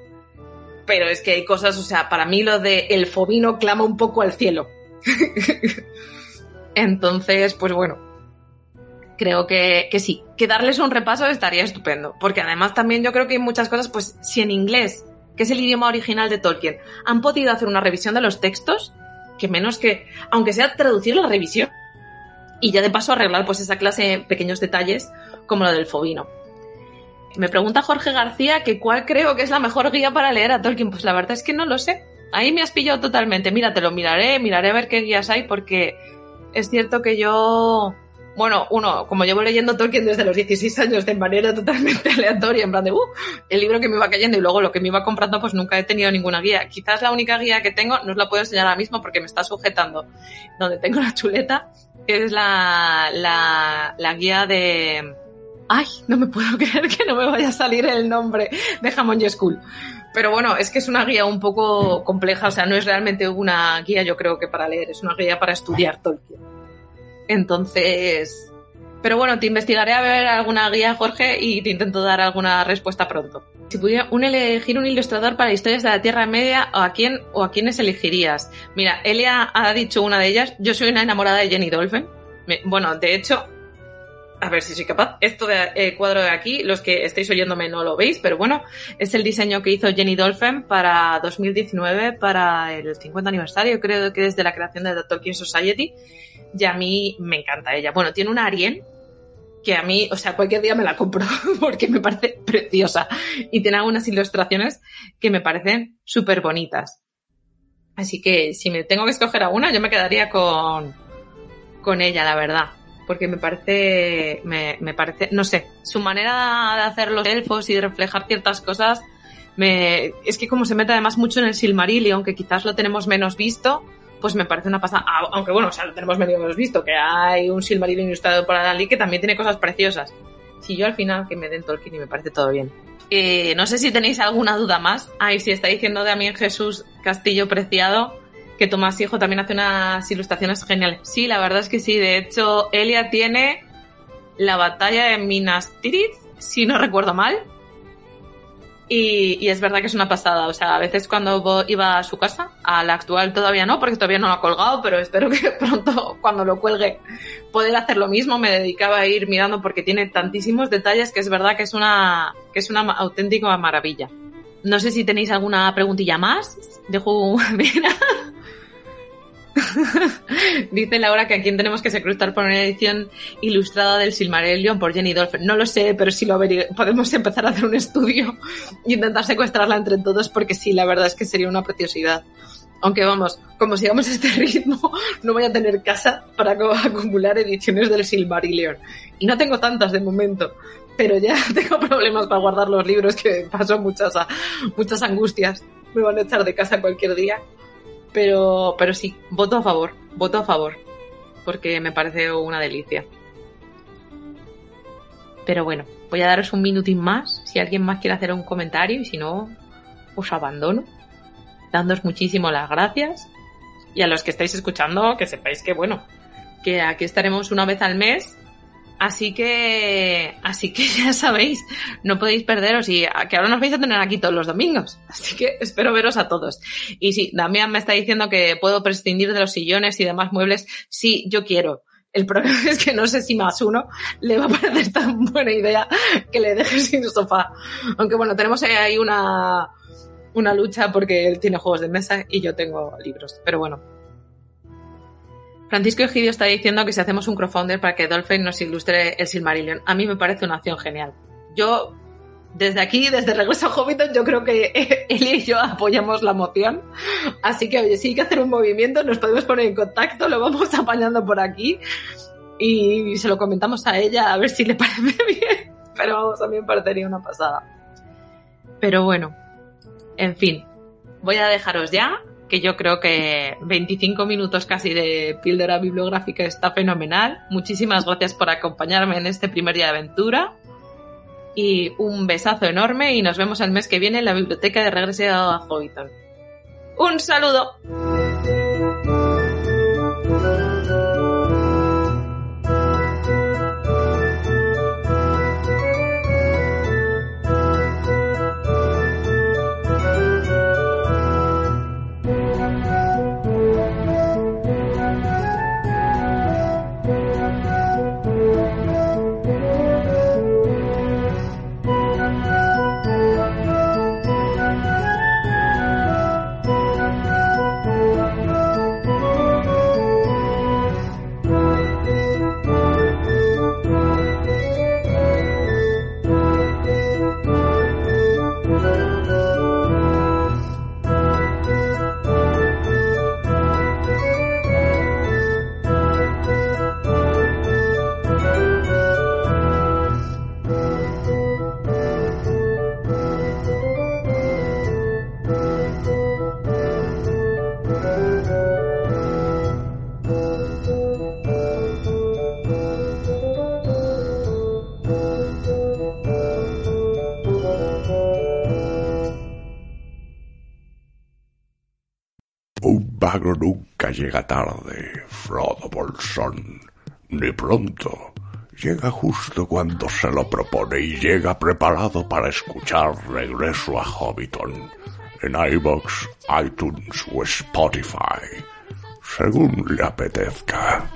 Pero es que hay cosas, o sea, para mí lo de el fobino clama un poco al cielo. <laughs> Entonces, pues bueno, creo que, que, sí, que darles un repaso estaría estupendo, porque además también yo creo que hay muchas cosas, pues si en inglés, que es el idioma original de Tolkien, han podido hacer una revisión de los textos, que menos que, aunque sea traducir la revisión y ya de paso arreglar pues esa clase pequeños detalles como la del fobino. Me pregunta Jorge García que cuál creo que es la mejor guía para leer a Tolkien. Pues la verdad es que no lo sé. Ahí me has pillado totalmente. Mira, te lo miraré, miraré a ver qué guías hay porque es cierto que yo bueno, uno, como llevo leyendo Tolkien desde los 16 años de manera totalmente <laughs> aleatoria, en plan de, uh, el libro que me iba cayendo y luego lo que me iba comprando, pues nunca he tenido ninguna guía. Quizás la única guía que tengo, no os la puedo enseñar ahora mismo porque me está sujetando donde tengo la chuleta, que es la, la, guía de... Ay, no me puedo <laughs> creer que no me vaya a salir el nombre de Hammond School. Pero bueno, es que es una guía un poco compleja, o sea, no es realmente una guía, yo creo que para leer, es una guía para estudiar Tolkien. Entonces, pero bueno, te investigaré a ver alguna guía, Jorge, y te intento dar alguna respuesta pronto. Si pudiera un elegir un ilustrador para historias de la Tierra Media, ¿o a quién o a quiénes elegirías? Mira, Elia ha dicho una de ellas. Yo soy una enamorada de Jenny Dolphin. Bueno, de hecho, a ver si soy capaz. Esto de el cuadro de aquí, los que estáis oyéndome no lo veis, pero bueno, es el diseño que hizo Jenny Dolphin para 2019, para el 50 aniversario, creo que desde la creación de The Tolkien Society. Y a mí me encanta ella. Bueno, tiene una Arien que a mí, o sea, cualquier día me la compro <laughs> porque me parece preciosa. Y tiene algunas ilustraciones que me parecen súper bonitas. Así que si me tengo que escoger a una, yo me quedaría con, con ella, la verdad. Porque me parece, me, me parece, no sé, su manera de hacer los elfos y de reflejar ciertas cosas, me, es que como se mete además mucho en el Silmarillion, que quizás lo tenemos menos visto, pues me parece una pasada. Aunque bueno, o sea, lo tenemos medio menos visto, que hay un Silmarillion ilustrado por Lee que también tiene cosas preciosas. Si yo al final que me den Tolkien y me parece todo bien. Eh, no sé si tenéis alguna duda más. Ay, si está diciendo también Jesús Castillo Preciado que Tomás Hijo también hace unas ilustraciones geniales. Sí, la verdad es que sí. De hecho, Elia tiene la batalla de Minas Tirith, si no recuerdo mal. Y, y es verdad que es una pasada. O sea, a veces cuando iba a su casa, a la actual todavía no, porque todavía no lo ha colgado, pero espero que <laughs> pronto, cuando lo cuelgue, poder hacer lo mismo. Me dedicaba a ir mirando porque tiene tantísimos detalles que es verdad que es una, que es una auténtica maravilla. No sé si tenéis alguna preguntilla más. Dejo, mira. <laughs> <laughs> Dice Laura que a quién tenemos que secretar por una edición ilustrada del Silmarillion por Jenny Dolphin. No lo sé, pero si lo podemos empezar a hacer un estudio y intentar secuestrarla entre todos porque sí, la verdad es que sería una preciosidad. Aunque vamos, como sigamos este <laughs> ritmo, no voy a tener casa para acumular ediciones del Silmarillion. Y no tengo tantas de momento, pero ya <laughs> tengo problemas para guardar los libros que paso muchas, muchas angustias. Me van a echar de casa cualquier día. Pero, pero sí, voto a favor, voto a favor, porque me parece una delicia. Pero bueno, voy a daros un minutín más, si alguien más quiere hacer un comentario, y si no, os abandono, dándoos muchísimo las gracias. Y a los que estáis escuchando, que sepáis que bueno, que aquí estaremos una vez al mes. Así que, así que <laughs> ya sabéis, no podéis perderos y que ahora nos vais a tener aquí todos los domingos. Así que <laughs> espero veros a todos. Y sí, Damián me está diciendo que puedo prescindir de los sillones y demás muebles. Sí, yo quiero. El problema <laughs> es que no sé si más uno le va a parecer tan buena idea que le deje sin sofá. Aunque bueno, tenemos ahí una, una lucha porque él tiene juegos de mesa y yo tengo libros. Pero bueno. Francisco Egidio está diciendo que si hacemos un crowdfunder para que Dolphin nos ilustre el Silmarillion, a mí me parece una acción genial. Yo, desde aquí, desde Regreso a Hobbiton, yo creo que <laughs> Eli y yo apoyamos la moción. Así que, oye, sí hay que hacer un movimiento, nos podemos poner en contacto, lo vamos <laughs> apañando por aquí y se lo comentamos a ella a ver si le <laughs> parece bien. Pero vamos, a mí me parecería una pasada. Pero bueno, en fin, voy a dejaros ya, que yo creo que 25 minutos casi de píldora bibliográfica está fenomenal. Muchísimas gracias por acompañarme en este primer día de aventura. Y un besazo enorme y nos vemos el mes que viene en la biblioteca de Regreso a Hobbiton. ¡Un saludo! Llega tarde, Frodo Bolsón, ni pronto. Llega justo cuando se lo propone y llega preparado para escuchar Regreso a Hobbiton en iBox, iTunes o Spotify, según le apetezca.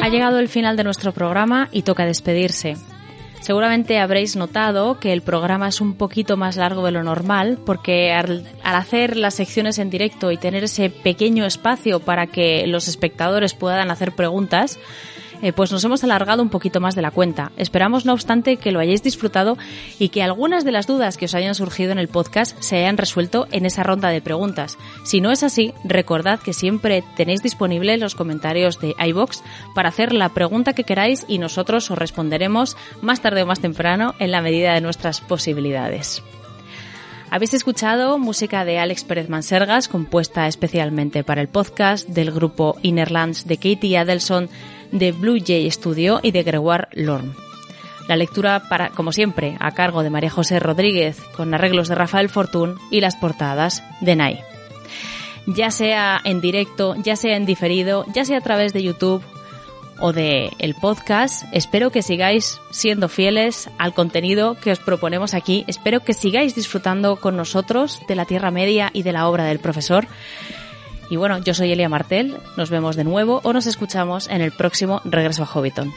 Ha llegado el final de nuestro programa y toca despedirse. Seguramente habréis notado que el programa es un poquito más largo de lo normal porque al, hacer las secciones en directo y tener ese pequeño espacio para que los espectadores puedan hacer preguntas, eh, pues nos hemos alargado un poquito más de la cuenta. Esperamos, no obstante, que lo hayáis disfrutado y que algunas de las dudas que os hayan surgido en el podcast se hayan resuelto en esa ronda de preguntas. Si no es así, recordad que siempre tenéis disponibles los comentarios de iBox para hacer la pregunta que queráis y nosotros os responderemos más tarde o más temprano en la medida de nuestras posibilidades. Habéis escuchado música de Alex Pérez Mansergas, compuesta especialmente para el podcast del grupo Innerlands de Katie Adelson de Blue Jay Studio y de Gregoire Lorme. La lectura, para, como siempre, a cargo de María José Rodríguez, con arreglos de Rafael Fortún y las portadas de Nai. Ya sea en directo, ya sea en diferido, ya sea a través de YouTube o de el podcast, espero que sigáis siendo fieles al contenido que os proponemos aquí. Espero que sigáis disfrutando con nosotros de la Tierra Media y de la obra del profesor. Y bueno, yo soy Elia Martel, nos vemos de nuevo o nos escuchamos en el próximo Regreso a Hobbiton.